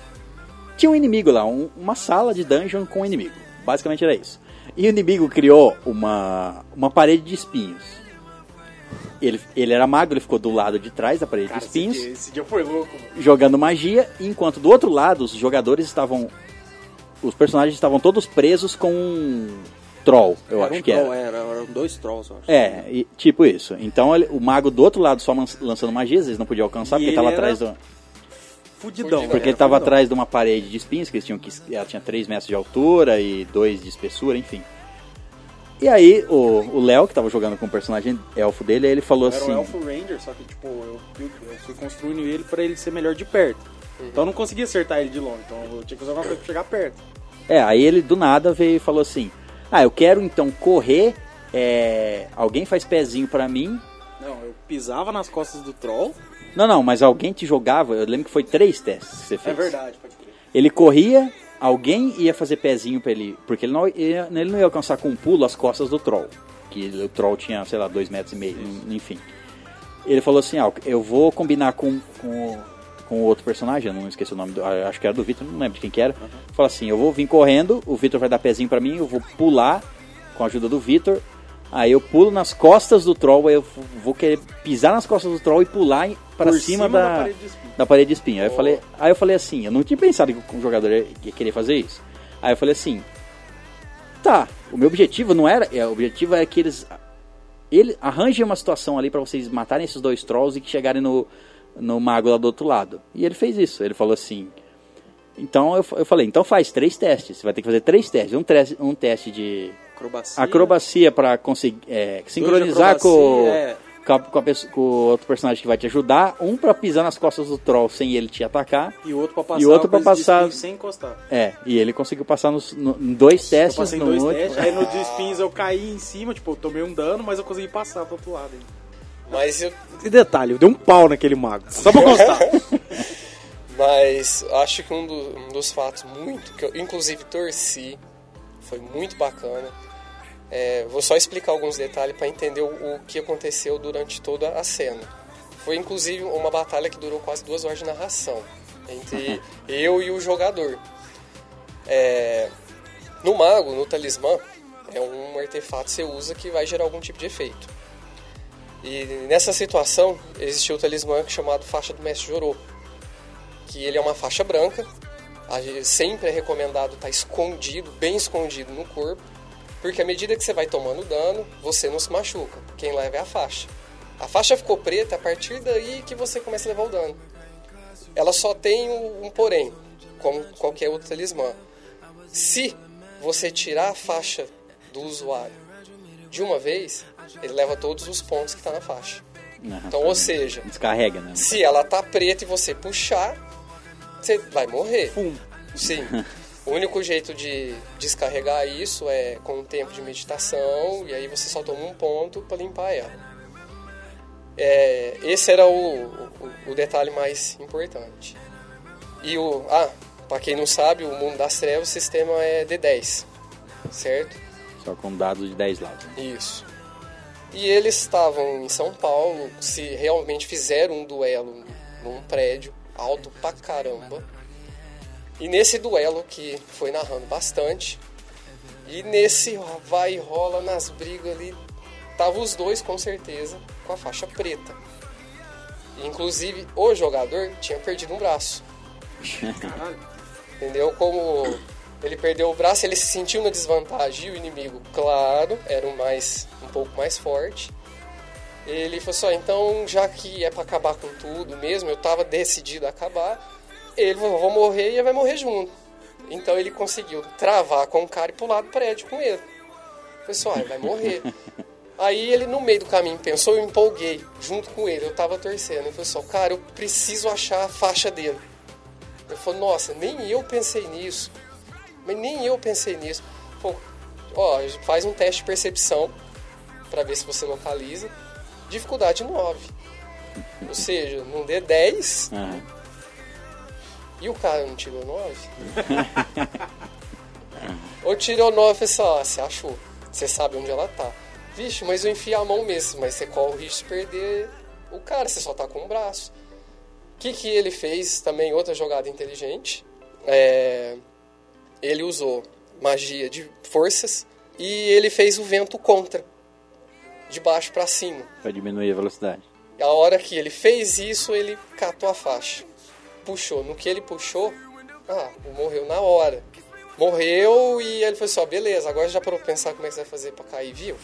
tinha um inimigo lá, um- uma sala de dungeon com um inimigo. Basicamente era isso. E o inimigo criou uma, uma parede de espinhos. Ele, ele era magro, ele ficou do lado de trás da parede Cara, de esse espinhos, dia, esse dia foi louco, mano. jogando magia, enquanto do outro lado os jogadores estavam. Os personagens estavam todos presos com um troll, eu era acho um que troll, era. era. Eram dois trolls, eu acho. É, e- tipo isso. Então ele- o mago do outro lado só lançando magia, às vezes não podia alcançar, E porque ele tava era atrás do. Fudidão. Porque ele tava fudidão. atrás de uma parede de espinhos, que eles tinham que. Ela tinha 3 metros de altura e 2 de espessura, enfim. E aí o Léo, que tava jogando com o personagem elfo dele, ele falou Era assim. um Elfo Ranger, só que tipo, eu, eu fui construindo ele pra ele ser melhor de perto. Então eu não conseguia acertar ele de longe, então eu tinha que usar uma coisa pra chegar perto. É, aí ele do nada veio e falou assim: Ah, eu quero então correr. é, alguém faz pezinho pra mim. Não, eu pisava nas costas do troll. Não, não, mas alguém te jogava. Eu lembro que foi três testes que você É fez. verdade, pode crer. Ele corria, alguém ia fazer pezinho pra ele. Porque ele não ia, ele não ia alcançar com um pulo as costas do troll. Que o troll tinha, sei lá, dois metros e meio, enfim. Ele falou assim: ah, eu vou combinar com, com, o- com outro personagem, eu não esqueci o nome, do, ah, acho que era do Vitor, não lembro de quem que era. Falou assim: eu vou vir correndo, o Vitor vai dar pezinho pra mim, eu vou pular com a ajuda do Vitor. Aí eu pulo nas costas do troll, aí eu vou querer pisar nas costas do troll e pular Por cima, cima da, da parede de espinho. da parede de espinho. Aí eu, falei, aí eu falei assim, eu não tinha pensado que o jogador ia querer fazer isso. Aí eu falei assim, tá, o meu objetivo não era, é, o objetivo é que eles ele arranje uma situação ali pra vocês matarem esses dois trolls e que chegarem no, no mago lá do outro lado. E ele fez isso. Ele falou assim. Então eu, eu falei, então faz três testes. Você vai ter que fazer três testes. Um, teste um teste de Acrobacia. acrobacia pra conseguir é, sincronizar com, é. com, a- com a pessoa- com o outro personagem que vai te ajudar. Um pra pisar nas costas do troll sem ele te atacar. E o outro pra passar E outro pra passar- espinho sem encostar. É, e ele conseguiu passar nos, no, em dois Eu testes. passei no dois último. testes, aí no de eu caí em cima, tipo, eu tomei um dano, mas eu consegui passar pro outro lado. hein. Mas eu, E detalhe, eu dei um pau naquele mago. Só pra constar. Mas acho que um, do- um dos fatos muito, que eu inclusive torci, foi muito bacana. É, vou só explicar alguns detalhes para entender o, o que aconteceu durante toda a cena. Foi inclusive uma batalha que durou quase duas horas de narração entre eu e o jogador. É, no mago, no talismã, é um artefato que você usa que vai gerar algum tipo de efeito. E nessa situação existiu o talismã chamado faixa do mestre Jorô que ele é uma faixa branca. Sempre é recomendado estar escondido, bem escondido no corpo, porque à medida que você vai tomando dano, você não se machuca. Quem leva é a faixa. A faixa ficou preta, a partir daí que você começa a levar o dano. Ela só tem um, um porém, como qualquer outro talismã. Se você tirar a faixa do usuário de uma vez, ele leva todos os pontos que está na faixa. Aham. Então, ou seja, Descarrega, né? se ela tá preta e você puxar, você vai morrer. Sim. O único jeito de descarregar isso é com um tempo de meditação e aí você só toma um ponto para limpar ela. É, esse era o, o, o detalhe mais importante. E o ah, para quem não sabe, o mundo das trevas, o sistema é D10, certo? Só com dados de 10 lados. Isso. E eles estavam em São Paulo, se realmente fizeram um duelo num prédio alto pra caramba. E nesse duelo que foi narrando bastante, e nesse vai e rola nas brigas ali, tava os dois com certeza com a faixa preta. Inclusive o jogador tinha perdido um braço. Entendeu? Como ele perdeu o braço, ele se sentiu na desvantagem e o inimigo, claro, era um, mais, um pouco mais forte. Ele falou assim, ó, então já que é pra acabar com tudo mesmo, eu tava decidido a acabar, ele falou, vou morrer e ele vai morrer junto. Então ele conseguiu travar com o cara e pular do prédio com ele. Pessoal, ele vai morrer. Aí ele no meio do caminho pensou, eu empolguei junto com ele, eu tava torcendo. Ele falou assim, cara, eu preciso achar a faixa dele. Ele falou, nossa, nem eu pensei nisso. Mas nem eu pensei nisso. Pô, ó, faz um teste de percepção para ver se você localiza. Dificuldade 9. Ou seja, não dê 10 Aham. E o cara não tirou 9. Ou tirou 9 e falou assim, ó, você achou. Você sabe onde ela tá. Vixe, mas eu enfiei a mão mesmo, mas você corre o risco de perder o cara, você só tá com um braço. O que, que ele fez também, outra jogada inteligente? É, ele usou magia de forças e ele fez o vento contra, de baixo para cima. Pra diminuir a velocidade. A hora que ele fez isso, ele catou a faixa. Puxou. No que ele puxou, ah, morreu na hora. Morreu e ele falou assim, ó, beleza, agora já parou pra pensar como é que você vai fazer pra cair vivo?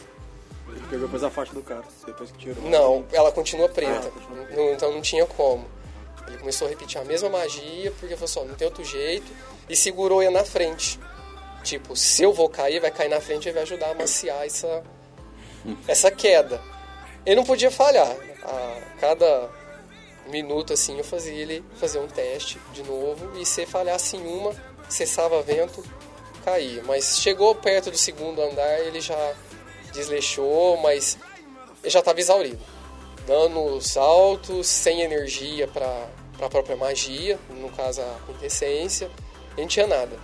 Ele pegou depois a faixa do cara, depois que tirou. Não, ela continua preta. Ah, continua preta. Então não tinha como. Ele começou a repetir a mesma magia, porque falou assim, ó, não tem outro jeito, e segurou ele na frente. Tipo, se eu vou cair, vai cair na frente e vai ajudar a amaciar essa, essa queda. Ele não podia falhar. A cada minuto, assim, eu fazia ele fazer um teste de novo, e se falhasse em uma, cessava vento, caía. Mas chegou perto do segundo andar, ele já desleixou, mas ele já estava exaurido. Danos altos, sem energia para a própria magia, no caso a quintessência, e não tinha nada.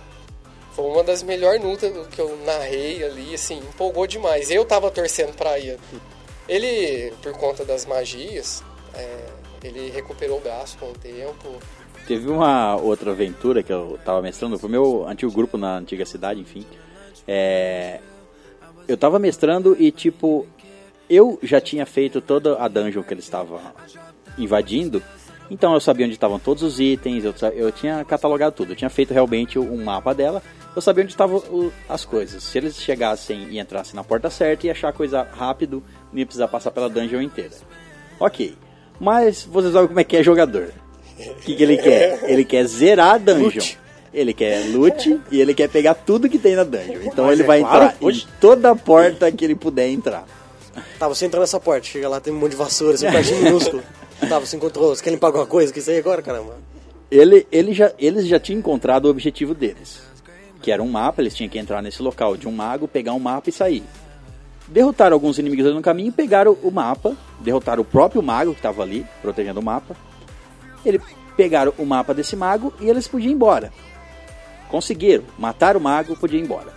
Foi uma das melhores lutas que eu narrei ali, assim, empolgou demais. Eu tava torcendo pra ir. Ele, por conta das magias, é, ele recuperou o braço com o tempo. Teve uma outra aventura que eu tava mestrando pro meu antigo grupo na antiga cidade, enfim. É, eu tava mestrando e, tipo, eu já tinha feito toda a dungeon que eles estavam invadindo. Então eu sabia onde estavam todos os itens, eu, eu tinha catalogado tudo. Eu tinha feito realmente um mapa dela. Eu sabia onde estavam as coisas. Se eles chegassem e entrassem na porta certa, ia achar a coisa rápido, não ia precisar passar pela dungeon inteira. Ok. Mas vocês sabem como é que é jogador. O que, que ele quer? Ele quer zerar a dungeon. Ele quer loot e ele quer pegar tudo que tem na dungeon. Então Mas ele é vai claro, entrar em oxe. toda porta que ele puder entrar. Tá, você entrou nessa porta, chega lá, tem um monte de vassoura, seu quartinho minúsculo. Tá, você encontrou, você quer limpar alguma coisa? Que isso aí agora, caramba? Ele, ele já, eles já tinham encontrado o objetivo deles. Que era um mapa, eles tinham que entrar nesse local de um mago, pegar um mapa e sair. Derrotaram alguns inimigos ali no caminho, pegaram o mapa, derrotaram o próprio mago que estava ali, protegendo o mapa. Eles pegaram o mapa desse mago e eles podiam ir embora. Conseguiram, mataram o mago, podiam ir embora.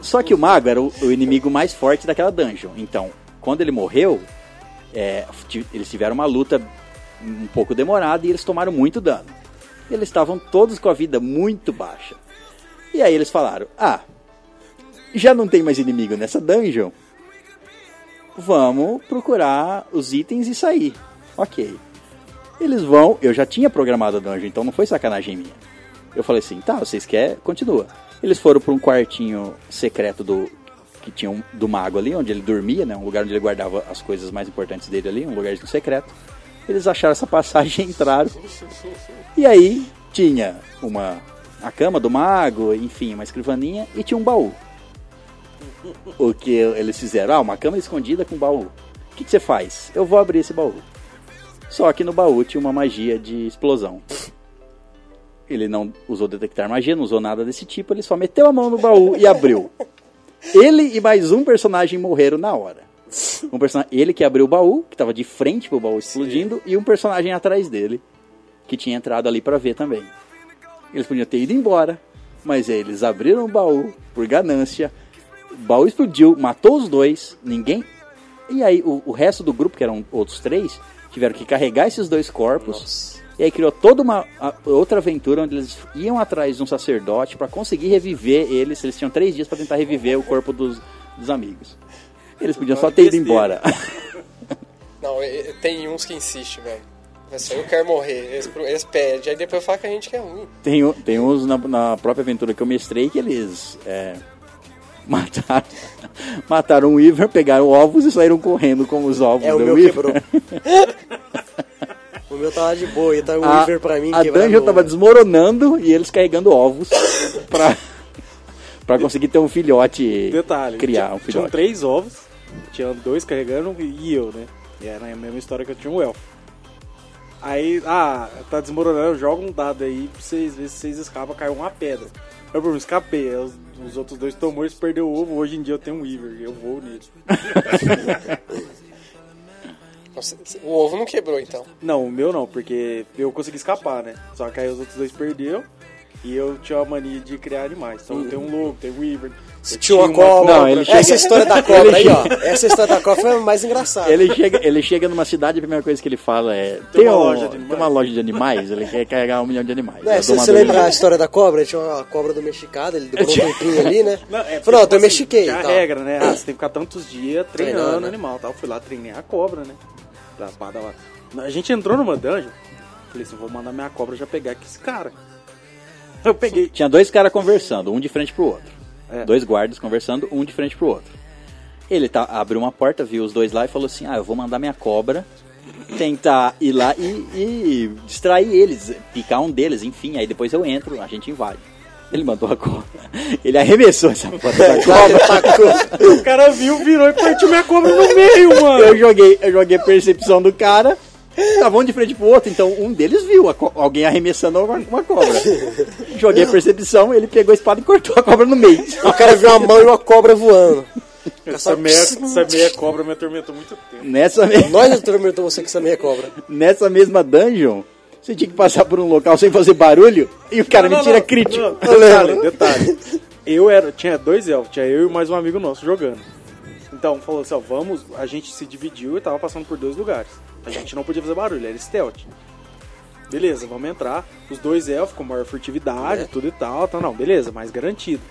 Só que o mago era o, o inimigo mais forte daquela dungeon. Então, quando ele morreu, é, eles tiveram uma luta um pouco demorada e eles tomaram muito dano. Eles estavam todos com a vida muito baixa. E aí eles falaram: Ah, já não tem mais inimigo nessa dungeon. Vamos procurar os itens e sair. Ok. Eles vão. Eu já tinha programado a dungeon, então não foi sacanagem minha. Eu falei assim: Tá, vocês querem? Continua. Eles foram para um quartinho secreto do que tinha um, do mago ali, onde ele dormia, né? Um lugar onde ele guardava as coisas mais importantes dele ali, um lugarzinho secreto. Eles acharam essa passagem entraram. E aí tinha uma a cama do mago, enfim, uma escrivaninha e tinha um baú. O que eles fizeram? Ah, uma cama escondida com baú. O que, que você faz? Eu vou abrir esse baú. Só que no baú tinha uma magia de explosão. Ele não usou detectar magia, não usou nada desse tipo, ele só meteu a mão no baú e abriu. Ele e mais um personagem morreram na hora. Um personagem, ele que abriu o baú, que estava de frente pro baú explodindo, e um personagem atrás dele, que tinha entrado ali para ver também. Eles podiam ter ido embora, mas eles abriram o baú por ganância. O baú explodiu, matou os dois, ninguém. E aí o, o resto do grupo, que eram outros três, tiveram que carregar esses dois corpos. E aí criou toda uma a- outra aventura onde eles iam atrás de um sacerdote para conseguir reviver eles. Eles tinham três dias para tentar reviver o corpo dos, dos amigos. Eles podiam só ter ido embora. Não, tem uns que insistem, velho. Só eu quero morrer. Eles, pedem. Aí depois fala que a gente que é ruim. Tem, um- tem uns na, na própria aventura que eu mestrei que eles é, mataram, mataram um Weaver, pegaram ovos e saíram correndo com os ovos É, o do meu Weaver. quebrou. o meu lá de boa, e tá o A, Weaver pra mim a dungeon o- tava desmoronando e eles carregando ovos pra, pra conseguir ter um filhote. Detalhe, Criar tinha- um tinham filhote. três ovos, tinha dois carregando e eu, né? E era a mesma história que eu tinha um elfo. Aí, ah, tá desmoronando, joga um dado aí pra vocês ver se vocês escapam, caiu uma pedra. Eu por escapei, aí os, os outros dois tomou, eles perderam o ovo, hoje em dia eu tenho um Weaver, eu vou nele. O ovo não quebrou, então. Não, o meu não, porque eu consegui escapar, né? Só que aí os outros dois perderam. E eu tinha a mania de criar animais. Então tem um lobo, tem um Weaver. Tinha uma cobra. Não, ele chega- Essa história da cobra aí, ó. Essa história da cobra foi a mais engraçada. Ele chega, ele chega numa cidade e a primeira coisa que ele fala é: Tem tem, uma um- loja de tem animais." uma loja de animais, ele quer carregar um milhão de animais. É, É, você de lembrar a história da cobra, ele tinha uma cobra domesticada, ele demorou um tempinho ali, né? Não, é, Falou, não, eu tipo assim, domestiquei. E a regra, né? Ah, você tem que ficar tantos dias treinando Treinando, o né? animal tal. Eu fui lá, treinei a cobra, né? A gente entrou numa dungeon. Falei assim, vou mandar minha cobra já pegar aqui esse cara. Eu peguei. Tinha dois caras conversando, um de frente pro outro. É. Dois guardas conversando, um de frente pro outro. Ele tá, abriu uma porta, viu os dois lá e falou assim: Ah, eu vou mandar minha cobra tentar ir lá e, e distrair eles, picar um deles, enfim. Aí depois eu entro, a gente invade. Ele mandou a cobra. Ele arremessou essa porta da cobra. O cara viu, virou e partiu minha cobra no meio, mano. Eu joguei, eu joguei a percepção do cara. Tava um de frente pro outro, então um deles viu co- alguém arremessando uma, uma cobra. Joguei a percepção, ele pegou a espada e cortou a cobra no meio. O cara viu uma mão e uma cobra voando. Essa meia, essa meia cobra me atormentou muito tempo. Nessa, me- Nós atormentou você com essa meia cobra. nessa mesma dungeon, você tinha que passar por um local sem fazer barulho e o cara Não, me não, tira não. crítico. Não, detalhe, detalhe. Eu era, tinha dois elfos, tinha eu e mais um amigo nosso jogando. Então, falou assim, ó, vamos, a gente se dividiu e tava passando por dois lugares. A gente não podia fazer barulho, era stealth. Beleza, vamos entrar. Os dois elfos com maior furtividade, É. tudo e tal, tá não, beleza, mais garantido.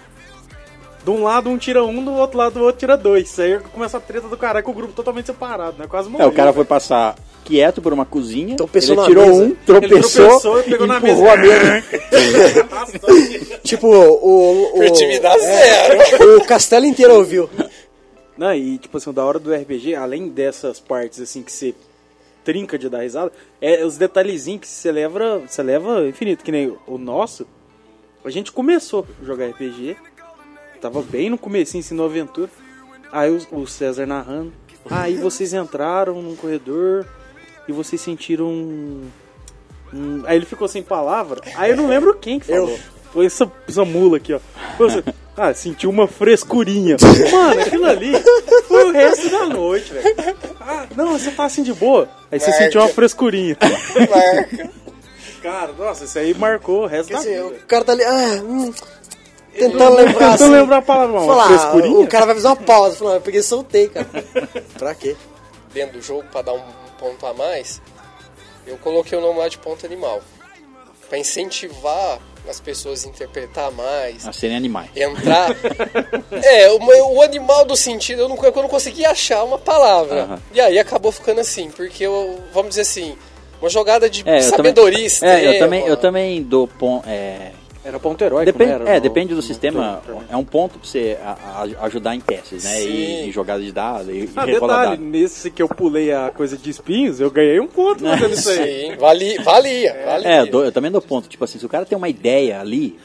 De um lado um tira um, do outro lado o outro tira dois. Aí começa a treta do caralho com o grupo totalmente separado, né? Quase É, morreu. o cara foi passar quieto por uma cozinha, Tropeçou ele na tirou mesa. um, tropeçou, tropeçou e pegou na mesa. a mesa. Tipo, o. o Furtividade é, zero. O castelo inteiro ouviu. Não, e tipo assim, o da hora do RPG, além dessas partes assim que você trinca de dar risada, é os detalhezinhos que você leva, você leva infinito, que nem o nosso. A gente começou a jogar RPG, tava bem no comecinho, assim, no aventura. Aí o, o César narrando. Aí vocês entraram num corredor e vocês sentiram Aí ele ficou sem palavra. Aí eu não lembro quem que falou. Eu. Foi essa, essa mula aqui, ó. Você- Ah, sentiu uma frescurinha. Mano, aquilo ali foi o resto da noite, velho. Ah, não, você tá assim de boa. Aí você Marca. sentiu uma frescurinha. Marca. Cara, nossa, isso aí marcou o resto Quer da dizer, vida. o cara tá ali. Ah, hum, tentando lembrar. Tentando assim. lembrar a palavra, uma Falar, frescurinha. o cara vai fazer uma pausa. Falar, eu peguei e soltei, cara. pra quê? Dentro do jogo, pra dar um ponto a mais, eu coloquei o nome lá de ponto animal. Pra incentivar as pessoas interpretar mais, A serem animais. entrar. é, o, o animal do sentido, eu não, eu não consegui achar uma palavra. Aham. E aí acabou ficando assim, porque eu, vamos dizer assim, uma jogada de É, eu sabedoria também, extrema. é, eu também, eu também dou ponto. É, Era ponto heróico, depende, né? Era é, no- depende do no sistema. também. É um ponto pra você a- a- ajudar em testes, né? E, Sim. e jogada de dados, e, Ah, e detalhe, dados. nesse que eu pulei a coisa de espinhos, eu ganhei um ponto fazendo isso aí. Sim, vali, valia, valia. É, eu, dou- eu também dou ponto. Tipo assim, se o cara tem uma ideia ali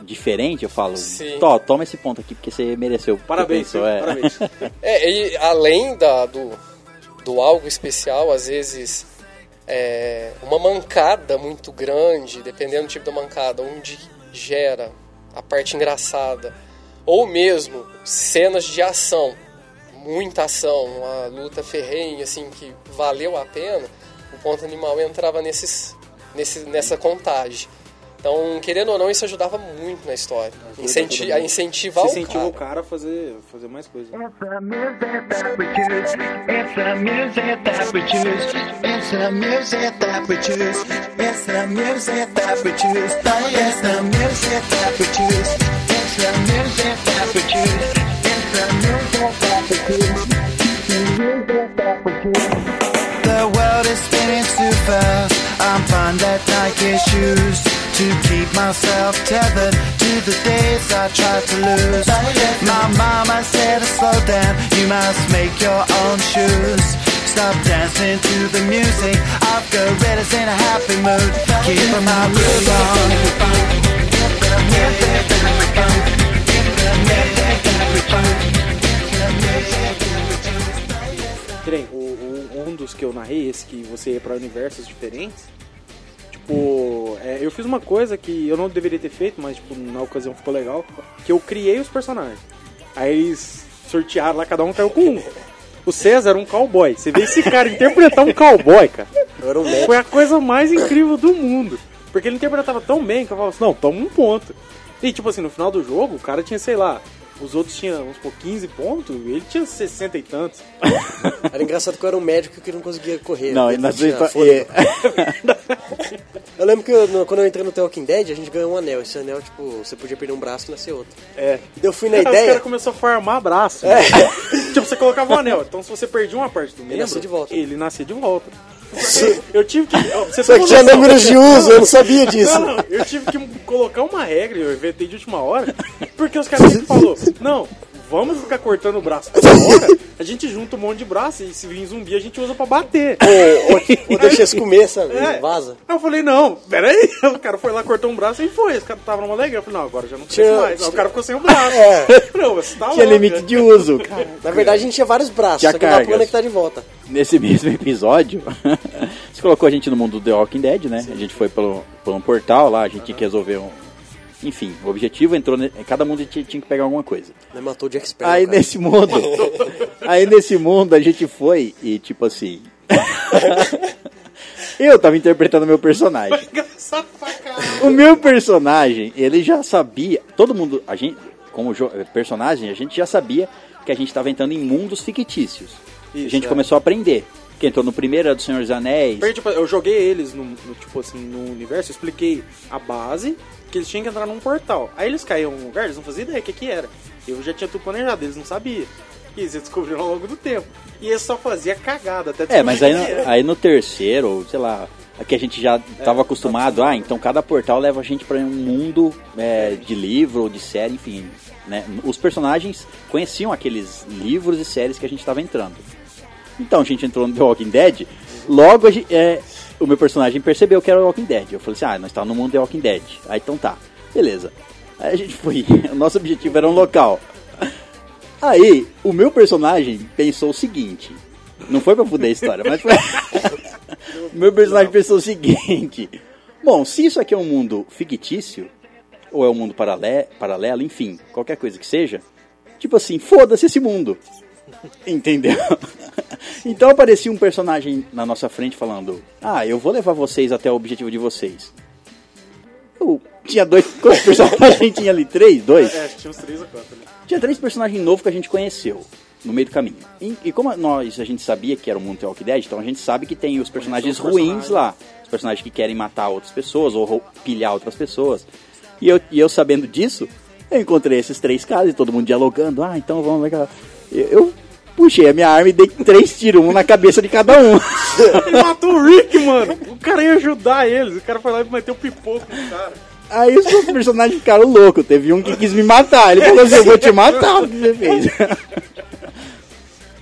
diferente, eu falo. Tó, toma esse ponto aqui porque você mereceu. Parabéns, pensou, é. parabéns. É, e além da, do, do algo especial, às vezes é, uma mancada muito grande, dependendo do tipo da mancada, onde gera a parte engraçada, ou mesmo cenas de ação, muita ação, uma luta ferrenha, assim, que valeu a pena, o ponto animal entrava nesses, nesse, nessa contagem. Então, querendo ou não, isso ajudava muito na história. Incenti a incentivar Você o incentiva o cara. cara a fazer, fazer mais coisas. We choose. It's the choose. Choose. Choose. Choose. Choose. Choose. Choose. World is spinning too fast. I'm fine that Nike shoes to keep myself tethered to the days I tried to lose. My mama said slow down, you must make your own shoes. Stop dancing to the music. I've got gorillas in a happy mood. Keep my groove on. O- um dos que eu narrei, esse que você ia pra universos diferentes. Tipo, é, eu fiz uma coisa que eu não deveria ter feito, mas tipo, na ocasião ficou legal. Que eu criei os personagens. Aí eles sortearam lá, cada um caiu com um. O César era um cowboy. Você vê esse cara interpretar um cowboy, cara. Um. Foi a coisa mais incrível do mundo. Porque ele interpretava tão bem que eu falava assim, não, toma um ponto. E tipo assim, no final do jogo, o cara tinha, sei lá, os outros tinham, vamos supor, 15 pontos, ele tinha 60 e tantos. Era engraçado que eu era um médico que não conseguia correr. Não, porque e na não tinha fôlego. é, Eu lembro que eu- quando eu entrei no The Walking Dead, a gente ganhou um anel. Esse anel, tipo, você podia perder um braço e nascer outro. É. Eu fui na Aí Os ideia. caras começaram a farmar braço. É. tipo, você colocava um anel. Então, se você perdia uma parte do membro, nascia de volta. ele nascia de volta. Eu tive que. ó, Você Só que uma tinha noção. números de uso, eu não sabia disso. Não, não, eu tive que colocar uma regra, eu inventei de última hora, porque os caras sempre falaram, não, vamos ficar cortando o braço toda hora, a gente junta um monte de braço e se vir zumbi a gente usa pra bater. Ou, ou, ou deixa eles comer, sabe? É. Vaza. Aí eu falei, não, peraí, o cara foi lá, cortou um braço e foi, os caras estavam numa legal, eu falei, não, agora já não precisa Tinha- mais, aí o cara ficou sem o braço. É. Não, você tá tinha louco, limite de uso, cara. Na verdade, a gente tinha vários braços, Tinha só que não dá pra cargas. conectar de volta. Nesse mesmo episódio, você colocou a gente no mundo do The Walking Dead, né? A gente foi pelo, por um portal lá, a gente tinha que resolver um. Enfim, o objetivo entrou. ne- Cada mundo tinha, tinha que pegar alguma coisa. Né, Matou o Jack Sparrow. Aí cara. nesse mundo. aí nesse mundo a gente foi e tipo assim. eu tava interpretando meu personagem. Engraçado pra caralho. O meu personagem, ele já sabia. Todo mundo, a gente, como personagem, a gente já sabia que a gente estava entrando em mundos fictícios. a Isso, gente é. começou a aprender. Que entrou no primeiro era do Senhor dos Anéis. Tipo, eu joguei eles no, no, tipo assim, no universo, expliquei a base, que eles tinham que entrar num portal. Aí eles caíam num lugar, eles não faziam ideia o que, que era. Eu já tinha tudo planejado, eles não sabiam. E eles descobriram ao longo do tempo. E eles só fazia cagada até É, mas aí, que no- aí no terceiro, sei lá, aqui a gente já estava tá acostumado, ah, então cada portal leva a gente para um mundo é, de livro ou de série, enfim. Né? Os personagens conheciam aqueles livros e séries que a gente estava entrando. Então a gente entrou no The Walking Dead, logo é, o meu personagem percebeu que era o Walking Dead. Eu falei assim, ah, nós estamos no mundo The Walking Dead. Aí então tá, beleza. Aí a gente foi, o nosso objetivo era um local. Aí, o meu personagem pensou o seguinte. Não foi pra fuder a história, mas foi. o meu personagem pensou o seguinte. Bom, se isso aqui é um mundo fictício, ou é um mundo paralelo, enfim, qualquer coisa que seja, tipo assim, foda-se esse mundo. Entendeu? Então aparecia um personagem na nossa frente falando: Ah, eu vou levar vocês até o objetivo de vocês. Eu tinha dois. Quantos personagens tinha ali? Três? Dois? É, acho que tinha uns três ou quatro ali. Tinha três personagens novos que a gente conheceu no meio do caminho. E, e como nós a gente sabia que era o mundo The Walking Dead, então a gente sabe que tem os personagens os ruins personagens. lá. Os personagens que querem matar outras pessoas ou pilhar outras pessoas. E eu, e eu sabendo disso, eu encontrei esses três caras e todo mundo dialogando. Ah, então vamos lá. Eu, puxei a minha arma e dei três tiros, um na cabeça de cada um. Ele matou o Rick, mano. O cara ia ajudar eles. O cara foi lá e meteu o pipoco no cara. Aí os outros personagens ficaram loucos. Teve um que quis me matar. Ele falou assim: Eu vou te matar. O que você fez?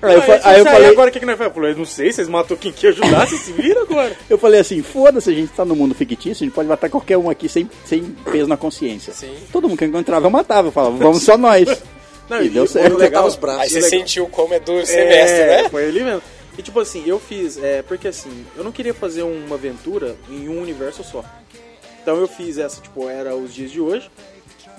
Aí eu, fa- aí eu falei, agora o que, que nós fazemos? Eu falei, não sei, vocês matou quem quer ajudar, vocês se viram agora. eu falei assim, foda-se, a gente tá no mundo fictício, a gente pode matar qualquer um aqui sem, sem peso na consciência. Sim. Todo mundo que eu encontrava eu matava, eu falava, vamos só nós. Não, E deu certo. legal- os braços. Aí você legal- sentiu como é duro semestre, é, né? Foi ali mesmo. E tipo assim, eu fiz, é, porque assim, eu não queria fazer uma aventura em um universo só. Então eu fiz essa, tipo, era os dias de hoje.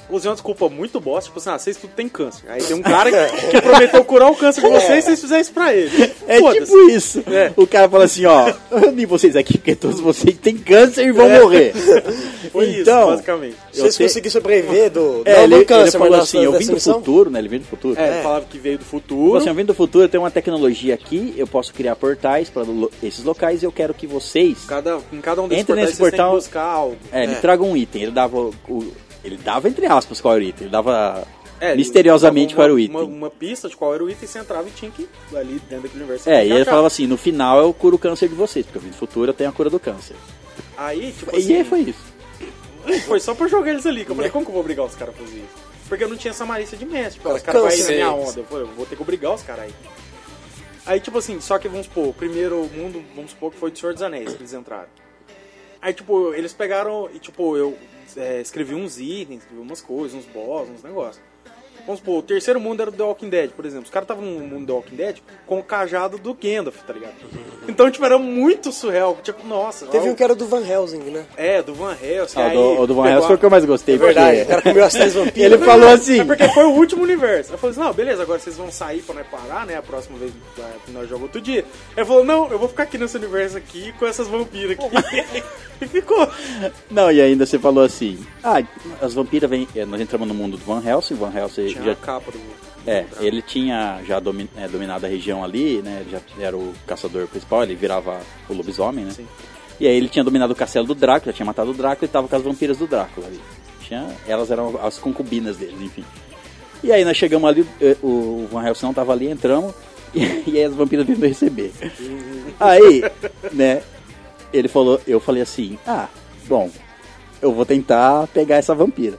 Usei uma desculpa muito bosta, tipo assim, ah, vocês tudo tem câncer. Aí tem um cara que, que prometeu curar o câncer de vocês e vocês fizerem isso pra ele. É Foda-se. tipo isso. É. O cara fala assim, ó, eu uni vocês aqui porque todos vocês têm câncer e vão É. morrer. Foi isso, então, basicamente. eu Vocês te- conseguiram sobreviver do. É, não ele, do câncer, ele falou mas assim, eu vim do missão? futuro, né? Ele veio do futuro. É, É. falava que veio do Falou futuro. assim, eu vim do futuro, eu tenho uma tecnologia aqui, eu posso criar portais para esses locais e eu quero que vocês Cada, em cada um desses portais nesse vocês têm portal- que buscar algo. É, me É. traga um item. Ele dava o, o- ele dava entre aspas qual era o item. Ele dava É, misteriosamente uma- qual era o item. Uma, uma pista de qual era o item, você entrava e tinha que ir ali dentro daquele universo. É, e ele falava assim, no final eu curo o câncer de vocês, porque eu vim do futuro, eu tenho a cura do câncer. Aí, tipo E assim, aí foi isso. Foi só pra jogar eles ali, que eu falei, como que eu vou obrigar os caras a fazer isso? Porque eu não tinha essa malícia de mestre, tipo, os caras vão ir na minha onda, eu falei, eu vou ter que obrigar os caras aí. Aí, tipo assim, só que vamos supor, o primeiro mundo, vamos supor que foi do Senhor dos Anéis que eles entraram. Aí, tipo, eles pegaram e, tipo, eu é, escrevi uns itens, escrevi umas coisas, uns boss, uns negócios. Vamos supor, o terceiro mundo era do The Walking Dead, por exemplo. Os caras estavam no mundo do The Walking Dead com o cajado do Gandalf, tá ligado? Então, tipo, era muito surreal. Tipo, nossa. Teve ó, um que era do Van Helsing, né? É, do Van Helsing. Ah, do, o do Van Helsing a- foi o que eu mais gostei. É verdade, porque o cara comeu as três vampiras. Ele falou assim. É porque foi o último universo. Eu falei assim, não, beleza, agora vocês vão sair pra nós parar, né? A próxima vez que nós jogamos outro dia. Ele falou, não, eu vou ficar aqui nesse universo aqui com essas vampiras aqui. e ficou. Não, e ainda você falou assim: ah, as vampiras vêm. eh, Nós entramos no mundo do Van Helsing. Van Helsing Tinha já a capa do. É, ele tinha já domi- é, dominado a região ali, né? Ele já era o caçador principal, ele virava o lobisomem, né? Sim. E aí ele tinha dominado o castelo do Drácula, tinha matado o Drácula e tava com as vampiras do Drácula ali. Tinha, elas eram as concubinas dele, enfim. E aí nós chegamos ali, eh, o Van Helsing não tava ali, entramos, e, e aí as vampiras vindo receber. Aí, né, ele falou, eu falei assim, ah, bom, eu vou tentar pegar essa vampira.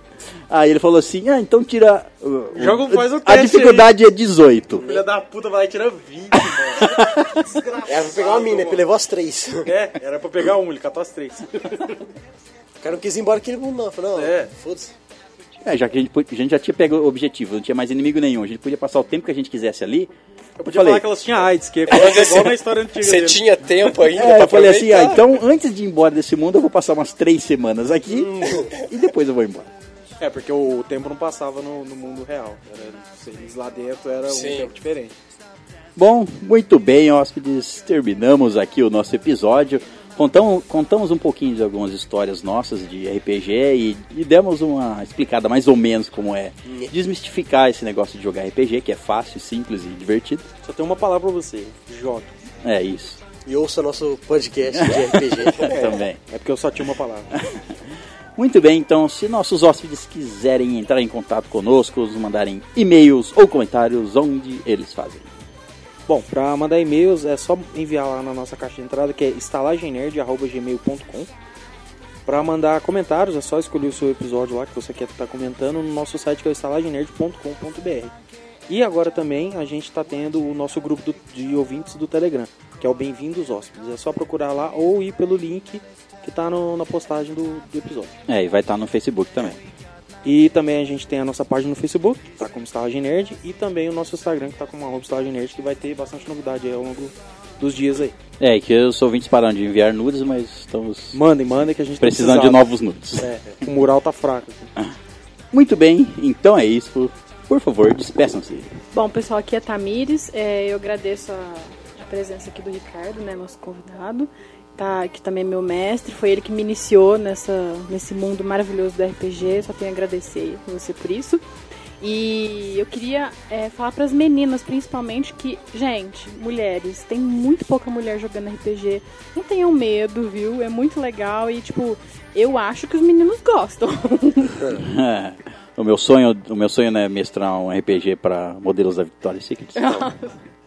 Aí ele falou assim, ah, então tira... uh, Joga, faz o A teste dificuldade é 18. Filha da puta vai lá e tira 20, mano. Desgraçado. Era pra pegar uma mina, ele levou as três. É, era pra pegar um, ele catou as três. O cara não quis ir embora aquele mundo, não. Falei, não, É. foda-se. É, já que a gente, a gente já tinha pego o objetivo, não tinha mais inimigo nenhum, a gente podia passar o tempo que a gente quisesse ali. Eu podia falei, falar que elas tinham AIDS, que é igual na história antiga Você tinha tempo ainda É, pra eu falei assim, ah, então antes de ir embora desse mundo eu vou passar umas três semanas aqui e depois eu vou embora. É, porque o tempo não passava no, no mundo real. Era, eles lá dentro era um Sim. tempo diferente. Bom, muito bem, hóspedes, terminamos aqui o nosso episódio. Contamos, contamos um pouquinho de algumas histórias nossas de RPG e, e demos uma explicada mais ou menos como é desmistificar esse negócio de jogar RPG, que é fácil, simples e divertido. Só tem uma palavra pra você: jogue. É isso, E ouça nosso podcast de RPG. também. É porque eu só tinha uma palavra. Muito bem, então, se nossos hóspedes quiserem entrar em contato conosco, nos mandarem e-mails ou comentários, onde eles fazem? Bom, pra mandar e-mails é só enviar lá na nossa caixa de entrada que é estalagemnerd.gmail.com Pra mandar comentários é só escolher o seu episódio lá que você quer estar comentando no nosso site que é o estalagemnerd.com.br E agora também a gente tá tendo o nosso grupo do- de ouvintes do Telegram, que é o Bem-vindos Hóspedes. É só procurar lá ou ir pelo link que tá no- na postagem do, do episódio. É, e vai estar no Facebook também. E também a gente tem a nossa página no Facebook, que tá como Estalagem Nerd, e também o nosso Instagram, que tá como arroba Estalagem Nerd, que vai ter bastante novidade aí ao longo dos dias aí. É, que os ouvintes pararam de enviar nudes, mas estamos Mandem, mandem que a gente tá precisando de precisando. novos nudes. É, o mural tá fraco. aqui. Muito bem, então é isso. Por favor, despeçam-se. Bom, pessoal, aqui é Tamires. É, eu agradeço a presença aqui do Ricardo, né, nosso convidado. Tá, que também é meu mestre. Foi ele que me iniciou nessa, nesse mundo maravilhoso do RPG. Só tenho a agradecer a você por isso. E eu queria é, falar para as meninas, principalmente, que, gente, mulheres, tem muito pouca mulher jogando RPG. Não tenham medo, viu? É muito legal e, tipo, eu acho que os meninos gostam. o meu sonho, o meu sonho é mestrar um RPG para modelos da Victoria's Secret.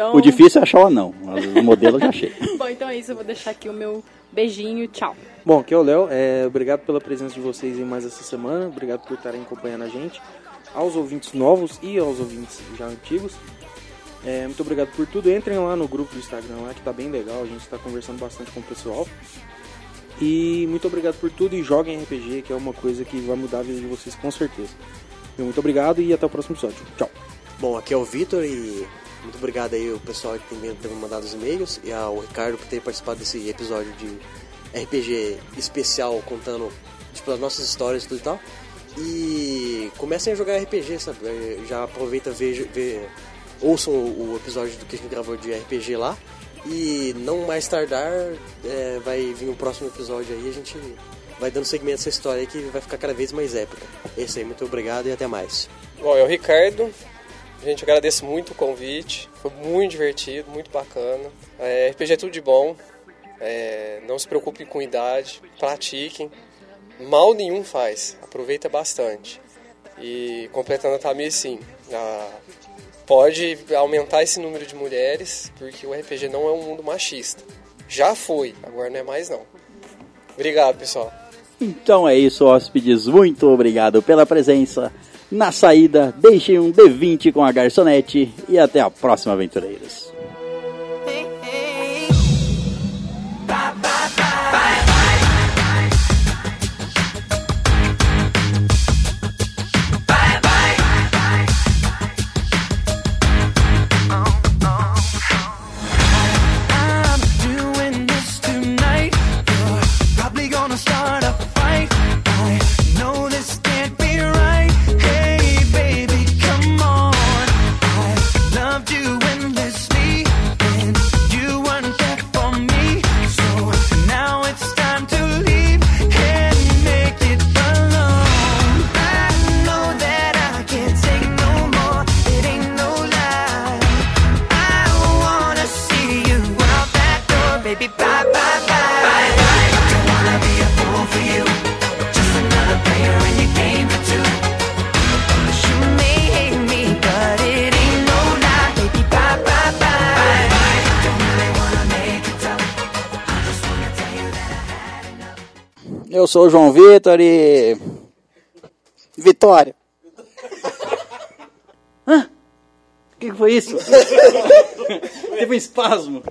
Então, O difícil é achar o anão, mas o modelo eu já achei. Bom, então é isso. Eu vou deixar aqui o meu beijinho. Tchau. Bom, aqui é o Léo. É, obrigado pela presença de vocês em mais essa semana. Obrigado por estarem acompanhando a gente. Aos ouvintes novos e aos ouvintes já antigos. É, muito obrigado por tudo. Entrem lá no grupo do Instagram lá que tá bem legal. A gente tá conversando bastante com o pessoal. E muito obrigado por tudo e joguem RPG, que é uma coisa que vai mudar a vida de vocês com certeza. Muito obrigado e até o próximo episódio. Tchau. Bom, aqui é o Vitor e muito obrigado aí o pessoal que tem, tem mandado os e-mails e ao Ricardo por ter participado desse episódio de RPG especial contando tipo, as nossas histórias e tudo e tal. E comecem a jogar RPG, sabe? Já aproveita, veja, vê, ouçam o, episódio do que a gente gravou de RPG lá. E não mais tardar, é, vai vir o próximo episódio aí, a gente vai dando segmento a essa história aí que vai ficar cada vez mais épica. É isso aí, muito obrigado e até mais. Bom, é o Ricardo. Gente, agradeço muito o convite. Foi muito divertido, muito bacana. É, RPG é tudo de bom. É, não se preocupem com idade. Pratiquem. Mal nenhum faz. Aproveita bastante. E completando a Tamir, sim. ah, pode aumentar esse número de mulheres, porque o RPG não é um mundo machista. Já foi, agora não é mais não. Obrigado, pessoal. Então é isso, hóspedes. Muito obrigado pela presença. Na saída, deixem um D20 com a garçonete e até a próxima, aventureiros. Sou o João Vitor e. Vitória. Hã? O que foi isso? Teve um espasmo.